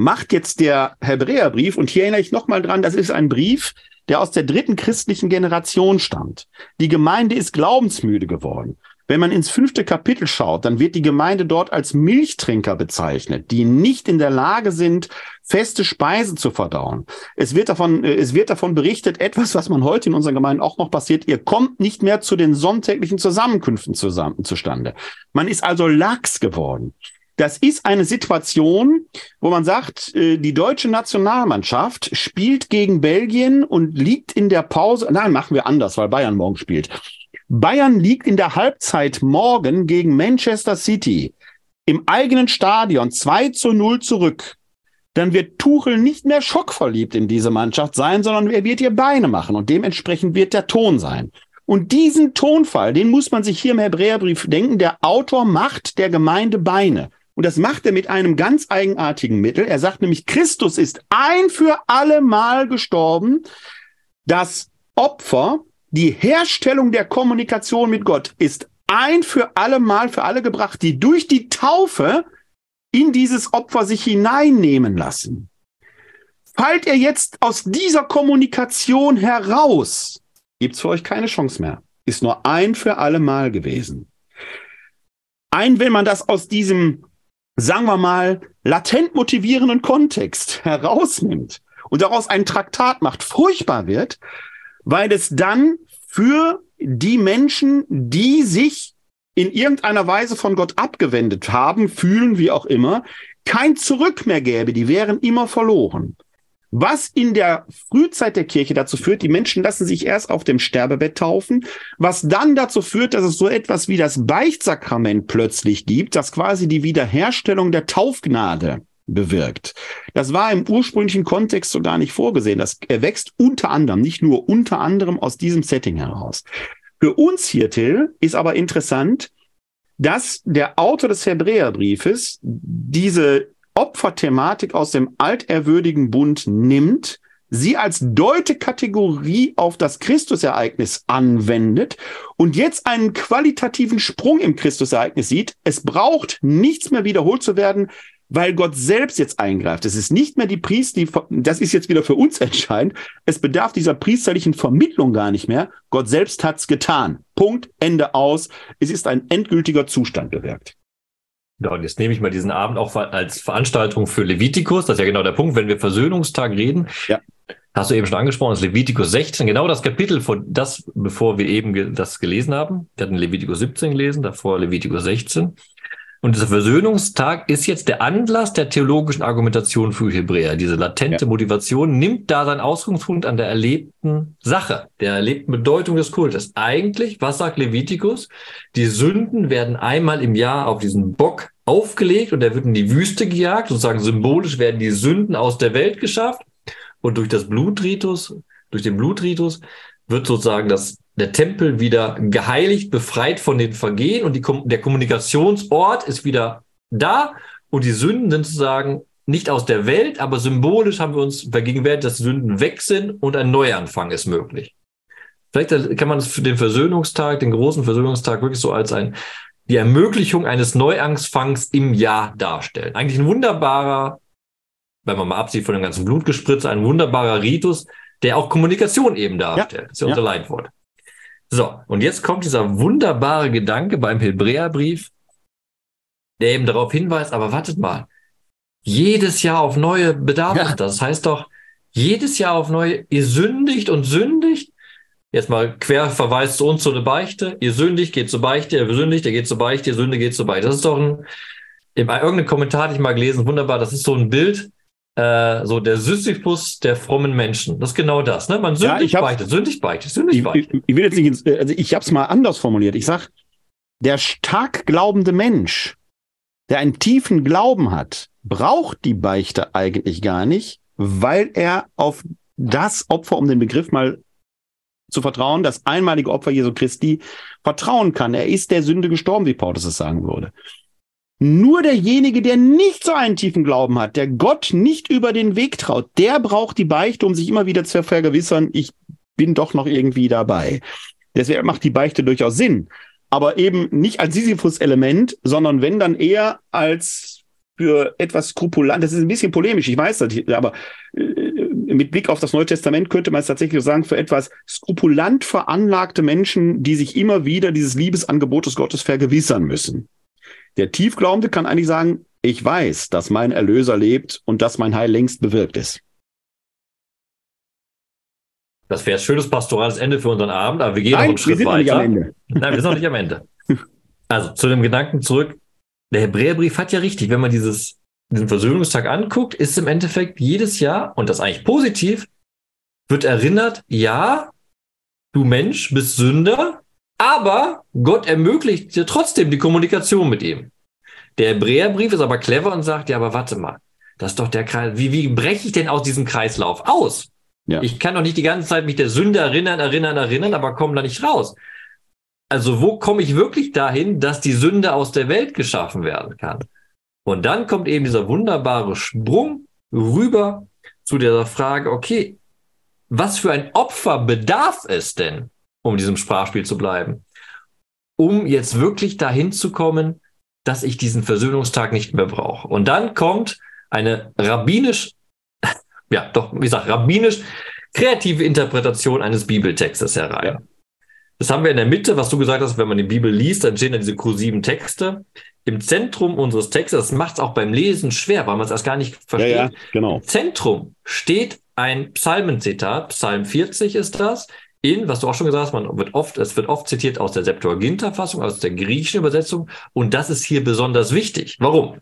macht jetzt der Hebräerbrief, und hier erinnere ich nochmal dran, das ist ein Brief, der aus der dritten christlichen Generation stammt. Die Gemeinde ist glaubensmüde geworden. Wenn man ins fünfte Kapitel schaut, dann wird die Gemeinde dort als Milchtrinker bezeichnet, die nicht in der Lage sind, feste Speise zu verdauen. Es wird davon, äh, es wird davon berichtet, etwas, was man heute in unseren Gemeinden auch noch passiert, ihr kommt nicht mehr zu den sonntäglichen Zusammenkünften zusammen, zustande. Man ist also lax geworden. Das ist eine Situation, wo man sagt, äh, die deutsche Nationalmannschaft spielt gegen Belgien und liegt in der Pause. Nein, machen wir anders, weil Bayern morgen spielt. Bayern liegt in der Halbzeit morgen gegen Manchester City im eigenen Stadion 2 zu 0 zurück. Dann wird Tuchel nicht mehr schockverliebt in diese Mannschaft sein, sondern er wird ihr Beine machen und dementsprechend wird der Ton sein. Und diesen Tonfall, den muss man sich hier im Hebräerbrief denken. Der Autor macht der Gemeinde Beine. Und das macht er mit einem ganz eigenartigen Mittel. Er sagt nämlich, Christus ist ein für alle Mal gestorben. Das Opfer, die Herstellung der Kommunikation mit Gott ist ein für alle Mal für alle gebracht, die durch die Taufe in dieses Opfer sich hineinnehmen lassen. Fallt er jetzt aus dieser Kommunikation heraus, gibt's für euch keine Chance mehr. Ist nur ein für alle Mal gewesen. Ein, wenn man das aus diesem sagen wir mal, latent motivierenden Kontext herausnimmt und daraus ein Traktat macht, furchtbar wird, weil es dann für die Menschen, die sich in irgendeiner Weise von Gott abgewendet haben, fühlen, wie auch immer, kein Zurück mehr gäbe, die wären immer verloren. Was in der Frühzeit der Kirche dazu führt, die Menschen lassen sich erst auf dem Sterbebett taufen, was dann dazu führt, dass es so etwas wie das Beichtsakrament plötzlich gibt, das quasi die Wiederherstellung der Taufgnade bewirkt. Das war im ursprünglichen Kontext so gar nicht vorgesehen. Das erwächst unter anderem, nicht nur unter anderem aus diesem Setting heraus. Für uns hier, Till, ist aber interessant, dass der Autor des Hebräerbriefes diese Opferthematik aus dem altehrwürdigen Bund nimmt, sie als Deutekategorie auf das Christusereignis anwendet und jetzt einen qualitativen Sprung im Christusereignis sieht. Es braucht nichts mehr wiederholt zu werden, weil Gott selbst jetzt eingreift. Es ist nicht mehr die Priester, das ist jetzt wieder für uns entscheidend. Es bedarf dieser priesterlichen Vermittlung gar nicht mehr. Gott selbst hat's getan. Punkt, Ende aus. Es ist ein endgültiger Zustand gewirkt. Ja, und jetzt nehme ich mal diesen Abend auch als Veranstaltung für Levitikus. Das ist ja genau der Punkt, wenn wir Versöhnungstag reden. Ja. Hast du eben schon angesprochen, das Levitikus 16, genau das Kapitel, von das, bevor wir eben das gelesen haben. Wir hatten Levitikus 17 gelesen, davor Levitikus 16. Und dieser Versöhnungstag ist jetzt der Anlass der theologischen Argumentation für Hebräer. Diese latente ja. Motivation nimmt da seinen Ausgangspunkt an der erlebten Sache, der erlebten Bedeutung des Kultes. Eigentlich, was sagt Levitikus? Die Sünden werden einmal im Jahr auf diesen Bock aufgelegt und er wird in die Wüste gejagt. Sozusagen symbolisch werden die Sünden aus der Welt geschafft. und durch das Blutritus, durch den Blutritus wird sozusagen das, der Tempel wieder geheiligt, befreit von den Vergehen und die, der Kommunikationsort ist wieder da und die Sünden sind sozusagen nicht aus der Welt, aber symbolisch haben wir uns vergegenwärtigt, dass Sünden weg sind und ein Neuanfang ist möglich. Vielleicht kann man den Versöhnungstag, den großen Versöhnungstag wirklich so als ein, die Ermöglichung eines Neuanfangs im Jahr darstellen. Eigentlich ein wunderbarer, wenn man mal absieht von dem ganzen Blutgespritz, ein wunderbarer Ritus, der auch Kommunikation eben darstellt. Ja, das ist ja, ja unser Leitwort. So, und jetzt kommt dieser wunderbare Gedanke beim Hebräerbrief, der eben darauf hinweist, aber wartet mal, jedes Jahr auf neue bedarf ja. das. Heißt doch, jedes Jahr auf neue, ihr sündigt und sündigt. Jetzt mal Querverweis zu uns zu der Beichte. Ihr sündigt, geht zur Beichte, ihr sündigt, ihr geht zur Beichte, ihr Sünde geht zur Beichte. Das ist doch ein, in irgendeinem Kommentar hatte ich mal gelesen, wunderbar, das ist so ein Bild, äh, so der Sisyphus der frommen Menschen. Das ist genau das. Ne? Man sündigt, ja, beichtet, sündigt, beichtet, sündigt, beichtet. Ich, ich, will jetzt nicht, also ich habe es mal anders formuliert. Ich sag, der stark glaubende Mensch, der einen tiefen Glauben hat, braucht die Beichte eigentlich gar nicht, weil er auf das Opfer, um den Begriff mal zu vertrauen, das einmalige Opfer Jesu Christi vertrauen kann. Er ist der Sünde gestorben, wie Paulus es sagen würde. Nur derjenige, der nicht so einen tiefen Glauben hat, der Gott nicht über den Weg traut, der braucht die Beichte, um sich immer wieder zu vergewissern, ich bin doch noch irgendwie dabei. Deswegen macht die Beichte durchaus Sinn. Aber eben nicht als Sisyphus-Element, sondern wenn dann eher als für etwas skrupulant, das ist ein bisschen polemisch, ich weiß das, aber äh, mit Blick auf das Neue Testament könnte man es tatsächlich sagen, für etwas skrupulant veranlagte Menschen, die sich immer wieder dieses Liebesangebot des Gottes vergewissern müssen. Der Tiefglaubende kann eigentlich sagen, ich weiß, dass mein Erlöser lebt und dass mein Heil längst bewirkt ist. Das wäre ein schönes pastorales Ende für unseren Abend, aber wir gehen Nein, noch einen Schritt weiter. Nein, wir sind noch nicht am Ende. Also zu dem Gedanken zurück. Der Hebräerbrief hat ja richtig, wenn man dieses, diesen Versöhnungstag anguckt, ist im Endeffekt jedes Jahr, und das eigentlich positiv, wird erinnert, ja, du Mensch bist Sünder, aber Gott ermöglicht dir trotzdem die Kommunikation mit ihm. Der Hebräerbrief ist aber clever und sagt, ja, aber warte mal, das ist doch der Kreis. Wie, wie breche ich denn aus diesem Kreislauf aus? Ja. Ich kann doch nicht die ganze Zeit mich der Sünde erinnern, erinnern, erinnern, aber komme da nicht raus. Also wo komme ich wirklich dahin, dass die Sünde aus der Welt geschaffen werden kann? Und dann kommt eben dieser wunderbare Sprung rüber zu der Frage, okay, was für ein Opfer bedarf es denn, um diesem Sprachspiel zu bleiben, um jetzt wirklich dahin zu kommen, dass ich diesen Versöhnungstag nicht mehr brauche. Und dann kommt eine rabbinisch, ja, doch, wie gesagt, rabbinisch kreative Interpretation eines Bibeltextes herein. Ja. Das haben wir in der Mitte, was du gesagt hast, wenn man die Bibel liest, dann stehen da diese kursiven Texte. Im Zentrum unseres Textes, das macht es auch beim Lesen schwer, weil man es erst gar nicht versteht. Ja, ja, genau. Im Zentrum steht ein Psalmenzitat, Psalm 40 ist das, in, was du auch schon gesagt hast, man wird oft, es wird oft zitiert aus der Septuaginta-Fassung, aus der griechischen Übersetzung. Und das ist hier besonders wichtig. Warum?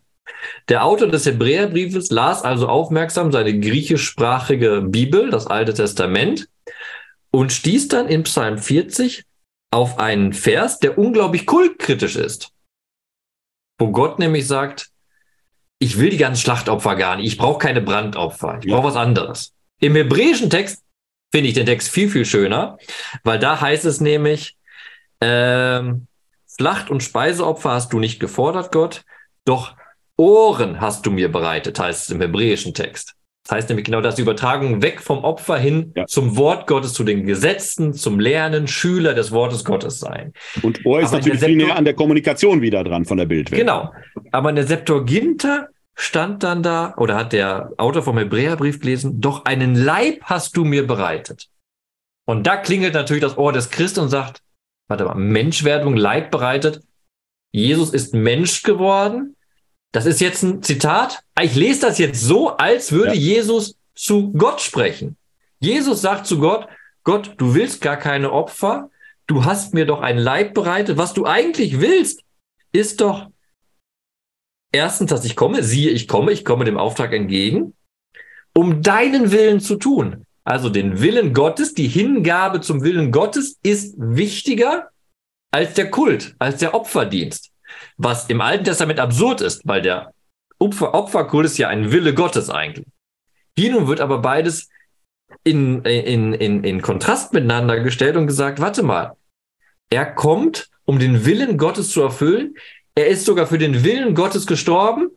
Der Autor des Hebräerbriefes las also aufmerksam seine griechischsprachige Bibel, das Alte Testament, und stieß dann in Psalm 40 auf einen Vers, der unglaublich kultkritisch ist. Wo Gott nämlich sagt, ich will die ganzen Schlachtopfer gar nicht, ich brauche keine Brandopfer, ich brauche was anderes. Im hebräischen Text finde ich den Text viel, viel schöner, weil da heißt es nämlich, ähm, Schlacht- und Speiseopfer hast du nicht gefordert, Gott, doch Ohren hast du mir bereitet, heißt es im hebräischen Text. Das heißt nämlich genau das, die Übertragung weg vom Opfer hin ja. zum Wort Gottes, zu den Gesetzen, zum Lernen, Schüler des Wortes Gottes sein. Und Ohr ist Aber natürlich viel näher an der Kommunikation wieder dran von der Bildwelt. Genau. Aber in der Septuaginta stand dann da, oder hat der Autor vom Hebräerbrief gelesen, doch einen Leib hast du mir bereitet. Und da klingelt natürlich das Ohr des Christen und sagt, warte mal, Menschwerdung, Leib bereitet. Jesus ist Mensch geworden. Das ist jetzt ein Zitat. Ich lese das jetzt so, als würde ja. Jesus zu Gott sprechen. Jesus sagt zu Gott, Gott, du willst gar keine Opfer. Du hast mir doch ein Leib bereitet. Was du eigentlich willst, ist doch, erstens, dass ich komme, siehe, ich komme, ich komme dem Auftrag entgegen, um deinen Willen zu tun. Also den Willen Gottes, die Hingabe zum Willen Gottes ist wichtiger als der Kult, als der Opferdienst. Was im Alten Testament absurd ist, weil der Opfer Opferkult ist ja ein Wille Gottes eigentlich. Hier nun wird aber beides in, in, in, in Kontrast miteinander gestellt und gesagt, warte mal, er kommt, um den Willen Gottes zu erfüllen. Er ist sogar für den Willen Gottes gestorben.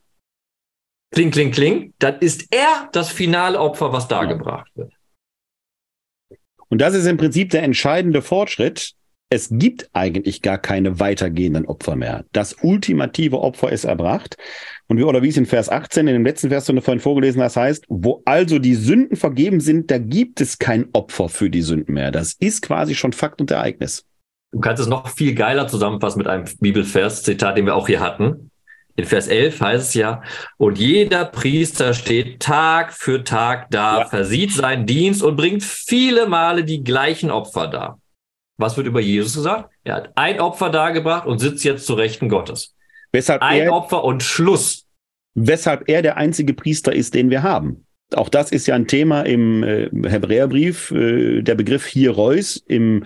Kling, kling, kling. Dann ist er das finale Opfer, was dargebracht wird. Und das ist im Prinzip der entscheidende Fortschritt. Es gibt eigentlich gar keine weitergehenden Opfer mehr. Das ultimative Opfer ist erbracht. Und wie, oder wie es in Vers 18, in dem letzten Vers, den du vorhin vorgelesen hast, heißt, wo also die Sünden vergeben sind, da gibt es kein Opfer für die Sünden mehr. Das ist quasi schon Fakt und Ereignis. Du kannst es noch viel geiler zusammenfassen mit einem Bibelvers, Zitat, den wir auch hier hatten. In Vers 11 heißt es ja, und jeder Priester steht Tag für Tag da, ja. versieht seinen Dienst und bringt viele Male die gleichen Opfer dar. Was wird über Jesus gesagt? Er hat ein Opfer dargebracht und sitzt jetzt zu Rechten Gottes. Weshalb ein er, Opfer und Schluss. Weshalb er der einzige Priester ist, den wir haben. Auch das ist ja ein Thema im äh, Hebräerbrief. Äh, der Begriff hier Reus im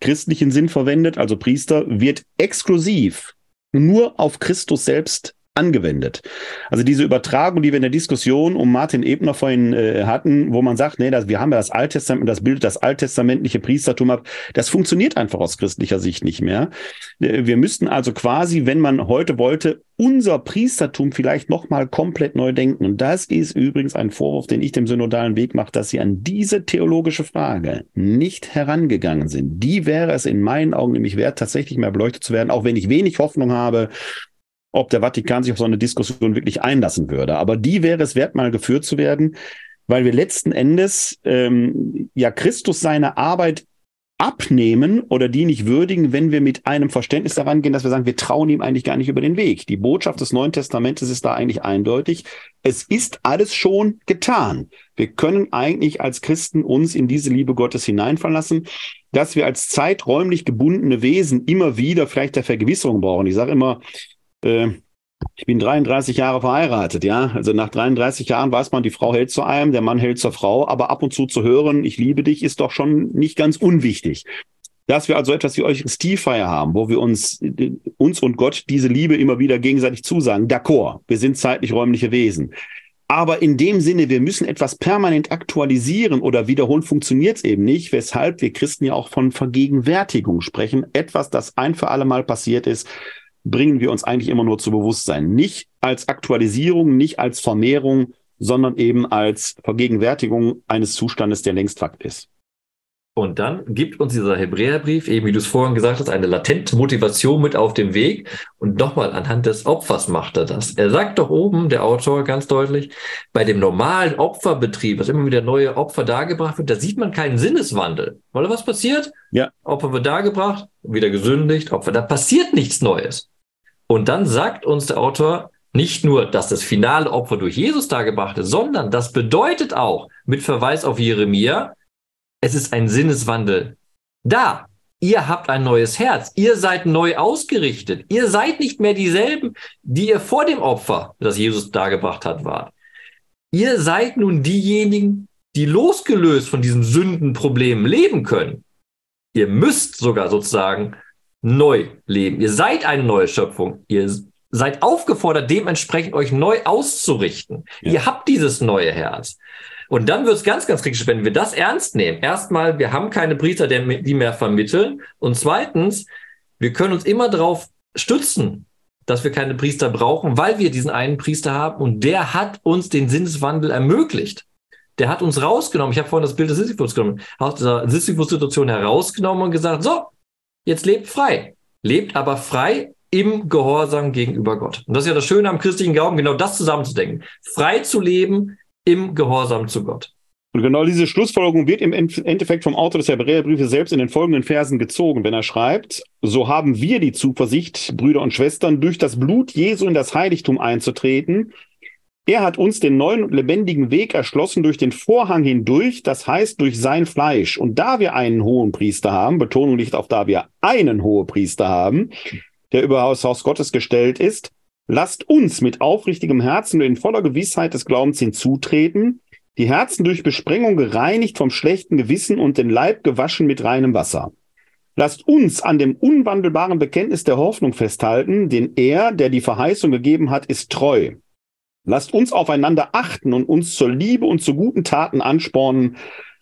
christlichen Sinn verwendet, also Priester, wird exklusiv nur auf Christus selbst angewendet. Also diese Übertragung, die wir in der Diskussion um Martin Ebner vorhin äh, hatten, wo man sagt, nee, das, wir haben ja das Alttestament, das bildet das alttestamentliche Priestertum ab, das funktioniert einfach aus christlicher Sicht nicht mehr. Äh, wir müssten also quasi, wenn man heute wollte, unser Priestertum vielleicht nochmal komplett neu denken. Und das ist übrigens ein Vorwurf, den ich dem synodalen Weg mache, dass sie an diese theologische Frage nicht herangegangen sind. Die wäre es in meinen Augen nämlich wert, tatsächlich mehr beleuchtet zu werden, auch wenn ich wenig Hoffnung habe, ob der Vatikan sich auf so eine Diskussion wirklich einlassen würde. Aber die wäre es wert, mal geführt zu werden, weil wir letzten Endes ähm, ja Christus seine Arbeit abnehmen oder die nicht würdigen, wenn wir mit einem Verständnis daran gehen, dass wir sagen, wir trauen ihm eigentlich gar nicht über den Weg. Die Botschaft des Neuen Testamentes ist da eigentlich eindeutig. Es ist alles schon getan. Wir können eigentlich als Christen uns in diese Liebe Gottes hineinverlassen, dass wir als zeiträumlich gebundene Wesen immer wieder vielleicht der Vergewisserung brauchen. Ich sage immer, äh, ich bin 33 Jahre verheiratet, ja. Also nach 33 Jahren weiß man, die Frau hält zu einem, der Mann hält zur Frau, aber ab und zu zu hören, ich liebe dich, ist doch schon nicht ganz unwichtig. Dass wir also etwas wie Eucharistiefeier haben, wo wir uns, uns und Gott diese Liebe immer wieder gegenseitig zusagen. D'accord, wir sind zeitlich-räumliche Wesen. Aber in dem Sinne, wir müssen etwas permanent aktualisieren oder wiederholen, funktioniert es eben nicht, weshalb wir Christen ja auch von Vergegenwärtigung sprechen. Etwas, das ein für alle Mal passiert ist, bringen wir uns eigentlich immer nur zu Bewusstsein. Nicht als Aktualisierung, nicht als Vermehrung, sondern eben als Vergegenwärtigung eines Zustandes, der längst Fakt ist. Und dann gibt uns dieser Hebräerbrief, eben wie du es vorhin gesagt hast, eine latente Motivation mit auf dem Weg. Und nochmal anhand des Opfers macht er das. Er sagt doch oben, der Autor ganz deutlich, bei dem normalen Opferbetrieb, was immer wieder neue Opfer dargebracht wird, da sieht man keinen Sinneswandel. Weil was passiert? Ja. Opfer wird dargebracht, wieder gesündigt, Opfer, da passiert nichts Neues. Und dann sagt uns der Autor nicht nur, dass das finale Opfer durch Jesus dargebracht ist, sondern das bedeutet auch, mit Verweis auf Jeremia, es ist ein Sinneswandel da. Ihr habt ein neues Herz. Ihr seid neu ausgerichtet. Ihr seid nicht mehr dieselben, die ihr vor dem Opfer, das Jesus dargebracht hat, wart. Ihr seid nun diejenigen, die losgelöst von diesen Sündenproblemen leben können. Ihr müsst sogar sozusagen neu leben. Ihr seid eine neue Schöpfung. Ihr seid aufgefordert, dementsprechend euch neu auszurichten. Ja. Ihr habt dieses neue Herz. Und dann wird es ganz, ganz kritisch, wenn wir das ernst nehmen. Erstmal, wir haben keine Priester, die mehr vermitteln. Und zweitens, wir können uns immer darauf stützen, dass wir keine Priester brauchen, weil wir diesen einen Priester haben und der hat uns den Sinneswandel ermöglicht. Der hat uns rausgenommen. Ich habe vorhin das Bild des Sisyphus genommen, aus dieser Sisyphus-Situation herausgenommen und gesagt, so, Jetzt lebt frei. Lebt aber frei im Gehorsam gegenüber Gott. Und das ist ja das Schöne am christlichen Glauben, genau das zusammenzudenken. Frei zu leben im Gehorsam zu Gott. Und genau diese Schlussfolgerung wird im Endeffekt vom Autor des Hebräerbriefes selbst in den folgenden Versen gezogen, wenn er schreibt, so haben wir die Zuversicht, Brüder und Schwestern, durch das Blut Jesu in das Heiligtum einzutreten er hat uns den neuen und lebendigen Weg erschlossen durch den Vorhang hindurch, das heißt durch sein Fleisch. Und da wir einen hohen Priester haben, Betonung liegt auf da wir einen hohen Priester haben, der über das Haus Gottes gestellt ist, lasst uns mit aufrichtigem Herzen und in voller Gewissheit des Glaubens hinzutreten, die Herzen durch Besprengung gereinigt vom schlechten Gewissen und den Leib gewaschen mit reinem Wasser. Lasst uns an dem unwandelbaren Bekenntnis der Hoffnung festhalten, denn er, der die Verheißung gegeben hat, ist treu. Lasst uns aufeinander achten und uns zur Liebe und zu guten Taten anspornen.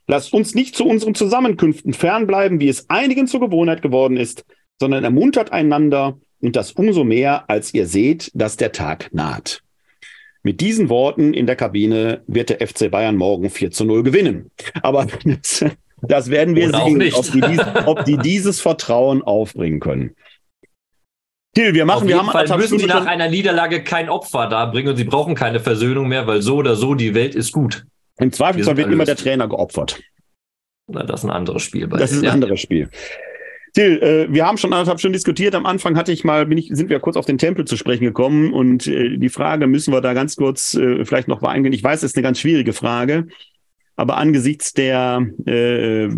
Lasst uns nicht zu unseren Zusammenkünften fernbleiben, wie es einigen zur Gewohnheit geworden ist, sondern ermuntert einander und das umso mehr, als ihr seht, dass der Tag naht. Mit diesen Worten in der Kabine wird der FC Bayern morgen 4 zu 0 gewinnen. Aber das, das werden wir Oder sehen, ob die, ob die dieses Vertrauen aufbringen können. Till, wir machen, Auf wir jeden haben Fall müssen sie nach einer Niederlage kein Opfer darbringen und sie brauchen keine Versöhnung mehr, weil so oder so die Welt ist gut. Im Zweifelsfall wir wird immer der. Trainer geopfert. Na, das ist ein anderes Spiel. Bei Das ist ein ja. anderes Spiel. Till, äh, wir haben schon anderthalb Stunden diskutiert. Am Anfang hatte ich mal, bin ich, sind wir kurz auf den Tempel zu sprechen gekommen und äh, die Frage müssen wir da ganz kurz äh, vielleicht noch mal eingehen. Ich weiß, es ist eine ganz schwierige Frage, aber angesichts der äh,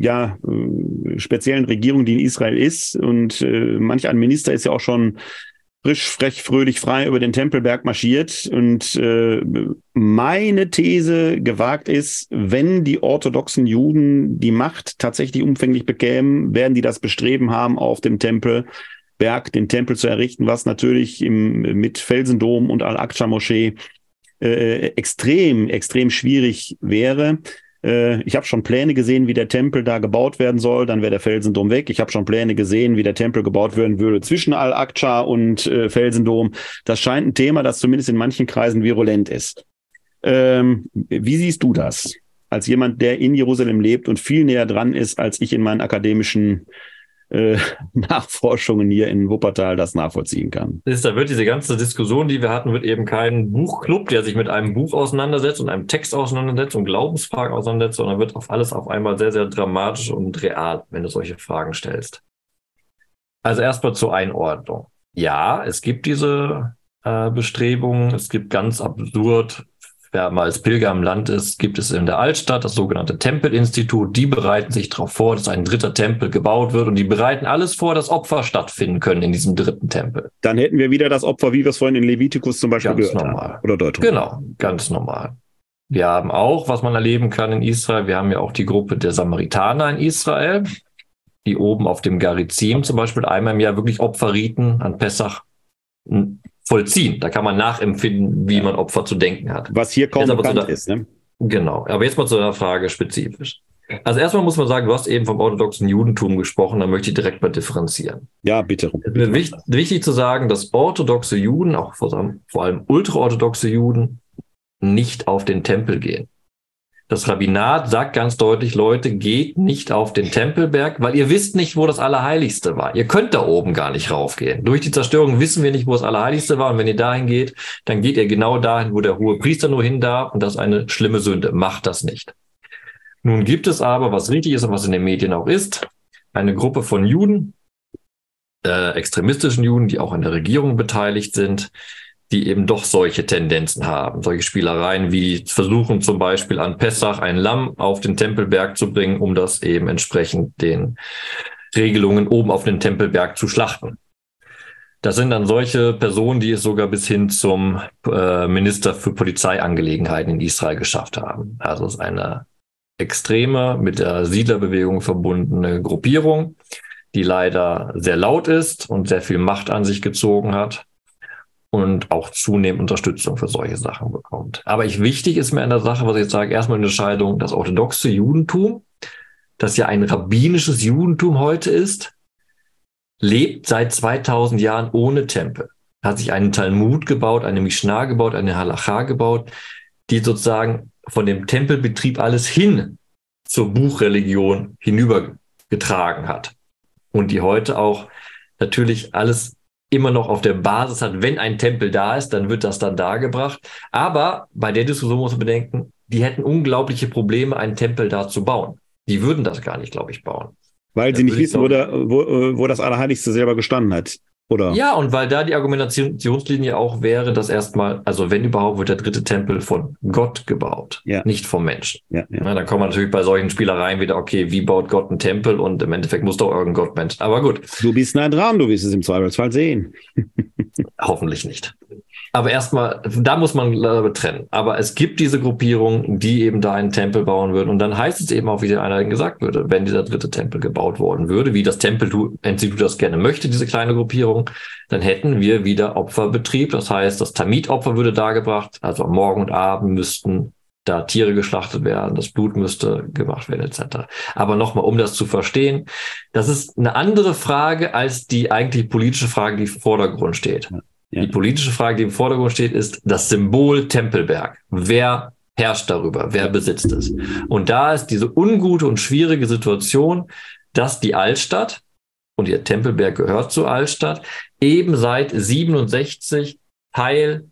ja, äh, speziellen Regierung, die in Israel ist und äh, manch ein Minister ist ja auch schon frisch, frech, fröhlich, frei über den Tempelberg marschiert. Und äh, meine These gewagt ist, wenn die orthodoxen Juden die Macht tatsächlich umfänglich bekämen, werden die das Bestreben haben, auf dem Tempelberg den Tempel zu errichten, was natürlich im, mit Felsendom und Al-Aqsa-Moschee äh, extrem, extrem schwierig wäre. Äh, ich habe schon Pläne gesehen, wie der Tempel da gebaut werden soll. Dann wäre der Felsendom weg. Ich habe schon Pläne gesehen, wie der Tempel gebaut werden würde zwischen Al-Aqsa und äh, Felsendom. Das scheint ein Thema, das zumindest in manchen Kreisen virulent ist. Ähm, wie siehst du das? Als jemand, der in Jerusalem lebt und viel näher dran ist, als ich in meinen akademischen äh, Nachforschungen hier in Wuppertal das nachvollziehen kann. ist, da wird diese ganze Diskussion, die wir hatten, wird eben kein Buchclub, der sich mit einem Buch auseinandersetzt und einem Text auseinandersetzt und Glaubensfragen auseinandersetzt, sondern wird auf alles auf einmal sehr, sehr dramatisch und real, wenn du solche Fragen stellst. Also erstmal zur Einordnung. Ja, es gibt diese äh, Bestrebungen. Es gibt ganz absurd, wer mal als Pilger im Land ist, gibt es in der Altstadt das sogenannte Tempelinstitut. Die bereiten sich darauf vor, dass ein dritter Tempel gebaut wird und die bereiten alles vor, dass Opfer stattfinden können in diesem dritten Tempel. Dann hätten wir wieder das Opfer, wie wir es vorhin in Levitikus zum Beispiel Ganz gehört normal. haben. Oder Deutung. Genau, ganz normal. Wir haben auch, was man erleben kann in Israel, wir haben ja auch die Gruppe der Samaritaner in Israel, die oben auf dem Garizim zum Beispiel einmal im Jahr wirklich Opferriten an Pessach vollziehen. Da kann man nachempfinden, wie man Opfer zu denken hat. Was hier kaum bekannt ist. Ne? Genau. Aber jetzt mal zu der Frage spezifisch. Also erstmal muss man sagen, du hast eben vom orthodoxen Judentum gesprochen, da möchte ich direkt mal differenzieren. Ja, bitte. Es ist wichtig, wichtig zu sagen, dass orthodoxe Juden, auch vor allem, vor allem ultraorthodoxe Juden, nicht auf den Tempel gehen. Das Rabbinat sagt ganz deutlich, Leute, geht nicht auf den Tempelberg, weil ihr wisst nicht, wo das Allerheiligste war. Ihr könnt da oben gar nicht raufgehen. Durch die Zerstörung wissen wir nicht, wo das Allerheiligste war. Und wenn ihr dahin geht, dann geht ihr genau dahin, wo der hohe Priester nur hin darf. Und das ist eine schlimme Sünde. Macht das nicht. Nun gibt es aber, was richtig ist und was in den Medien auch ist, eine Gruppe von Juden, äh, extremistischen Juden, die auch an der Regierung beteiligt sind, die eben doch solche Tendenzen haben, solche Spielereien wie versuchen zum Beispiel an Pessach ein Lamm auf den Tempelberg zu bringen, um das eben entsprechend den Regelungen oben auf den Tempelberg zu schlachten. Das sind dann solche Personen, die es sogar bis hin zum äh, Minister für Polizeiangelegenheiten in Israel geschafft haben. Also es ist eine extreme, mit der Siedlerbewegung verbundene Gruppierung, die leider sehr laut ist und sehr viel Macht an sich gezogen hat und auch zunehmend Unterstützung für solche Sachen bekommt. Aber ich, wichtig ist mir an der Sache, was ich jetzt sage, erstmal eine Unterscheidung, das orthodoxe Judentum, das ja ein rabbinisches Judentum heute ist, lebt seit 2000 Jahren ohne Tempel. Hat sich einen Talmud gebaut, eine Mishnah gebaut, eine Halacha gebaut, die sozusagen von dem Tempelbetrieb alles hin zur Buchreligion hinübergetragen hat. Und die heute auch natürlich alles immer noch auf der Basis hat, wenn ein Tempel da ist, dann wird das dann dargebracht. Aber bei der Diskussion muss man bedenken, die hätten unglaubliche Probleme, einen Tempel da zu bauen. Die würden das gar nicht, glaube ich, bauen. Weil sie nicht wissen, wo, der, wo, äh, wo das Allerheiligste selber gestanden hat. Oder? Ja, und weil da die Argumentationslinie auch wäre, dass erstmal, also wenn überhaupt, wird der dritte Tempel von Gott gebaut, Ja. nicht vom Menschen. Ja, ja. Na, dann kommen wir natürlich bei solchen Spielereien wieder, okay, wie baut Gott einen Tempel und im Endeffekt muss doch irgendein Gott Mensch. Aber gut, Du bist nah dran, du wirst es im Zweifelsfall sehen. hoffentlich nicht. Aber erstmal, da muss man äh, trennen. Aber es gibt diese Gruppierung, die eben da einen Tempel bauen würden. Und dann heißt es eben auch, wie der einer gesagt würde, wenn dieser dritte Tempel gebaut worden würde, wie das Tempelinstitut das gerne möchte, diese kleine Gruppierung, dann hätten wir wieder Opferbetrieb. Das heißt, das Tamid-Opfer würde dargebracht. Also am Morgen und Abend müssten da Tiere geschlachtet werden, das Blut müsste gemacht werden, etc. Aber nochmal, um das zu verstehen, das ist eine andere Frage als die eigentlich politische Frage, die im Vordergrund steht. Ja. Die politische Frage, die im Vordergrund steht, ist das Symbol Tempelberg. Wer herrscht darüber? Wer besitzt es? Und da ist diese ungute und schwierige Situation, dass die Altstadt, und ihr Tempelberg gehört zur Altstadt, eben seit 67 Teil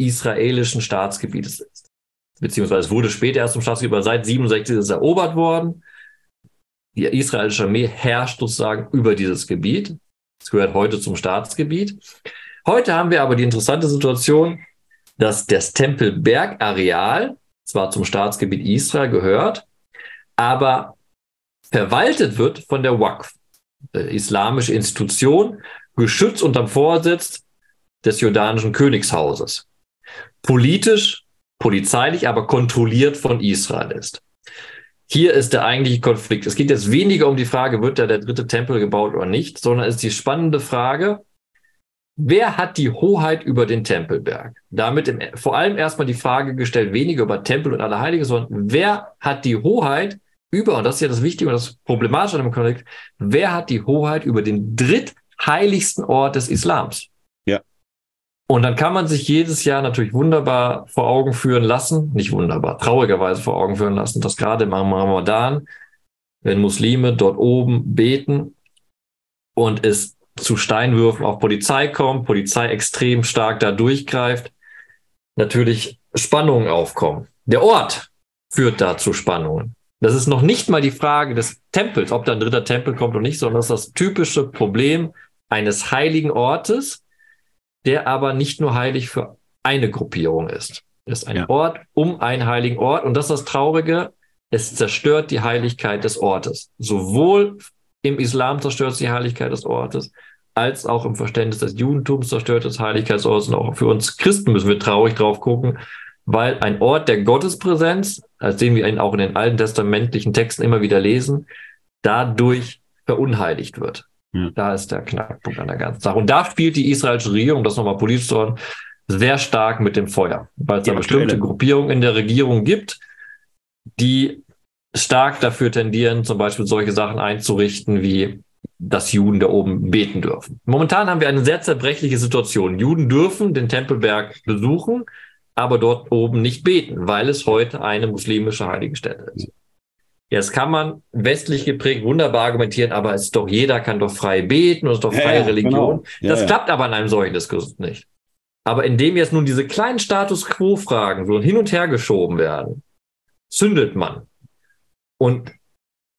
israelischen Staatsgebietes ist. Beziehungsweise es wurde später erst zum Staatsgebiet, aber seit 67 ist es erobert worden. Die israelische Armee herrscht sozusagen über dieses Gebiet. Es gehört heute zum Staatsgebiet. Heute haben wir aber die interessante Situation, dass das Tempelberg-Areal zwar zum Staatsgebiet Israel gehört, aber verwaltet wird von der WAKF, der islamische Institution, geschützt unterm Vorsitz des jordanischen Königshauses. Politisch, polizeilich, aber kontrolliert von Israel ist. Hier ist der eigentliche Konflikt. Es geht jetzt weniger um die Frage, wird da der dritte Tempel gebaut oder nicht, sondern es ist die spannende Frage, wer hat die Hoheit über den Tempelberg? Damit im, vor allem erstmal die Frage gestellt, weniger über Tempel und Allerheilige, sondern wer hat die Hoheit über, und das ist ja das Wichtige und das Problematische an dem Konflikt, wer hat die Hoheit über den drittheiligsten Ort des Islams? Ja. Und dann kann man sich jedes Jahr natürlich wunderbar vor Augen führen lassen, nicht wunderbar, traurigerweise vor Augen führen lassen, dass gerade im Ramadan, wenn Muslime dort oben beten und es zu Steinwürfen auf Polizei kommt, Polizei extrem stark da durchgreift, natürlich Spannungen aufkommen. Der Ort führt da zu Spannungen. Das ist noch nicht mal die Frage des Tempels, ob da ein dritter Tempel kommt oder nicht, sondern das ist das typische Problem eines heiligen Ortes, der aber nicht nur heilig für eine Gruppierung ist. Es ist ein ja. Ort um einen heiligen Ort und das ist das Traurige, es zerstört die Heiligkeit des Ortes. Sowohl im Islam zerstört es die Heiligkeit des Ortes, als auch im Verständnis des Judentums zerstört es Heiligkeit des Ortes. Und auch für uns Christen müssen wir traurig drauf gucken, weil ein Ort der Gottespräsenz, als den wir ihn auch in den alten testamentlichen Texten immer wieder lesen, dadurch verunheiligt wird. Ja. Da ist der Knackpunkt an der ganzen Sache. Und da spielt die israelische Regierung, das nochmal politisch zu hören, sehr stark mit dem Feuer, weil es da bestimmte Gruppierungen in der Regierung gibt, die stark dafür tendieren, zum Beispiel solche Sachen einzurichten, wie dass Juden da oben beten dürfen. Momentan haben wir eine sehr zerbrechliche Situation. Juden dürfen den Tempelberg besuchen, aber dort oben nicht beten, weil es heute eine muslimische heilige Stätte ist. Jetzt kann man westlich geprägt wunderbar argumentieren, aber es ist doch jeder kann doch frei beten und es ist doch freie ja, Religion. Genau. Ja, das ja. klappt aber in einem solchen Diskurs nicht. Aber indem jetzt nun diese kleinen Status Quo-Fragen so hin und her geschoben werden, zündet man. Und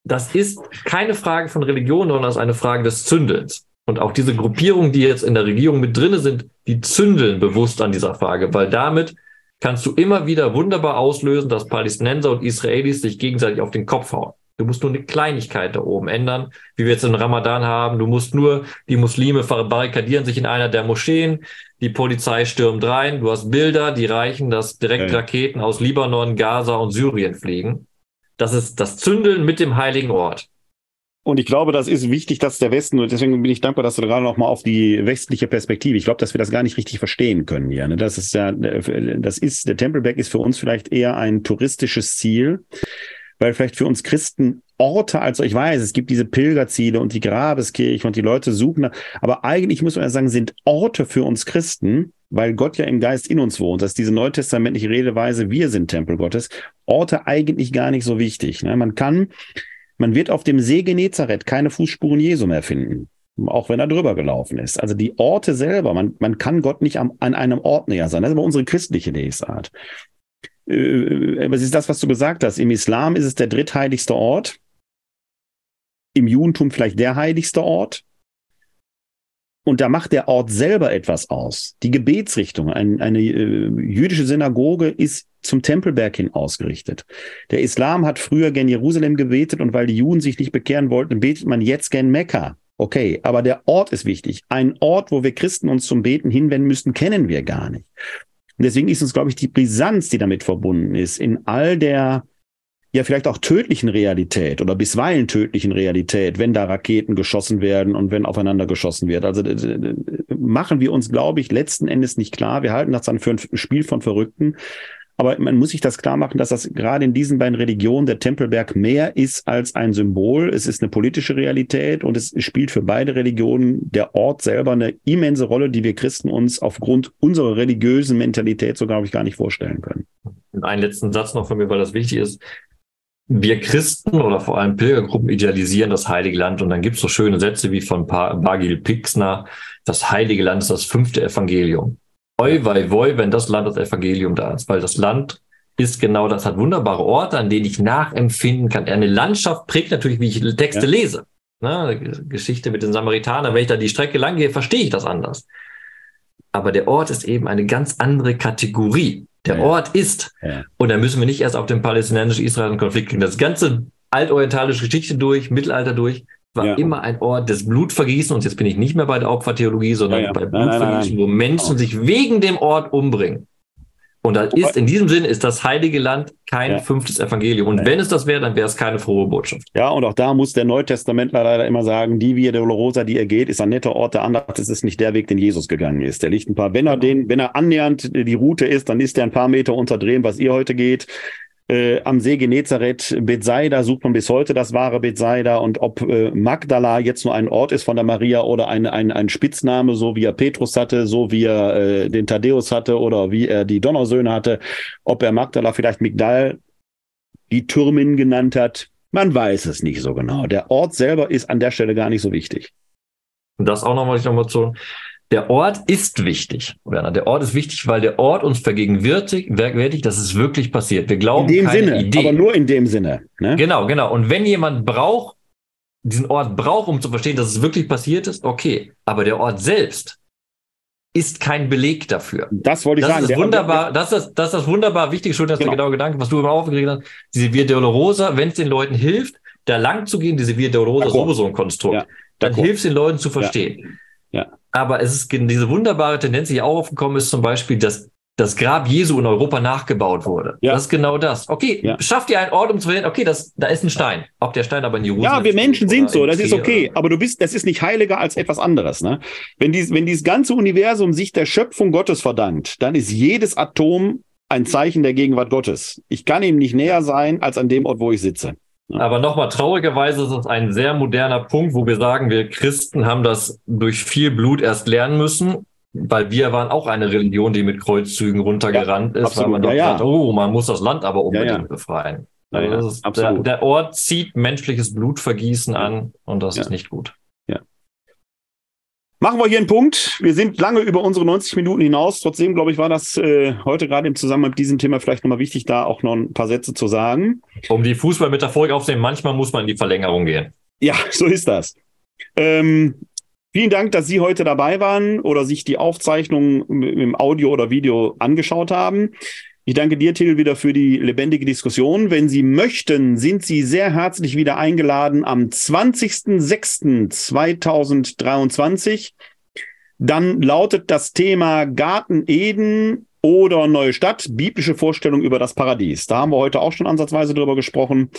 das ist keine Frage von Religion, sondern das ist eine Frage des Zündelns. Und auch diese Gruppierungen, die jetzt in der Regierung mit drinne sind, die zündeln bewusst an dieser Frage, weil damit kannst du immer wieder wunderbar auslösen, dass Palästinenser und Israelis sich gegenseitig auf den Kopf hauen. Du musst nur eine Kleinigkeit da oben ändern, wie wir jetzt im Ramadan haben. Du musst nur, die Muslime barrikadieren sich in einer der Moscheen, die Polizei stürmt rein, du hast Bilder, die reichen, dass direkt. Raketen aus Libanon, Gaza und Syrien fliegen. Das ist das Zündeln mit dem heiligen Ort. Und ich glaube, das ist wichtig, dass der Westen, und deswegen bin ich dankbar, dass du gerade noch mal auf die westliche Perspektive, ich glaube, dass wir das gar nicht richtig verstehen können hier. Ne? Das ist ja, das ist, der Tempelberg ist für uns vielleicht eher ein touristisches Ziel, weil vielleicht für uns Christen Orte, also ich weiß, es gibt diese Pilgerziele und die Grabeskirche und die Leute suchen, aber eigentlich muss man ja sagen, sind Orte für uns Christen, weil Gott ja im Geist in uns wohnt. Das ist diese neutestamentliche Redeweise, wir sind Tempel Gottes. Orte eigentlich gar nicht so wichtig. Ne? Man kann man wird auf dem See Genezareth keine Fußspuren Jesu mehr finden, auch wenn er drüber gelaufen ist. Also die Orte selber, man, man kann Gott nicht am, an einem Ort näher sein. Das ist aber unsere christliche Lesart. Äh, was ist das, was du gesagt hast? Im Islam ist es der drittheiligste Ort. Im Judentum vielleicht der heiligste Ort. Und da macht der Ort selber etwas aus. Die Gebetsrichtung, ein, eine äh, jüdische Synagoge ist zum Tempelberg hin ausgerichtet. Der Islam hat früher gen Jerusalem gebetet und weil die Juden sich nicht bekehren wollten, betet man jetzt gen Mekka. Okay, aber der Ort ist wichtig. Ein Ort, wo wir Christen uns zum Beten hinwenden müssten, kennen wir gar nicht. Und deswegen ist uns, glaube ich, die Brisanz, die damit verbunden ist, in all der ja vielleicht auch tödlichen Realität oder bisweilen tödlichen Realität, wenn da Raketen geschossen werden und wenn aufeinander geschossen wird. Also machen wir uns, glaube ich, letzten Endes nicht klar. Wir halten das dann für ein Spiel von Verrückten. Aber man muss sich das klar machen, dass das gerade in diesen beiden Religionen der Tempelberg mehr ist als ein Symbol. Es ist eine politische Realität und es spielt für beide Religionen der Ort selber eine immense Rolle, die wir Christen uns aufgrund unserer religiösen Mentalität so, glaube ich, gar nicht vorstellen können. Einen letzten Satz noch von mir, weil das wichtig ist. Wir Christen oder vor allem Pilgergruppen idealisieren das Heilige Land und dann gibt es so schöne Sätze wie von Bagil Pixner, das Heilige Land ist das fünfte Evangelium. Oi, wei, woi, wenn das Land das Evangelium da ist, weil das Land ist genau das, hat wunderbare Orte, an denen ich nachempfinden kann. Eine Landschaft prägt natürlich, wie ich Texte ja. lese. Ne? Geschichte mit den Samaritanern, wenn ich da die Strecke lang gehe, verstehe ich das anders. Aber der Ort ist eben eine ganz andere Kategorie. Der ja. Ort ist. Ja. Und da müssen wir nicht erst auf den palästinensisch-israelischen Konflikt kriegen. Das ganze altorientalische Geschichte durch, Mittelalter durch, war ja. immer ein Ort des Blutvergießen. Und jetzt bin ich nicht mehr bei der Opfertheologie, sondern ja, ja. bei Blutvergießen, nein, nein, nein. wo Menschen sich wegen dem Ort umbringen. Und da ist in diesem Sinn ist das Heilige Land kein fünftes Evangelium. Und wenn es das wäre, dann wäre es keine frohe Botschaft. Ja, und auch da muss der Neutestamentler leider immer sagen, die Via Dolorosa, die er geht, ist ein netter Ort der Andacht. Es ist nicht der Weg, den Jesus gegangen ist. Der liegt ein paar, wenn er den, wenn er annähernd die Route ist, dann ist er ein paar Meter unter dem, was ihr heute geht äh, am See Genezareth, Bethsaida, sucht man bis heute das wahre Bethsaida und ob äh, Magdala jetzt nur ein Ort ist von der Maria oder ein, ein, ein Spitzname, so wie er Petrus hatte, so wie er äh, den Thaddäus hatte oder wie er die Donnersöhne hatte, ob er Magdala vielleicht Migdal, die Türmin genannt hat, man weiß es nicht so genau. Der Ort selber ist an der Stelle gar nicht so wichtig. Das auch nochmal, ich nochmal zu, der Ort ist wichtig, Werner. Der Ort ist wichtig, weil der Ort uns vergegenwärtigt, dass es wirklich passiert. Wir glauben in dem keine Sinne, Idee. aber nur in dem Sinne. Ne? Genau, genau. Und wenn jemand braucht, diesen Ort braucht, um zu verstehen, dass es wirklich passiert ist, okay. Aber der Ort selbst ist kein Beleg dafür. Das wollte ich das sagen. Ist wunderbar, das ist das, ist das wunderbar wichtig, schon, dass genau. der genaue Gedanke, was du immer aufgekriegt hast, diese Via Dolorosa, wenn es den Leuten hilft, da lang zu gehen, diese Via Dolorosa ist sowieso ein Konstrukt, ja. dann hilft es den Leuten zu verstehen. Ja. Ja. Aber es ist diese wunderbare Tendenz, die auch aufgekommen ist, zum Beispiel, dass das Grab Jesu in Europa nachgebaut wurde. Ja. Das ist genau das. Okay, ja. schafft ihr einen Ort, um zu verstehen, okay, das, da ist ein Stein. Ob der Stein aber in Jerusalem Ja, wir Menschen sind so, das ist okay. Aber du bist, das ist nicht heiliger als etwas anderes. Ne? Wenn, dies, wenn dieses ganze Universum sich der Schöpfung Gottes verdankt, dann ist jedes Atom ein Zeichen der Gegenwart Gottes. Ich kann ihm nicht näher sein als an dem Ort, wo ich sitze. Aber nochmal, traurigerweise ist es ein sehr moderner Punkt, wo wir sagen, wir Christen haben das durch viel Blut erst lernen müssen, weil wir waren auch eine Religion, die mit Kreuzzügen runtergerannt ja, ist, absolut. weil man doch ja, sagt, oh, man muss das Land aber unbedingt befreien. Also der, der, Ort zieht menschliches Blutvergießen an und das ist nicht gut. Machen wir hier einen Punkt. Wir sind lange über unsere 90 Minuten hinaus. Trotzdem, glaube ich, war das äh, heute gerade im Zusammenhang mit diesem Thema vielleicht nochmal wichtig, da auch noch ein paar Sätze zu sagen. Um die Fußballmetaphorik aufzunehmen, manchmal muss man in die Verlängerung gehen. Ja, so ist das. Ähm, vielen Dank, dass Sie heute dabei waren oder sich die Aufzeichnung im Audio oder Video angeschaut haben. Ich danke dir, Till, wieder für die lebendige Diskussion. Wenn Sie möchten, sind Sie sehr herzlich wieder eingeladen am 20.06.2023. Dann lautet das Thema Garten Eden oder Neue Stadt, biblische Vorstellung über das Paradies. Da haben wir heute auch schon ansatzweise drüber gesprochen.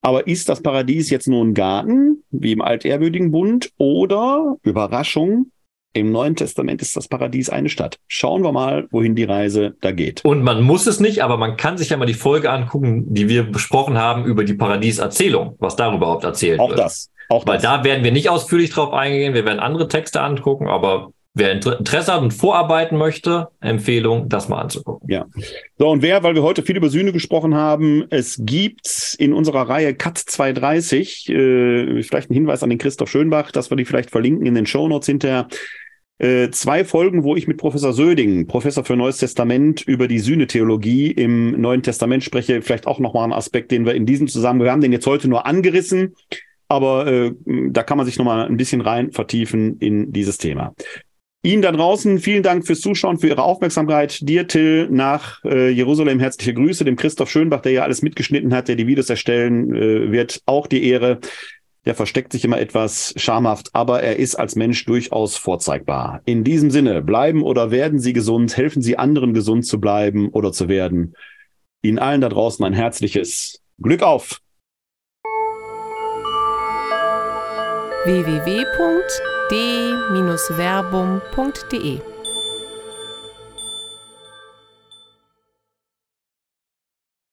Aber ist das Paradies jetzt nur ein Garten, wie im altehrwürdigen Bund, oder Überraschung, im Neuen Testament ist das Paradies eine Stadt. Schauen wir mal, wohin die Reise da geht. Und man muss es nicht, aber man kann sich ja mal die Folge angucken, die wir besprochen haben über die Paradieserzählung, was darüber überhaupt erzählt auch wird. Auch das. Auch Weil das. da werden wir nicht ausführlich drauf eingehen. Wir werden andere Texte angucken, aber wer Interesse hat und vorarbeiten möchte, Empfehlung, das mal anzugucken. Ja. So, und wer, weil wir heute viel über Sühne gesprochen haben, es gibt in unserer Reihe Cut 230, äh, vielleicht ein Hinweis an den Christoph Schönbach, dass wir die vielleicht verlinken in den Show Notes hinterher äh, zwei Folgen, wo ich mit Professor Söding, Professor für Neues Testament, über die Sühnetheologie im Neuen Testament spreche. Vielleicht auch nochmal ein Aspekt, den wir in diesem Zusammenhang, wir haben den jetzt heute nur angerissen, aber äh, da kann man sich nochmal ein bisschen rein vertiefen in dieses Thema. Ihnen da draußen vielen Dank fürs Zuschauen, für Ihre Aufmerksamkeit. Dir, Till, nach äh, Jerusalem herzliche Grüße. Dem Christoph Schönbach, der ja alles mitgeschnitten hat, der die Videos erstellen äh, wird, auch die Ehre der versteckt sich immer etwas schamhaft, aber er ist als Mensch durchaus vorzeigbar. In diesem Sinne, bleiben oder werden Sie gesund, helfen Sie anderen gesund zu bleiben oder zu werden. Ihnen allen da draußen ein herzliches Glück auf! www.d-verbum.de